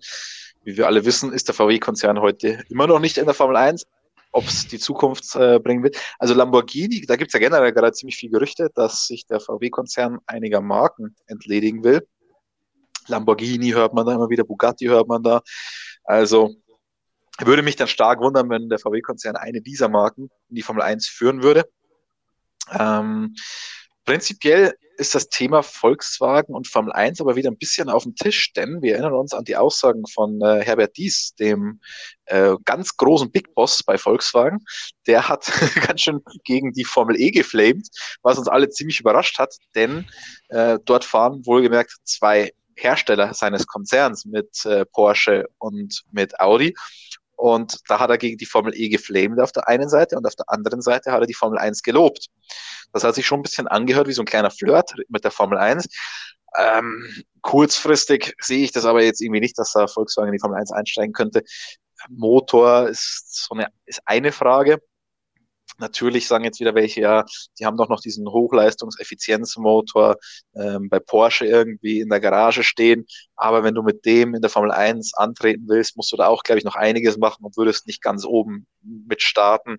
Wie wir alle wissen, ist der VW-Konzern heute immer noch nicht in der Formel 1, ob es die Zukunft äh, bringen wird. Also Lamborghini, da gibt es ja generell gerade ziemlich viel Gerüchte, dass sich der VW-Konzern einiger Marken entledigen will. Lamborghini hört man da immer wieder, Bugatti hört man da. Also würde mich dann stark wundern, wenn der VW-Konzern eine dieser Marken in die Formel 1 führen würde. Ähm, Prinzipiell ist das Thema Volkswagen und Formel 1 aber wieder ein bisschen auf dem Tisch, denn wir erinnern uns an die Aussagen von äh, Herbert Dies, dem äh, ganz großen Big Boss bei Volkswagen. Der hat <laughs> ganz schön gegen die Formel E geflamed, was uns alle ziemlich überrascht hat, denn äh, dort fahren wohlgemerkt zwei Hersteller seines Konzerns mit äh, Porsche und mit Audi. Und da hat er gegen die Formel E geflamed auf der einen Seite und auf der anderen Seite hat er die Formel 1 gelobt. Das hat sich schon ein bisschen angehört wie so ein kleiner Flirt mit der Formel 1. Ähm, kurzfristig sehe ich das aber jetzt irgendwie nicht, dass da Volkswagen in die Formel 1 einsteigen könnte. Motor ist so eine, ist eine Frage. Natürlich sagen jetzt wieder welche, ja, die haben doch noch diesen Hochleistungseffizienzmotor ähm, bei Porsche irgendwie in der Garage stehen. Aber wenn du mit dem in der Formel 1 antreten willst, musst du da auch, glaube ich, noch einiges machen und würdest nicht ganz oben mit starten.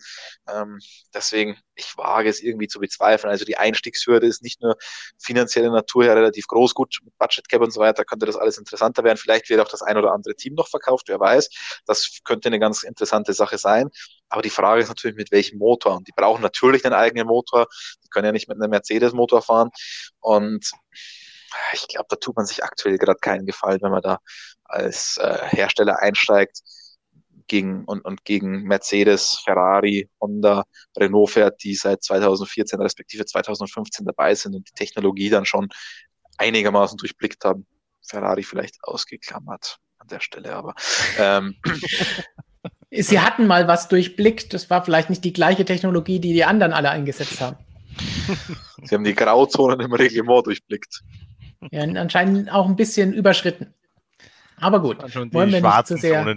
Ähm, deswegen, ich wage es irgendwie zu bezweifeln. Also die Einstiegshürde ist nicht nur finanzielle Natur her relativ groß. Gut, mit Budget Cap und so weiter könnte das alles interessanter werden. Vielleicht wird auch das ein oder andere Team noch verkauft, wer weiß. Das könnte eine ganz interessante Sache sein. Aber die Frage ist natürlich, mit welchem Motor. Und die brauchen natürlich einen eigenen Motor. Die können ja nicht mit einem Mercedes-Motor fahren. Und ich glaube, da tut man sich aktuell gerade keinen Gefallen, wenn man da als äh, Hersteller einsteigt gegen, und, und gegen Mercedes, Ferrari, Honda, Renault fährt, die seit 2014 respektive 2015 dabei sind und die Technologie dann schon einigermaßen durchblickt haben. Ferrari vielleicht ausgeklammert an der Stelle, aber ähm, <laughs> <laughs> Sie hatten mal was durchblickt. Das war vielleicht nicht die gleiche Technologie, die die anderen alle eingesetzt haben. <laughs> Sie haben die Grauzonen im Reglement durchblickt. Ja, anscheinend auch ein bisschen überschritten. Aber gut, wollen wir nicht zu sehr. <laughs>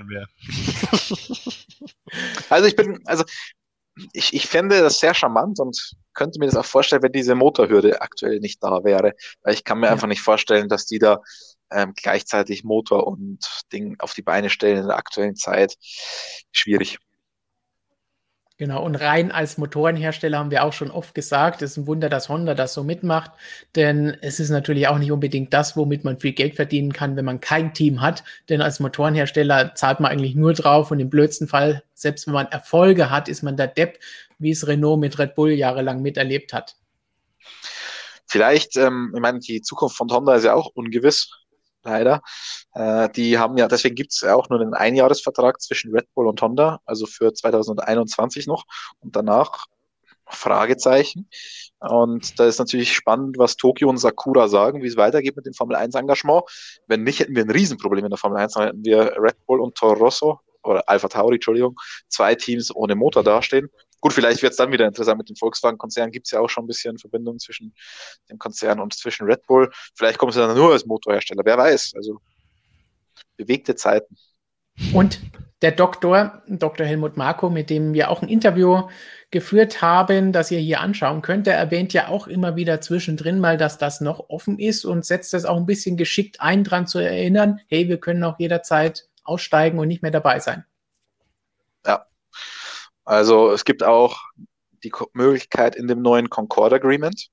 also ich bin, also ich, ich fände das sehr charmant und könnte mir das auch vorstellen, wenn diese Motorhürde aktuell nicht da wäre. Weil ich kann mir ja. einfach nicht vorstellen, dass die da ähm, gleichzeitig Motor und Ding auf die Beine stellen in der aktuellen Zeit. Schwierig. Genau, und rein als Motorenhersteller haben wir auch schon oft gesagt, es ist ein Wunder, dass Honda das so mitmacht, denn es ist natürlich auch nicht unbedingt das, womit man viel Geld verdienen kann, wenn man kein Team hat, denn als Motorenhersteller zahlt man eigentlich nur drauf und im blödsten Fall, selbst wenn man Erfolge hat, ist man der Depp, wie es Renault mit Red Bull jahrelang miterlebt hat. Vielleicht, ähm, ich meine, die Zukunft von Honda ist ja auch ungewiss leider. Äh, die haben ja, deswegen gibt es ja auch nur einen Einjahresvertrag zwischen Red Bull und Honda, also für 2021 noch und danach Fragezeichen. Und da ist natürlich spannend, was Tokio und Sakura sagen, wie es weitergeht mit dem Formel 1 Engagement. Wenn nicht, hätten wir ein Riesenproblem in der Formel 1, dann hätten wir Red Bull und Toro Rosso oder Alpha Tauri, Entschuldigung, zwei Teams ohne Motor dastehen. Gut, vielleicht wird es dann wieder interessant mit dem Volkswagen-Konzern. Gibt es ja auch schon ein bisschen Verbindung zwischen dem Konzern und zwischen Red Bull. Vielleicht kommen sie dann nur als Motorhersteller. Wer weiß. Also bewegte Zeiten. Und der Doktor, Dr. Helmut Marko, mit dem wir auch ein Interview geführt haben, das ihr hier anschauen könnt, der erwähnt ja auch immer wieder zwischendrin mal, dass das noch offen ist und setzt das auch ein bisschen geschickt ein, dran zu erinnern, hey, wir können auch jederzeit aussteigen und nicht mehr dabei sein. Also es gibt auch die Möglichkeit in dem neuen Concord Agreement.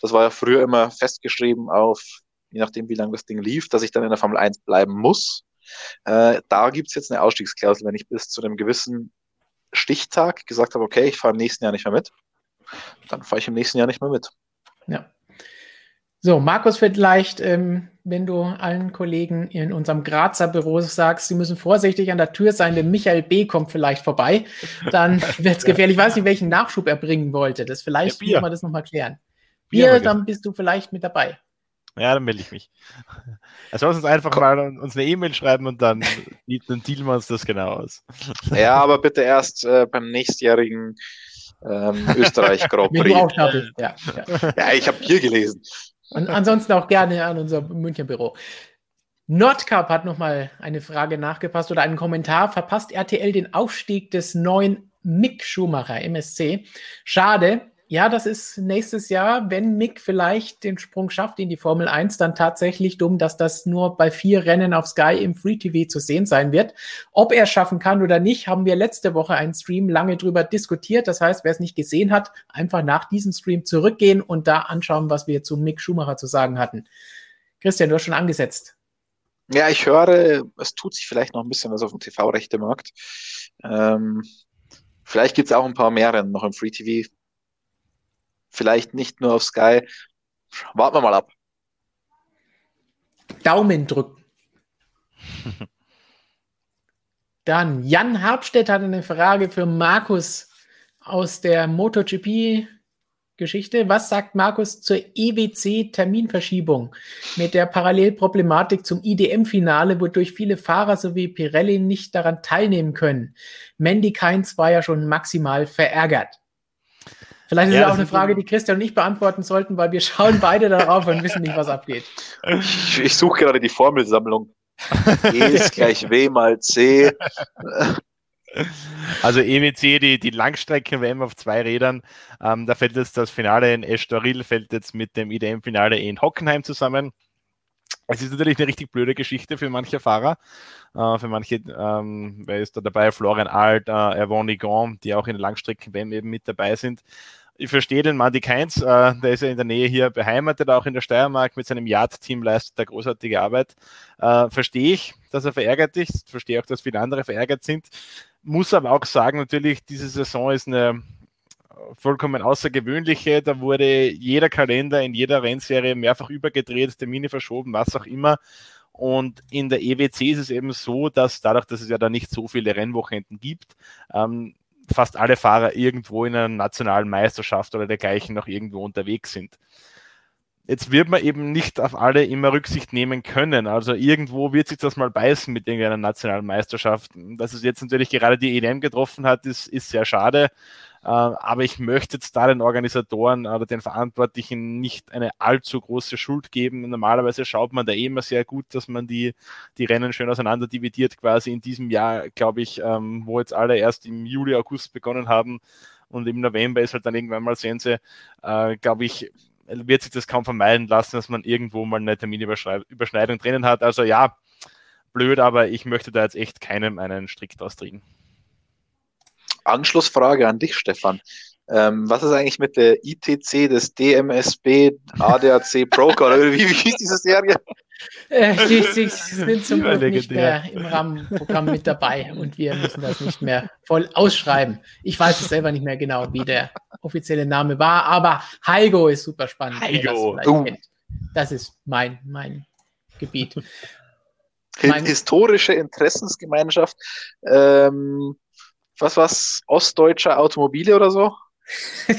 Das war ja früher immer festgeschrieben auf, je nachdem wie lange das Ding lief, dass ich dann in der Formel 1 bleiben muss. Äh, da gibt es jetzt eine Ausstiegsklausel, wenn ich bis zu einem gewissen Stichtag gesagt habe, okay, ich fahre im nächsten Jahr nicht mehr mit, dann fahre ich im nächsten Jahr nicht mehr mit. Ja. So, Markus, vielleicht, ähm, wenn du allen Kollegen in unserem Grazer Büro sagst, sie müssen vorsichtig an der Tür sein, denn Michael B. kommt vielleicht vorbei, dann <laughs> wird es gefährlich. Ich weiß nicht, welchen Nachschub er bringen wollte. Das vielleicht ja, muss man das nochmal klären. Bier, Bier dann bist du vielleicht mit dabei. Ja, dann melde ich mich. Also lass uns einfach Komm. mal uns eine E-Mail schreiben und dann, <laughs> dann dealen wir uns das genau aus. Ja, aber bitte erst äh, beim nächstjährigen ähm, Österreich Grand <laughs> Prix. Ja, ja. ja, ich habe Bier gelesen. Und ansonsten auch gerne an unser München-Büro. Nordcup hat nochmal eine Frage nachgepasst oder einen Kommentar. Verpasst RTL den Aufstieg des neuen Mick Schumacher, MSC? Schade, ja, das ist nächstes Jahr, wenn Mick vielleicht den Sprung schafft in die Formel 1, dann tatsächlich dumm, dass das nur bei vier Rennen auf Sky im Free TV zu sehen sein wird. Ob er es schaffen kann oder nicht, haben wir letzte Woche einen Stream lange drüber diskutiert. Das heißt, wer es nicht gesehen hat, einfach nach diesem Stream zurückgehen und da anschauen, was wir zu Mick Schumacher zu sagen hatten. Christian, du hast schon angesetzt. Ja, ich höre, es tut sich vielleicht noch ein bisschen was auf dem TV-Rechte-Markt. Ähm, vielleicht gibt es auch ein paar mehr Rennen noch im Free TV vielleicht nicht nur auf Sky. Warten wir mal ab. Daumen drücken. <laughs> Dann Jan Habstedt hat eine Frage für Markus aus der MotoGP Geschichte. Was sagt Markus zur EWC-Terminverschiebung mit der Parallelproblematik zum IDM-Finale, wodurch viele Fahrer sowie Pirelli nicht daran teilnehmen können? Mandy Keins war ja schon maximal verärgert. Vielleicht ist ja, es auch eine Frage, die Christian und ich beantworten sollten, weil wir schauen beide darauf und wissen nicht, was abgeht. Ich, ich suche gerade die Formelsammlung. <laughs> E ist gleich W mal C. Also EWC, die, die Langstrecken-WM auf zwei Rädern, ähm, da fällt jetzt das Finale in Estoril, fällt jetzt mit dem IDM-Finale in Hockenheim zusammen. Es ist natürlich eine richtig blöde Geschichte für manche Fahrer. Äh, für manche, ähm, wer ist da dabei? Florian Alt, äh, Erwan Ligon, die auch in der Langstrecken-WM eben mit dabei sind. Ich verstehe den Mandy Keins, äh, der ist ja in der Nähe hier beheimatet, auch in der Steiermark mit seinem Yard-Team leistet er großartige Arbeit. Äh, verstehe ich, dass er verärgert ist, verstehe auch, dass viele andere verärgert sind. Muss aber auch sagen, natürlich, diese Saison ist eine vollkommen außergewöhnliche. Da wurde jeder Kalender in jeder Rennserie mehrfach übergedreht, Termine verschoben, was auch immer. Und in der EWC ist es eben so, dass dadurch, dass es ja da nicht so viele Rennwochenenden gibt, ähm, fast alle Fahrer irgendwo in einer nationalen Meisterschaft oder dergleichen noch irgendwo unterwegs sind. Jetzt wird man eben nicht auf alle immer Rücksicht nehmen können. Also irgendwo wird sich das mal beißen mit irgendeiner nationalen Meisterschaft. Dass es jetzt natürlich gerade die EDM getroffen hat, ist, ist sehr schade. Äh, aber ich möchte jetzt da den Organisatoren oder den Verantwortlichen nicht eine allzu große Schuld geben. Normalerweise schaut man da eh immer sehr gut, dass man die, die Rennen schön auseinander dividiert. Quasi in diesem Jahr, glaube ich, ähm, wo jetzt alle erst im Juli, August begonnen haben und im November ist halt dann irgendwann mal Sense, äh, glaube ich, wird sich das kaum vermeiden lassen, dass man irgendwo mal eine Terminüberschneidung drinnen hat. Also ja, blöd, aber ich möchte da jetzt echt keinem einen Strick draus drehen. Anschlussfrage an dich, Stefan. Ähm, was ist eigentlich mit der ITC des DMSB ADAC Broker? Oder wie, wie hieß diese Serie? Äh, die, die sind zum Glück nicht mehr im Rahmenprogramm mit dabei und wir müssen das nicht mehr voll ausschreiben. Ich weiß es selber nicht mehr genau, wie der offizielle Name war, aber Heigo ist super spannend. Heigo. Das, uh. das, ist mein, mein Gebiet. Mein Historische Interessensgemeinschaft. Ähm, was war's? Ostdeutscher Automobile oder so? <laughs>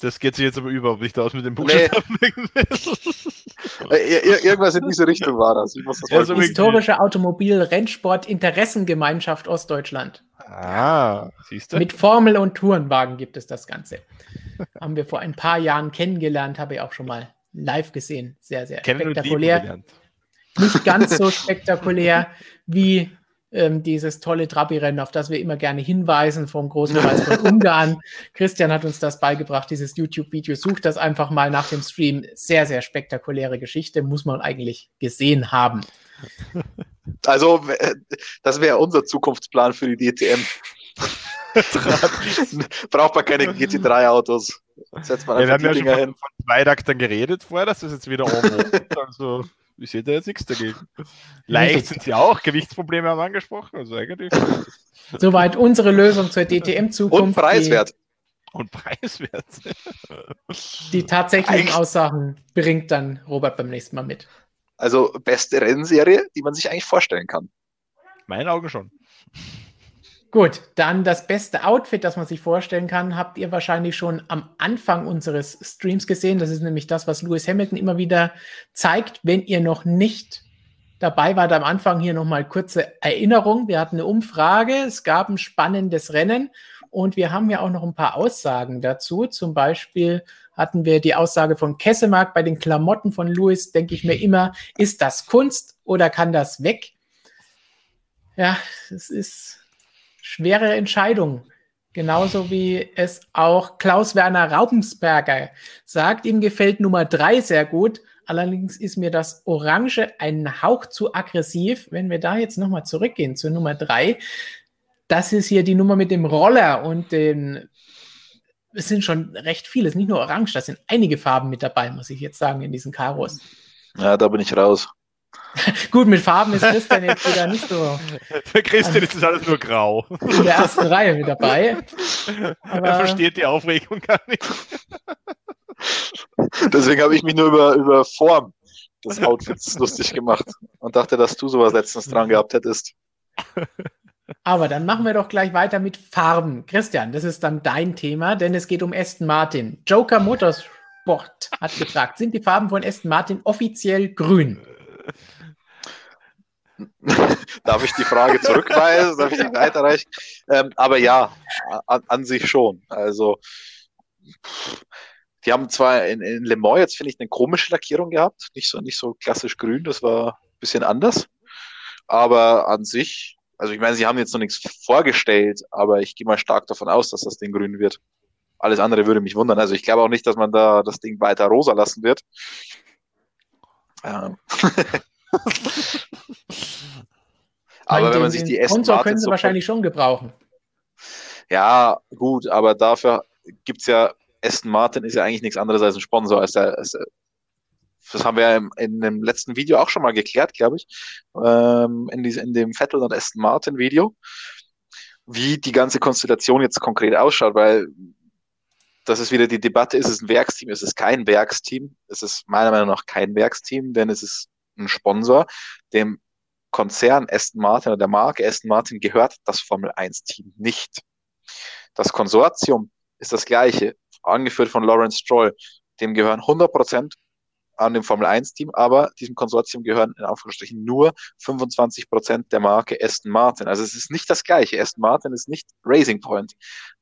Das geht sich jetzt aber überhaupt nicht aus mit dem Buchstaben. <laughs> <laughs> Nee. Irgendwas in diese Richtung war das. das also Historische Automobil-Rennsport-Interessengemeinschaft Ostdeutschland. Ah, siehst du? Mit Formel- und Tourenwagen gibt es das Ganze. Haben wir vor ein paar Jahren kennengelernt, habe ich auch schon mal live gesehen. Sehr, sehr Kennen spektakulär. Nicht ganz so spektakulär wie ähm, dieses tolle Trabi-Rennen, auf das wir immer gerne hinweisen vom Großen Preis von Ungarn. <laughs> Christian hat uns das beigebracht, dieses YouTube-Video. Sucht das einfach mal nach dem Stream. Sehr, sehr spektakuläre Geschichte, muss man eigentlich gesehen haben. <laughs> Also, das wäre unser Zukunftsplan für die DTM. <laughs> Braucht man keine GT3-Autos. Setzt man ja, wir haben ja schon von, von Zweitaktern geredet vorher, dass das jetzt wieder en Also, ich sehe da jetzt nichts dagegen. <laughs> Leicht sind sie auch, Gewichtsprobleme haben angesprochen, also eigentlich. Soweit unsere Lösung zur DTM-Zukunft. Und preiswert. Und preiswert. Die tatsächlichen eigentlich, Aussagen bringt dann Robert beim nächsten Mal mit. Also beste Rennserie, die man sich eigentlich vorstellen kann. Meinen Augen schon. Gut, dann das beste Outfit, das man sich vorstellen kann, habt ihr wahrscheinlich schon am Anfang unseres Streams gesehen. Das ist nämlich das, was Lewis Hamilton immer wieder zeigt. Wenn ihr noch nicht dabei wart am Anfang, hier nochmal kurze Erinnerung. Wir hatten eine Umfrage, es gab ein spannendes Rennen und wir haben ja auch noch ein paar Aussagen dazu. Zum Beispiel hatten wir die Aussage von Kessemark bei den Klamotten von Lewis, denke ich mir immer, ist das Kunst oder kann das weg? Ja, es ist schwere Entscheidung. Genauso wie es auch Klaus-Werner Raubensberger sagt, ihm gefällt Nummer drei sehr gut. Allerdings ist mir das Orange ein Hauch zu aggressiv. Wenn wir da jetzt nochmal zurückgehen zur Nummer drei, das ist hier die Nummer mit dem Roller und den. Es sind schon recht viele, es ist nicht nur Orange, da sind einige Farben mit dabei, muss ich jetzt sagen, in diesen Karos. Ja, da bin ich raus. <laughs> Gut, mit Farben ist Christian jetzt wieder nicht so. Für Christian ist das alles nur grau. In der ersten Reihe mit dabei. Aber er versteht die Aufregung gar nicht. Deswegen habe ich mich nur über, über Form des Outfits lustig gemacht und dachte, dass du sowas letztens dran gehabt hättest. Aber dann machen wir doch gleich weiter mit Farben. Christian, das ist dann dein Thema, denn es geht um Aston Martin. Joker Motorsport hat gefragt, sind die Farben von Aston Martin offiziell grün? Darf ich die Frage zurückweisen? Darf ich die weiterreichen? Ähm, aber ja, an, an, sich schon. Also, die haben zwar in, in Le Mans jetzt, finde ich, eine komische Lackierung gehabt. Nicht so, nicht so klassisch grün, das war ein bisschen anders. Aber an sich, also ich meine, sie haben jetzt noch nichts vorgestellt, aber ich gehe mal stark davon aus, dass das Ding grün wird. Alles andere würde mich wundern. Also ich glaube auch nicht, dass man da das Ding weiter rosa lassen wird. Ähm. <laughs> aber wenn man sich die Aston Martin können sie so wahrscheinlich schon gebrauchen. Ja, gut, aber dafür gibt es ja, Aston Martin ist ja eigentlich nichts anderes als ein Sponsor. Als der, als das haben wir ja im, in dem letzten Video auch schon mal geklärt, glaube ich, ähm, in, diese, in dem Vettel und Aston Martin Video, wie die ganze Konstellation jetzt konkret ausschaut, weil das ist wieder die Debatte, ist es ein Werksteam, ist es kein Werksteam? Es ist meiner Meinung nach kein Werksteam, denn es ist ein Sponsor. Dem Konzern Aston Martin oder der Marke Aston Martin gehört das Formel 1 Team nicht. Das Konsortium ist das gleiche, angeführt von Lawrence Stroll. Dem gehören 100% an dem Formel 1-Team, aber diesem Konsortium gehören in Anführungsstrichen nur 25 Prozent der Marke Aston Martin. Also es ist nicht das gleiche. Aston Martin ist nicht Racing Point.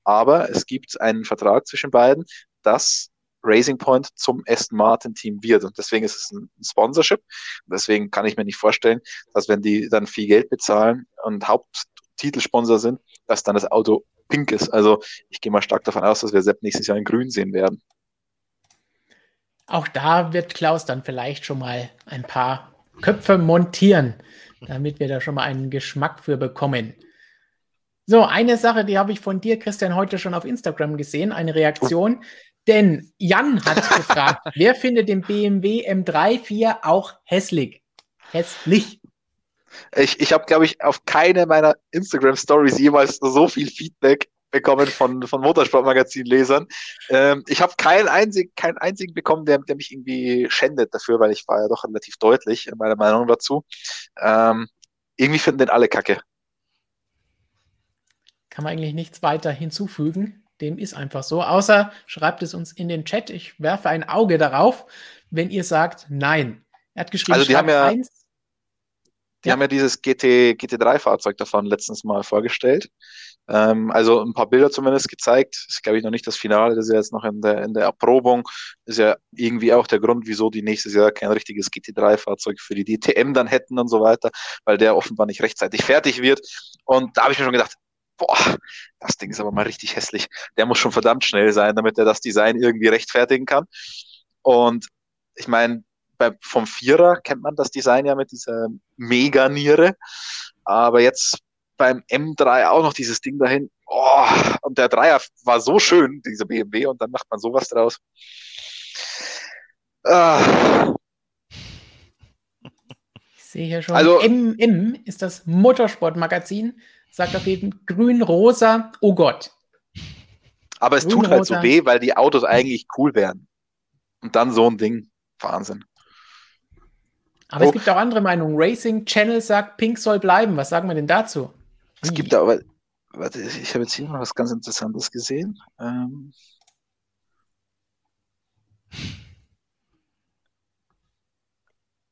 Aber es gibt einen Vertrag zwischen beiden, dass Racing Point zum Aston Martin Team wird. Und deswegen ist es ein Sponsorship. Deswegen kann ich mir nicht vorstellen, dass wenn die dann viel Geld bezahlen und Haupttitelsponsor sind, dass dann das Auto pink ist. Also ich gehe mal stark davon aus, dass wir Sepp nächstes Jahr in grün sehen werden. Auch da wird Klaus dann vielleicht schon mal ein paar Köpfe montieren, damit wir da schon mal einen Geschmack für bekommen. So, eine Sache, die habe ich von dir, Christian, heute schon auf Instagram gesehen, eine Reaktion. Denn Jan hat <laughs> gefragt, wer findet den BMW M3 4 auch hässlich? Hässlich. Ich, ich habe, glaube ich, auf keine meiner Instagram-Stories jemals so viel Feedback bekommen von, von Motorsportmagazin-Lesern. Ähm, ich habe keinen, einzig, keinen einzigen bekommen, der, der mich irgendwie schändet dafür, weil ich war ja doch relativ deutlich in meiner Meinung dazu. Ähm, irgendwie finden den alle kacke. Kann man eigentlich nichts weiter hinzufügen. Dem ist einfach so. Außer schreibt es uns in den Chat. Ich werfe ein Auge darauf, wenn ihr sagt nein. Er hat geschrieben, also die haben ja, eins. Die ja. haben ja dieses GT, GT3-Fahrzeug davon letztens mal vorgestellt. Ähm, also ein paar Bilder zumindest gezeigt. Das ist, glaube ich, noch nicht das Finale, das ist ja jetzt noch in der, in der Erprobung. Ist ja irgendwie auch der Grund, wieso die nächstes Jahr kein richtiges GT3-Fahrzeug für die DTM dann hätten und so weiter, weil der offenbar nicht rechtzeitig fertig wird. Und da habe ich mir schon gedacht, boah, das Ding ist aber mal richtig hässlich. Der muss schon verdammt schnell sein, damit er das Design irgendwie rechtfertigen kann. Und ich meine, vom Vierer kennt man das Design ja mit dieser Mega-Niere. Aber jetzt beim M3 auch noch dieses Ding dahin. Oh, und der Dreier war so schön, dieser BMW, und dann macht man sowas draus. Ah. Ich sehe hier schon, also, MM ist das Motorsportmagazin, sagt auf jeden grün-rosa, oh Gott. Aber es grün, tut halt so weh, weil die Autos eigentlich cool wären. Und dann so ein Ding. Wahnsinn. Aber oh. es gibt auch andere Meinungen. Racing Channel sagt, Pink soll bleiben. Was sagen wir denn dazu? Es gibt aber, warte, ich habe jetzt hier noch was ganz Interessantes gesehen. Ähm,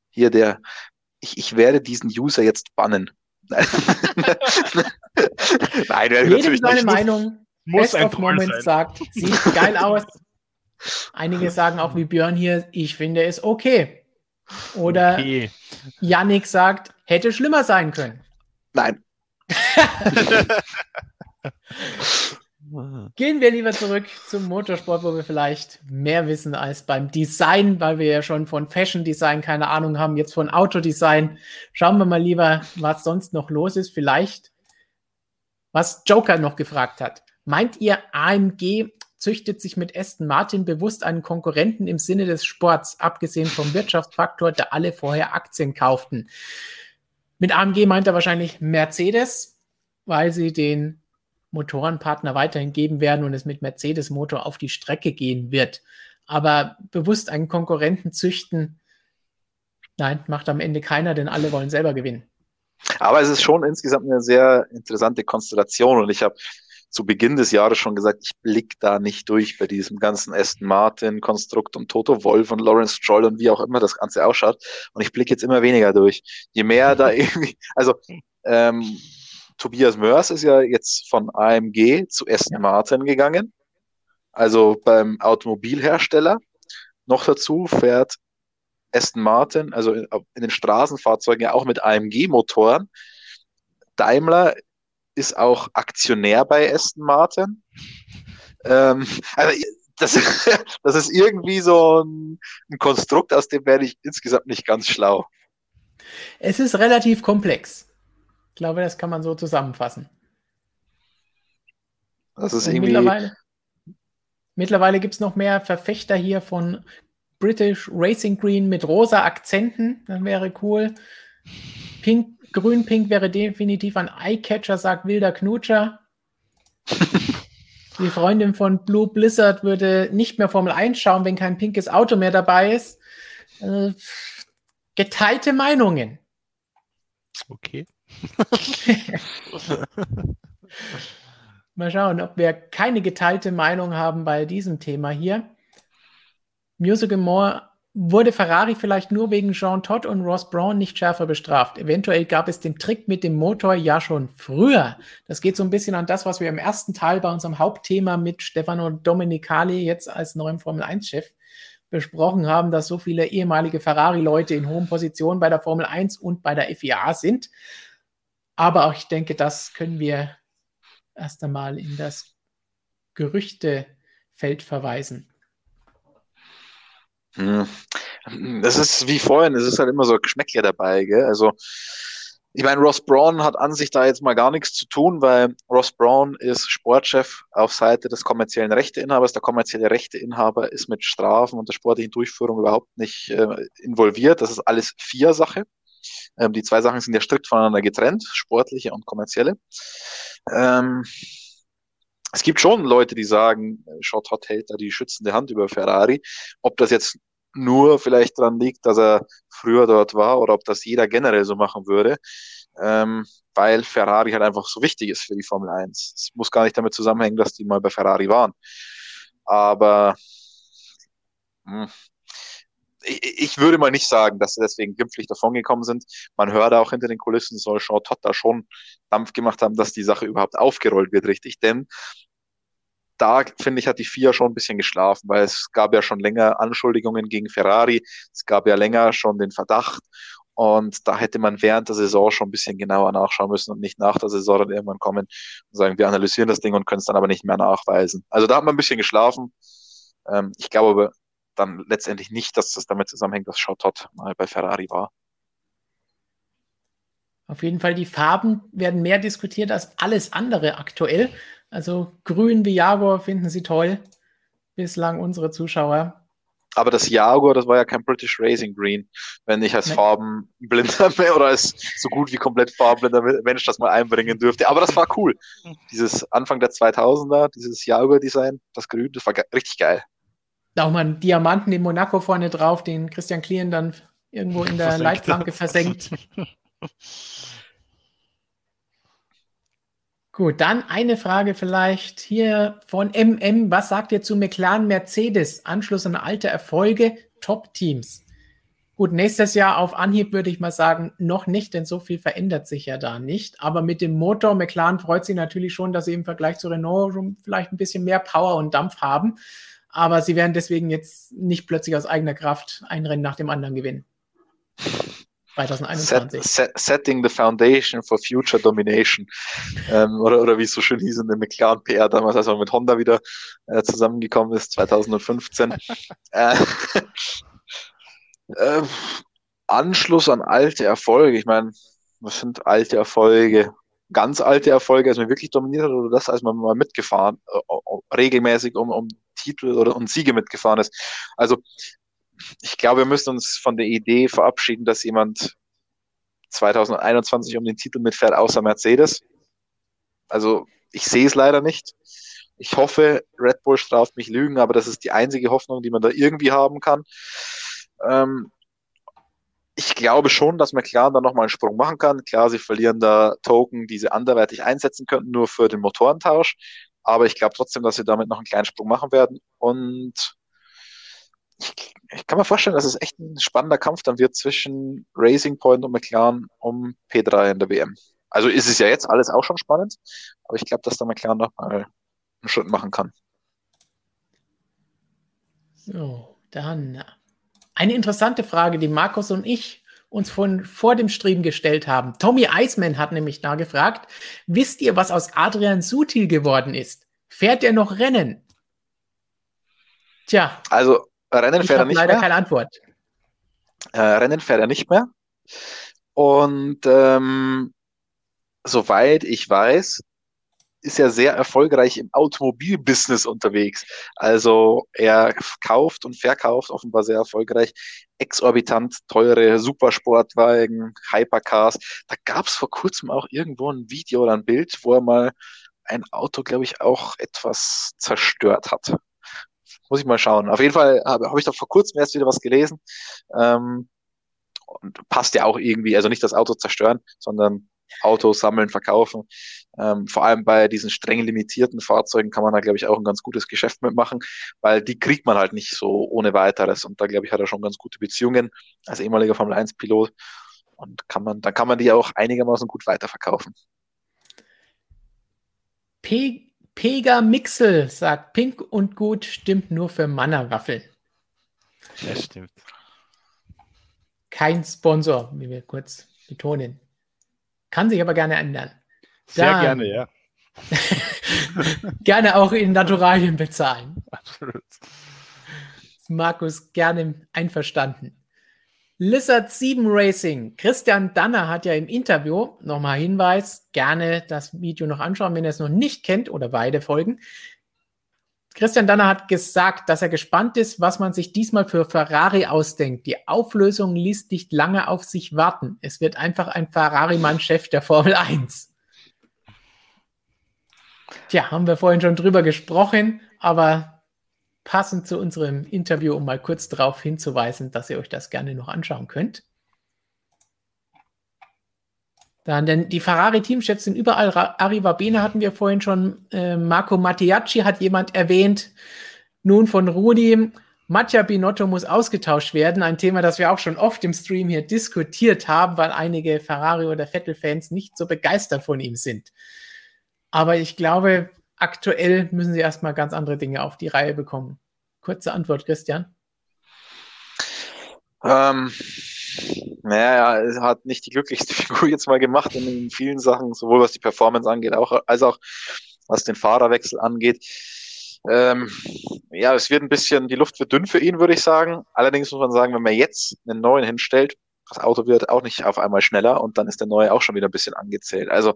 hier der, ich, ich werde diesen User jetzt bannen. <laughs> Nein, Jedem seine nicht. Meinung. Muss Best of Moment sagt, sieht geil aus. Einige sagen auch wie Björn hier, ich finde es okay. Oder okay. Yannick sagt, hätte schlimmer sein können. Nein. <laughs> Gehen wir lieber zurück zum Motorsport, wo wir vielleicht mehr wissen als beim Design, weil wir ja schon von Fashion Design keine Ahnung haben, jetzt von Autodesign. Schauen wir mal lieber, was sonst noch los ist. Vielleicht, was Joker noch gefragt hat. Meint ihr, AMG züchtet sich mit Aston Martin bewusst einen Konkurrenten im Sinne des Sports, abgesehen vom Wirtschaftsfaktor, der alle vorher Aktien kauften? Mit AMG meint er wahrscheinlich Mercedes, weil sie den Motorenpartner weiterhin geben werden und es mit Mercedes-Motor auf die Strecke gehen wird. Aber bewusst einen Konkurrenten züchten, nein, macht am Ende keiner, denn alle wollen selber gewinnen. Aber es ist schon insgesamt eine sehr interessante Konstellation und ich habe zu Beginn des Jahres schon gesagt, ich blick da nicht durch bei diesem ganzen Aston Martin Konstrukt und Toto Wolf und Lawrence Stroll und wie auch immer das Ganze ausschaut. Und ich blick jetzt immer weniger durch. Je mehr da <laughs> irgendwie, also ähm, Tobias Mörs ist ja jetzt von AMG zu Aston Martin gegangen, also beim Automobilhersteller. Noch dazu fährt Aston Martin, also in, in den Straßenfahrzeugen ja auch mit AMG-Motoren. Daimler ist auch Aktionär bei Aston Martin. ähm, also das, <laughs> das ist irgendwie so ein, ein Konstrukt, aus dem werde ich insgesamt nicht ganz schlau. Es ist relativ komplex. Ich glaube, das kann man so zusammenfassen. Das ist irgendwie. Mittlerweile, mittlerweile gibt es noch mehr Verfechter hier von British Racing Green mit rosa Akzenten. Das wäre cool. Pink Grün-Pink wäre definitiv ein Eyecatcher, sagt Wilder Knutscher. <laughs> Die Freundin von Blue Blizzard würde nicht mehr Formel 1 schauen, wenn kein pinkes Auto mehr dabei ist. Äh, geteilte Meinungen. Okay. <laughs> Mal schauen, ob wir keine geteilte Meinung haben bei diesem Thema hier. Musical More wurde Ferrari vielleicht nur wegen Jean Todt und Ross Brown nicht schärfer bestraft. Eventuell gab es den Trick mit dem Motor ja schon früher. Das geht so ein bisschen an das, was wir im ersten Teil bei unserem Hauptthema mit Stefano Domenicali jetzt als neuen Formel 1-Chef besprochen haben, dass so viele ehemalige Ferrari-Leute in hohen Positionen bei der Formel 1 und bei der FIA sind. Aber auch ich denke, das können wir erst einmal in das Gerüchtefeld verweisen. Hm. Das ist wie vorhin, es ist halt immer so Geschmäckle dabei, gell? Also, ich meine, Ross Braun hat an sich da jetzt mal gar nichts zu tun, weil Ross Braun ist Sportchef auf Seite des kommerziellen Rechteinhabers. Der kommerzielle Rechteinhaber ist mit Strafen und der sportlichen Durchführung überhaupt nicht äh, involviert. Das ist alles vier Sache. Ähm, die zwei Sachen sind ja strikt voneinander getrennt, sportliche und kommerzielle. Ähm, es gibt schon Leute, die sagen, Schott Hot hält da die schützende Hand über Ferrari. Ob das jetzt nur vielleicht daran liegt, dass er früher dort war oder ob das jeder generell so machen würde, ähm, weil Ferrari halt einfach so wichtig ist für die Formel 1. Es muss gar nicht damit zusammenhängen, dass die mal bei Ferrari waren. Aber mh, hm, ich, würde mal nicht sagen, dass sie deswegen glimpflich davongekommen sind. Man hört auch hinter den Kulissen, soll Sean Todd da schon Dampf gemacht haben, dass die Sache überhaupt aufgerollt wird, richtig. Denn da, finde ich, hat die FIA schon ein bisschen geschlafen, weil es gab ja schon länger Anschuldigungen gegen Ferrari, es gab ja länger schon den Verdacht und da hätte man während der Saison schon ein bisschen genauer nachschauen müssen und nicht nach der Saison dann irgendwann kommen und sagen, wir analysieren das Ding und können es dann aber nicht mehr nachweisen. Also da hat man ein bisschen geschlafen. Ähm, ich glaube dann letztendlich nicht, dass das damit zusammenhängt, dass Schautot mal bei Ferrari war. Auf jeden Fall, die Farben werden mehr diskutiert als alles andere aktuell. Also grün wie Jaguar finden sie toll. Bislang unsere Zuschauer. Aber das Jaguar, das war ja kein British Racing Green. Wenn ich als nee. farbenblinder <laughs> oder als so gut wie komplett farbenblinder Mensch das mal einbringen dürfte. Aber das war cool. Dieses Anfang der 2000er, dieses Jaguar-Design, das Grün, das war richtig geil. Auch mal einen Diamanten in Monaco vorne drauf, den Christian Klien dann irgendwo in der versenkt. Leitplanke versenkt. <laughs> Gut, dann eine Frage vielleicht hier von MM. Was sagt ihr zu McLaren Mercedes? Anschluss an alte Erfolge, Top-Teams. Gut, nächstes Jahr auf Anhieb würde ich mal sagen, noch nicht, denn so viel verändert sich ja da nicht. Aber mit dem Motor, McLaren freut sich natürlich schon, dass sie im Vergleich zu Renault vielleicht ein bisschen mehr Power und Dampf haben. Aber sie werden deswegen jetzt nicht plötzlich aus eigener Kraft ein Rennen nach dem anderen gewinnen. 2021. Set, set, setting the foundation for future domination. ähm, oder, oder wie es so schön hieß in der McLaren PR damals, als er mit Honda wieder äh, zusammengekommen ist, 2015. <laughs> äh, äh, Anschluss an alte Erfolge. Ich meine, was sind alte Erfolge? Ganz alte Erfolge, als man wirklich dominiert hat oder das, als man mal mitgefahren, äh, regelmäßig um, um Titel oder um Siege mitgefahren ist. Also ich glaube, wir müssen uns von der Idee verabschieden, dass jemand 2021 um den Titel mitfährt, außer Mercedes. Also ich sehe es leider nicht. Ich hoffe, Red Bull straft mich Lügen, aber das ist die einzige Hoffnung, die man da irgendwie haben kann. Ähm, ich glaube schon, dass McLaren da nochmal einen Sprung machen kann. Klar, sie verlieren da Token, die sie anderweitig einsetzen könnten, nur für den Motorentausch. Aber ich glaube trotzdem, dass sie damit noch einen kleinen Sprung machen werden. Und ich, ich, kann mir vorstellen, dass es echt ein spannender Kampf dann wird zwischen Racing Point und McLaren um P3 in der WM. Also ist es ja jetzt alles auch schon spannend, aber ich glaube, dass da McLaren noch mal einen Schritt machen kann. So, dann eine interessante Frage, die Markus und ich uns von vor dem Stream gestellt haben. Tommy Eisman hat nämlich da gefragt, wisst ihr, was aus Adrian Sutil geworden ist? Fährt er noch Rennen? Tja. Also Rennen fährt er nicht leider mehr. keine Antwort. Äh, Rennen fährt er nicht mehr. Und ähm, soweit ich weiß, ist er sehr erfolgreich im Automobilbusiness unterwegs. Also er kauft und verkauft offenbar sehr erfolgreich exorbitant teure Supersportwagen, Hypercars. Da gab es vor kurzem auch irgendwo ein Video oder ein Bild, wo er mal ein Auto, glaube ich, auch etwas zerstört hat. Muss ich mal schauen. Auf jeden Fall habe hab ich doch vor kurzem erst wieder was gelesen. Ähm, und passt ja auch irgendwie, also nicht das Auto zerstören, sondern Autos sammeln, verkaufen. Ähm, vor allem bei diesen streng limitierten Fahrzeugen kann man da, glaube ich, auch ein ganz gutes Geschäft mitmachen, weil die kriegt man halt nicht so ohne weiteres. Und da, glaube ich, hat er schon ganz gute Beziehungen als ehemaliger Formel 1-Pilot. Und kann man, dann kann man die auch einigermaßen gut weiterverkaufen. Pe Pega Mixel sagt, pink und gut stimmt nur für Mannerwaffel. Das stimmt. Kein Sponsor, wie wir kurz betonen. Kann sich aber gerne ändern. Sehr Dann- gerne, ja. <laughs> gerne auch in Naturalien bezahlen. Absolut. Markus gerne einverstanden. Lizard 7 Racing. Christian Danner hat ja im Interview, nochmal Hinweis, gerne das Video noch anschauen, wenn ihr es noch nicht kennt oder beide Folgen. Christian Danner hat gesagt, dass er gespannt ist, was man sich diesmal für Ferrari ausdenkt. Die Auflösung ließ nicht lange auf sich warten. Es wird einfach ein Ferrari-Mann-Chef der Formel 1. Tja, haben wir vorhin schon drüber gesprochen, aber passend zu unserem Interview, um mal kurz darauf hinzuweisen, dass ihr euch das gerne noch anschauen könnt. Dann, denn die Ferrari-Teamchefs sind überall. Ra- Arriva Bene hatten wir vorhin schon. Äh, Marco Mattiacci hat jemand erwähnt. Nun von Rudi. Mattia Binotto muss ausgetauscht werden. Ein Thema, das wir auch schon oft im Stream hier diskutiert haben, weil einige Ferrari- oder Vettel-Fans nicht so begeistert von ihm sind. Aber ich glaube, aktuell müssen sie erstmal ganz andere Dinge auf die Reihe bekommen. Kurze Antwort, Christian. Ähm, naja, er hat nicht die glücklichste <laughs> Figur jetzt mal gemacht in vielen Sachen, sowohl was die Performance angeht, auch, als auch was den Fahrerwechsel angeht. Ähm, ja, es wird ein bisschen, die Luft wird dünn für ihn, würde ich sagen. Allerdings muss man sagen, wenn man jetzt einen neuen hinstellt, das Auto wird auch nicht auf einmal schneller und dann ist der neue auch schon wieder ein bisschen angezählt. Also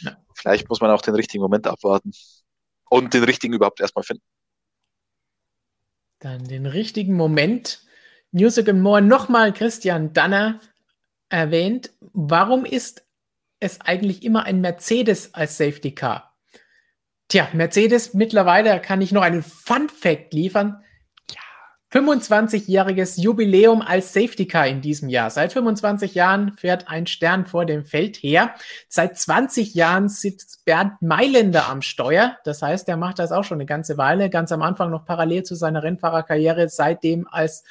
Ja. vielleicht muss man auch den richtigen Moment abwarten und den richtigen überhaupt erstmal finden. Dann den richtigen Moment. Music and More nochmal Christian Danner erwähnt. Warum ist es eigentlich immer ein Mercedes als Safety Car? Tja, Mercedes mittlerweile kann ich noch einen Fun Fact liefern. 25-jähriges Jubiläum als Safety Car in diesem Jahr. Seit 25 Jahren fährt ein Stern vor dem Feld her. Seit 20 Jahren sitzt Bernd Mailänder am Steuer. Das heißt, er macht das auch schon eine ganze Weile. Ganz am Anfang noch parallel zu seiner Rennfahrerkarriere, seitdem als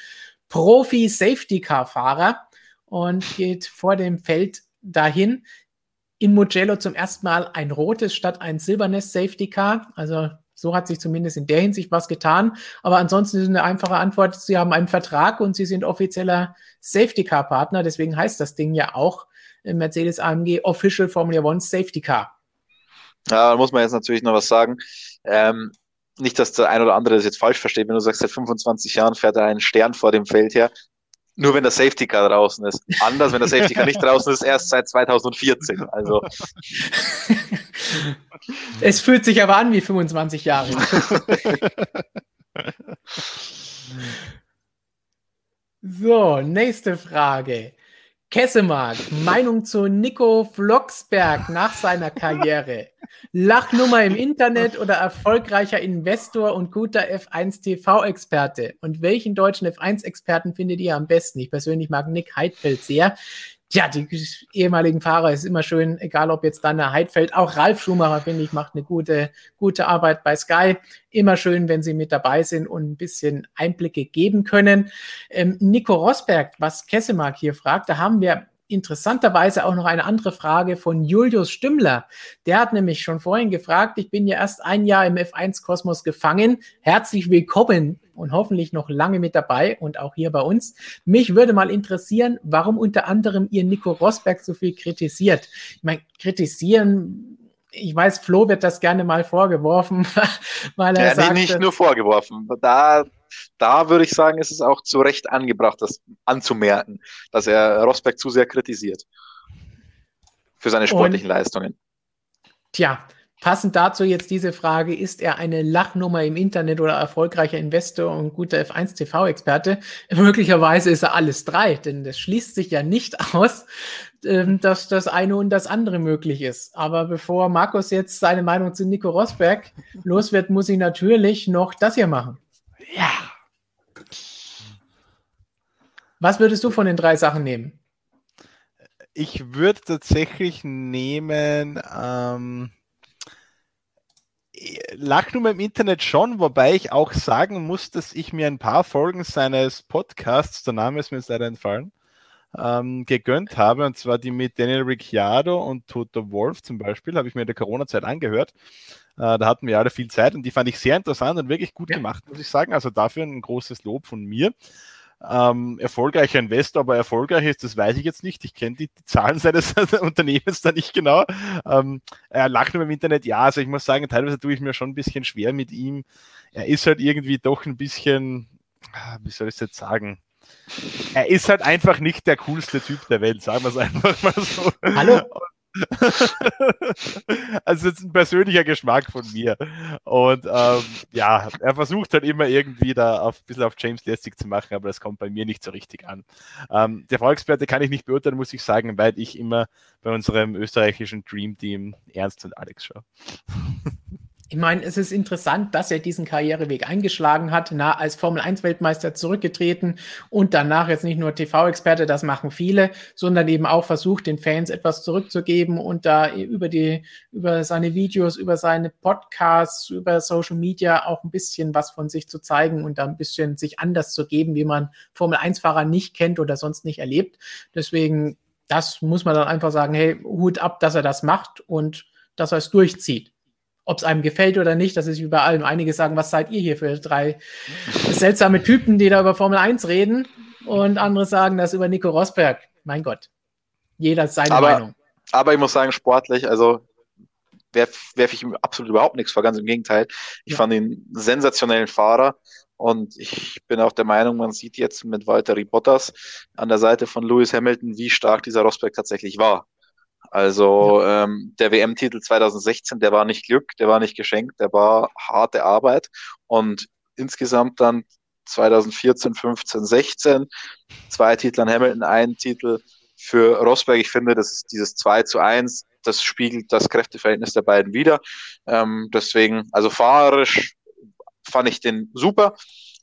Profi-Safety-Car-Fahrer und geht vor dem Feld dahin. In Mugello zum ersten Mal ein rotes statt ein silbernes Safety Car. Also so hat sich zumindest in der Hinsicht was getan. Aber ansonsten ist eine einfache Antwort, Sie haben einen Vertrag und Sie sind offizieller Safety Car Partner. Deswegen heißt das Ding ja auch Mercedes AMG Official Formula One Safety Car. Ja, da muss man jetzt natürlich noch was sagen. Ähm, nicht, dass der ein oder andere das jetzt falsch versteht, wenn du sagst, seit 25 Jahren fährt er einen Stern vor dem Feld her. Nur wenn der Safety Car draußen ist. Anders, wenn der Safety Car nicht draußen ist, erst seit 2014. Also, <laughs> Es fühlt sich aber an wie 25 Jahre. <laughs> So, nächste Frage. Kessemark, Meinung zu Nico Vlogsberg nach seiner Karriere. Lachnummer im Internet oder erfolgreicher Investor und guter F1 TV-Experte? Und welchen deutschen F1-Experten findet ihr am besten? Ich persönlich mag Nick Heidfeld sehr. Ja, die ehemaligen Fahrer ist immer schön, egal ob jetzt dann der Heidfeld, auch Ralf Schumacher, finde ich, macht eine gute, gute Arbeit bei Sky. Immer schön, wenn sie mit dabei sind und ein bisschen Einblicke geben können. Ähm, Nico Rosberg, was Kessemark hier fragt, da haben wir interessanterweise auch noch eine andere Frage von Julius Stümmler. Der hat nämlich schon vorhin gefragt, ich bin ja erst ein Jahr im F1-Kosmos gefangen. Herzlich willkommen und hoffentlich noch lange mit dabei und auch hier bei uns. Mich würde mal interessieren, warum unter anderem ihr Nico Rosberg so viel kritisiert. Ich meine, kritisieren, ich weiß, Flo wird das gerne mal vorgeworfen, <laughs> weil er ja, sagt, nee, nicht nur vorgeworfen. Da, da würde ich sagen, ist es auch zu Recht angebracht, das anzumerken, dass er Rosberg zu sehr kritisiert. Für seine sportlichen Und- Leistungen. Tja, passend dazu jetzt diese Frage, ist er eine Lachnummer im Internet oder erfolgreicher Investor und guter F1 TV-Experte? Möglicherweise ist er alles drei, denn das schließt sich ja nicht <laughs> aus, ähm, dass das eine und das andere möglich ist. Aber bevor Markus jetzt seine Meinung zu Nico Rosberg <laughs> los wird, muss ich natürlich noch das hier machen. Ja. Was würdest du von den drei Sachen nehmen? Ich würde tatsächlich nehmen, ähm, Lachnummer im Internet schon, wobei ich auch sagen muss, dass ich mir ein paar Folgen seines Podcasts, der Name ist mir leider entfallen, ähm, gegönnt habe, und zwar die mit Daniel Ricciardo und Toto Wolf zum Beispiel, habe ich mir in der Corona-Zeit angehört. Äh, da hatten wir alle viel Zeit und die fand ich sehr interessant und wirklich gut ja. gemacht, muss ich sagen. Also dafür ein großes Lob von mir. Ähm, erfolgreicher Investor, aber erfolgreich ist, das weiß ich jetzt nicht. Ich kenne die, die, Zahlen <laughs> seines <laughs> Unternehmens da nicht genau. Ähm, er lacht nur im Internet, ja, also ich muss sagen, teilweise tue ich mir schon ein bisschen schwer mit ihm. Er ist halt irgendwie doch ein bisschen, ah, wie soll ich es jetzt sagen? Er ist halt einfach nicht der coolste Typ der Welt, sagen wir es <laughs> einfach mal so. Hallo? <laughs> also das ist ein persönlicher Geschmack von mir. Und ähm, ja, er versucht halt immer irgendwie da auf, ein bisschen auf James lästig zu machen, aber das kommt bei mir nicht so richtig an. Ähm, der Volkswerte kann ich nicht beurteilen, muss ich sagen, weil ich immer bei unserem österreichischen Dream Team Ernst und Alex schaue. <laughs> Ich meine, es ist interessant, dass er diesen Karriereweg eingeschlagen hat, na, als Formel-1-Weltmeister zurückgetreten und danach jetzt nicht nur TV-Experte, das machen viele, sondern eben auch versucht, den Fans etwas zurückzugeben und da über die, über seine Videos, über seine Podcasts, über Social Media auch ein bisschen was von sich zu zeigen und da ein bisschen sich anders zu geben, wie man Formel-1-Fahrer nicht kennt oder sonst nicht erlebt. Deswegen, das muss man dann einfach sagen, hey, Hut ab, dass er das macht und dass er es durchzieht ob es einem gefällt oder nicht, das ist wie bei allem. Einige sagen, was seid ihr hier für drei seltsame Typen, die da über Formel 1 reden? Und andere sagen das über Nico Rosberg. Mein Gott. Jeder seine aber, Meinung. Aber ich muss sagen, sportlich, also werfe werf ich ihm absolut überhaupt nichts vor, ganz im Gegenteil. Ich ja. fand ihn einen sensationellen Fahrer. Und ich bin auch der Meinung, man sieht jetzt mit Walter Bottas an der Seite von Lewis Hamilton, wie stark dieser Rosberg tatsächlich war. Also ja. ähm, der WM-Titel 2016, der war nicht Glück, der war nicht geschenkt, der war harte Arbeit. Und insgesamt dann 2014, 15, 16, zwei Titel an Hamilton, ein Titel für Rosberg. Ich finde, das ist dieses 2 zu 1, das spiegelt das Kräfteverhältnis der beiden wieder. Ähm, deswegen, also fahrerisch fand ich den super.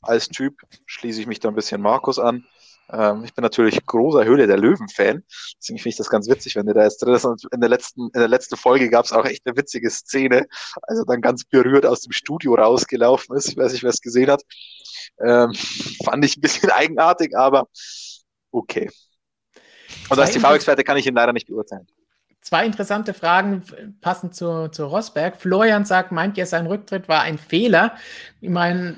Als Typ schließe ich mich da ein bisschen Markus an. Ähm, ich bin natürlich großer Höhle der Löwen-Fan. Deswegen finde ich das ganz witzig, wenn der da jetzt drin ist. Und in der letzten, in der letzten Folge gab es auch echt eine witzige Szene, als er dann ganz berührt aus dem Studio rausgelaufen ist. Ich weiß nicht, wer es gesehen hat. Ähm, <laughs> fand ich ein bisschen eigenartig, aber okay. Und als TV-Experte kann ich ihn leider nicht beurteilen. Zwei interessante Fragen passend zu, zu Rosberg. Florian sagt, meint ihr, sein Rücktritt war ein Fehler? Ich meine,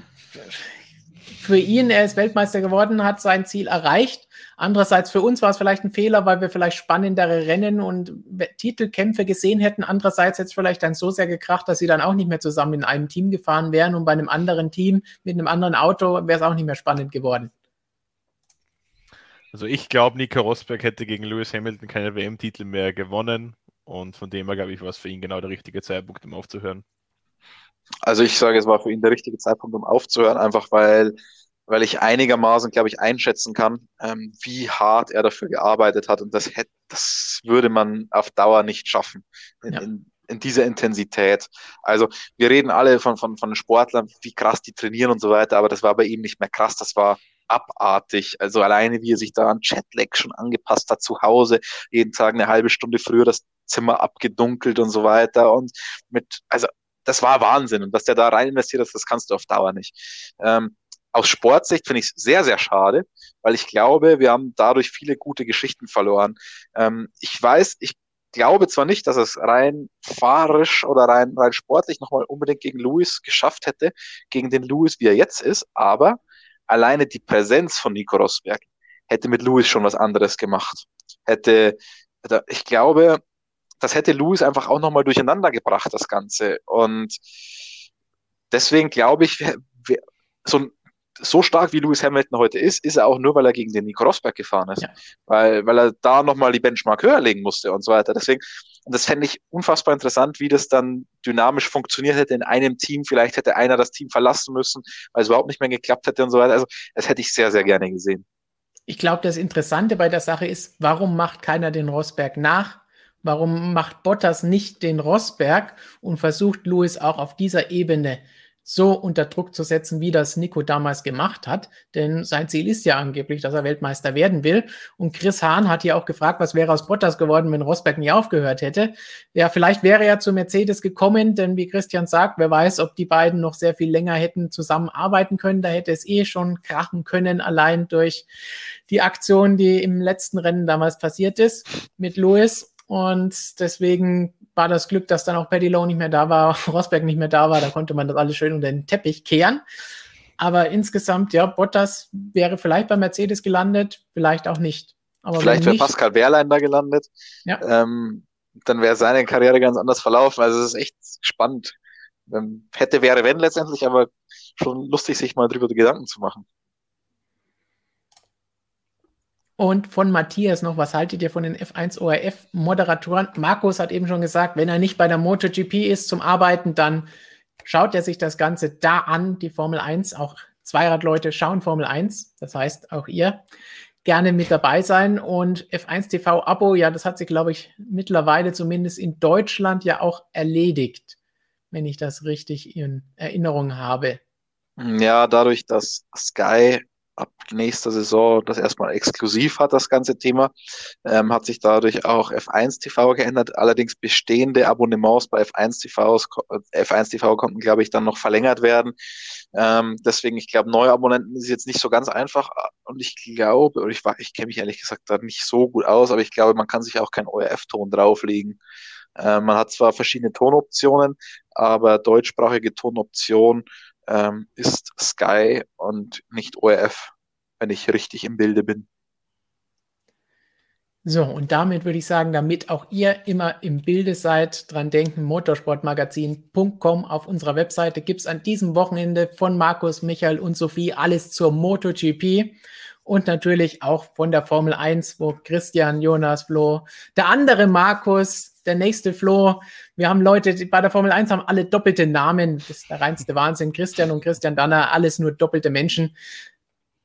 für ihn, er ist Weltmeister geworden, hat sein Ziel erreicht. Andererseits für uns war es vielleicht ein Fehler, weil wir vielleicht spannendere Rennen und Titelkämpfe gesehen hätten. Andererseits hätte es vielleicht dann so sehr gekracht, dass sie dann auch nicht mehr zusammen in einem Team gefahren wären und bei einem anderen Team mit einem anderen Auto wäre es auch nicht mehr spannend geworden. Also ich glaube, Nico Rosberg hätte gegen Lewis Hamilton keine WM-Titel mehr gewonnen und von dem her glaube ich, war es für ihn genau der richtige Zeitpunkt, um aufzuhören. Also ich sage, es war für ihn der richtige Zeitpunkt, um aufzuhören, einfach weil weil ich einigermaßen, glaube ich, einschätzen kann, ähm, wie hart er dafür gearbeitet hat. Und das hätte, das würde man auf Dauer nicht schaffen. In, ja. in, in dieser Intensität. Also wir reden alle von, von, von Sportlern, wie krass die trainieren und so weiter, aber das war bei ihm nicht mehr krass, das war abartig. Also alleine, wie er sich da an Chatlag schon angepasst hat zu Hause, jeden Tag eine halbe Stunde früher das Zimmer abgedunkelt und so weiter. Und mit, also das war Wahnsinn. Und was der da rein investiert hat, das kannst du auf Dauer nicht. Ähm, aus Sportsicht finde ich es sehr, sehr schade, weil ich glaube, wir haben dadurch viele gute Geschichten verloren. Ähm, ich weiß, ich glaube zwar nicht, dass es rein fahrisch oder rein, rein sportlich nochmal unbedingt gegen Lewis geschafft hätte, gegen den Lewis, wie er jetzt ist, aber alleine die Präsenz von Nico Rosberg hätte mit Lewis schon was anderes gemacht. Hätte, ich glaube, das hätte Lewis einfach auch nochmal durcheinander gebracht, das Ganze. Und deswegen glaube ich, so ein so stark wie Lewis Hamilton heute ist, ist er auch nur, weil er gegen den Nico Rosberg gefahren ist. Ja. Weil, weil er da nochmal die Benchmark höher legen musste und so weiter. Deswegen, das fände ich unfassbar interessant, wie das dann dynamisch funktioniert hätte in einem Team. Vielleicht hätte einer das Team verlassen müssen, weil es überhaupt nicht mehr geklappt hätte und so weiter. Also, das hätte ich sehr, sehr gerne gesehen. Ich glaube, das Interessante bei der Sache ist, warum macht keiner den Rosberg nach? Warum macht Bottas nicht den Rosberg und versucht Lewis auch auf dieser Ebene so unter Druck zu setzen, wie das Nico damals gemacht hat. Denn sein Ziel ist ja angeblich, dass er Weltmeister werden will. Und Chris Hahn hat ja auch gefragt, was wäre aus Bottas geworden, wenn Rosberg nie aufgehört hätte. Ja, vielleicht wäre er zu Mercedes gekommen, denn wie Christian sagt, wer weiß, ob die beiden noch sehr viel länger hätten zusammenarbeiten können. Da hätte es eh schon krachen können, allein durch die Aktion, die im letzten Rennen damals passiert ist mit Lewis. Und deswegen war das Glück, dass dann auch Paddy Lowe nicht mehr da war, <laughs> Rosberg nicht mehr da war. Da konnte man das alles schön unter den Teppich kehren. Aber insgesamt, ja, Bottas wäre vielleicht bei Mercedes gelandet, vielleicht auch nicht. Aber vielleicht wäre Pascal Wehrlein da gelandet. Ja. Ähm, dann wäre seine Karriere ganz anders verlaufen. Also es ist echt spannend. Ähm, hätte, wäre, wenn letztendlich, aber schon lustig, sich mal drüber Gedanken zu machen. Und von Matthias noch, was haltet ihr von den F1 ORF-Moderatoren? Markus hat eben schon gesagt, wenn er nicht bei der MotoGP ist zum Arbeiten, dann schaut er sich das Ganze da an, die Formel 1. Auch Zweiradleute schauen Formel 1. Das heißt, auch ihr gerne mit dabei sein. Und F1 TV-Abo, ja, das hat sich, glaube ich, mittlerweile zumindest in Deutschland ja auch erledigt, wenn ich das richtig in Erinnerung habe. Ja, dadurch, dass Sky ab nächster Saison das erstmal exklusiv hat, das ganze Thema. Ähm, hat sich dadurch auch F1 TV geändert. Allerdings bestehende Abonnements bei F1 TV, F1 TV konnten, glaube ich, dann noch verlängert werden. Ähm, deswegen, ich glaube, neue Abonnenten ist jetzt nicht so ganz einfach. Und ich glaube, oder ich, ich kenne mich ehrlich gesagt da nicht so gut aus, aber ich glaube, man kann sich auch keinen ORF-Ton drauflegen. Äh, man hat zwar verschiedene Tonoptionen, aber deutschsprachige Tonoption ähm, ist Sky und nicht ORF, wenn ich richtig im Bilde bin. So, und damit würde ich sagen, damit auch ihr immer im Bilde seid, dran denken, motorsportmagazin.com auf unserer Webseite gibt es an diesem Wochenende von Markus, Michael und Sophie alles zur MotoGP und natürlich auch von der Formel 1, wo Christian, Jonas, Flo, der andere Markus, der nächste Flo. Wir haben Leute, die bei der Formel 1 haben alle doppelte Namen. Das ist der reinste Wahnsinn. Christian und Christian Danner, alles nur doppelte Menschen.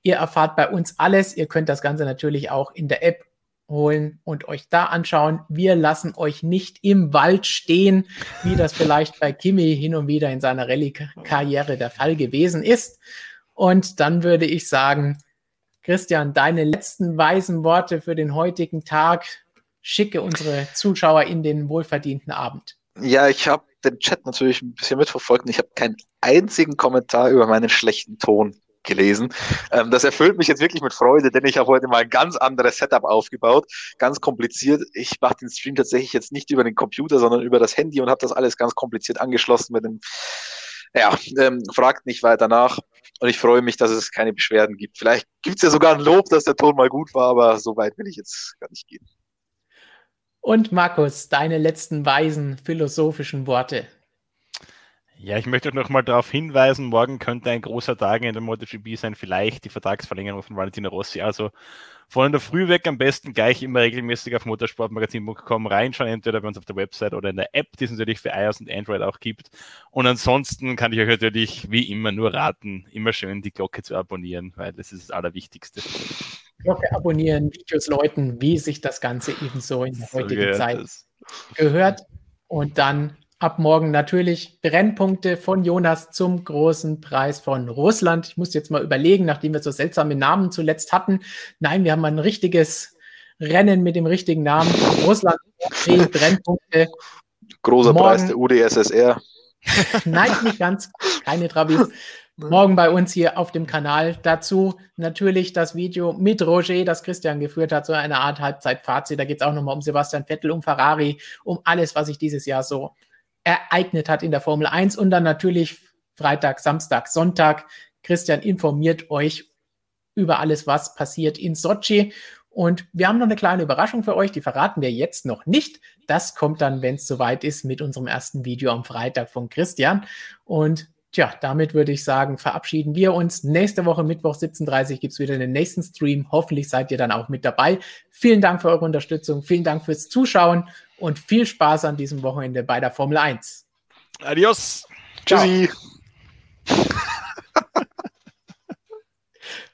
Ihr erfahrt bei uns alles. Ihr könnt das Ganze natürlich auch in der App holen und euch da anschauen. Wir lassen euch nicht im Wald stehen, wie das vielleicht bei Kimi hin und wieder in seiner Rallye-Karriere der Fall gewesen ist. Und dann würde ich sagen, Christian, deine letzten weisen Worte für den heutigen Tag schicke unsere Zuschauer in den wohlverdienten Abend. Ja, ich habe den Chat natürlich ein bisschen mitverfolgt und ich habe keinen einzigen Kommentar über meinen schlechten Ton gelesen. Ähm, das erfüllt mich jetzt wirklich mit Freude, denn ich habe heute mal ein ganz anderes Setup aufgebaut, ganz kompliziert. Ich mache den Stream tatsächlich jetzt nicht über den Computer, sondern über das Handy und habe das alles ganz kompliziert angeschlossen mit dem. Ja, ähm, fragt nicht weiter nach. Und ich freue mich, dass es keine Beschwerden gibt. Vielleicht gibt es ja sogar ein Lob, dass der Ton mal gut war, aber so weit will ich jetzt gar nicht gehen. Und Markus, deine letzten weisen philosophischen Worte. Ja, ich möchte noch mal darauf hinweisen, morgen könnte ein großer Tag in der MotoGP sein, vielleicht die Vertragsverlängerung von Valentino Rossi. Also von der Früh weg am besten gleich immer regelmäßig auf motorsportmagazin.com reinschauen, entweder bei uns auf der Website oder in der App, die es natürlich für iOS und Android auch gibt. Und ansonsten kann ich euch natürlich wie immer nur raten, immer schön die Glocke zu abonnieren, weil das ist das Allerwichtigste. Glocke abonnieren, Videos läuten, wie sich das Ganze ebenso in der heutigen so Zeit es. gehört. Und dann ab morgen natürlich Brennpunkte von Jonas zum großen Preis von Russland. Ich muss jetzt mal überlegen, nachdem wir so seltsame Namen zuletzt hatten. Nein, wir haben ein richtiges Rennen mit dem richtigen Namen. Russland, Brennpunkte. Großer morgen. Preis der UdSSR. <laughs> Nein, nicht ganz. Keine Trabis. Morgen bei uns hier auf dem Kanal. Dazu natürlich das Video mit Roger, das Christian geführt hat, so eine Art Halbzeitfazit. Da geht es auch nochmal um Sebastian Vettel, um Ferrari, um alles, was sich dieses Jahr so ereignet hat in der Formel 1 und dann natürlich Freitag, Samstag, Sonntag. Christian informiert euch über alles, was passiert in Sochi. Und wir haben noch eine kleine Überraschung für euch, die verraten wir jetzt noch nicht. Das kommt dann, wenn es soweit ist, mit unserem ersten Video am Freitag von Christian. Und tja, damit würde ich sagen, verabschieden wir uns. Nächste Woche, Mittwoch 17.30 Uhr, gibt es wieder den nächsten Stream. Hoffentlich seid ihr dann auch mit dabei. Vielen Dank für eure Unterstützung, vielen Dank fürs Zuschauen und viel Spaß an diesem Wochenende bei der Formel 1. Adios. Tschüssi. <laughs>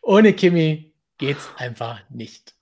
Ohne Kimi geht's einfach nicht.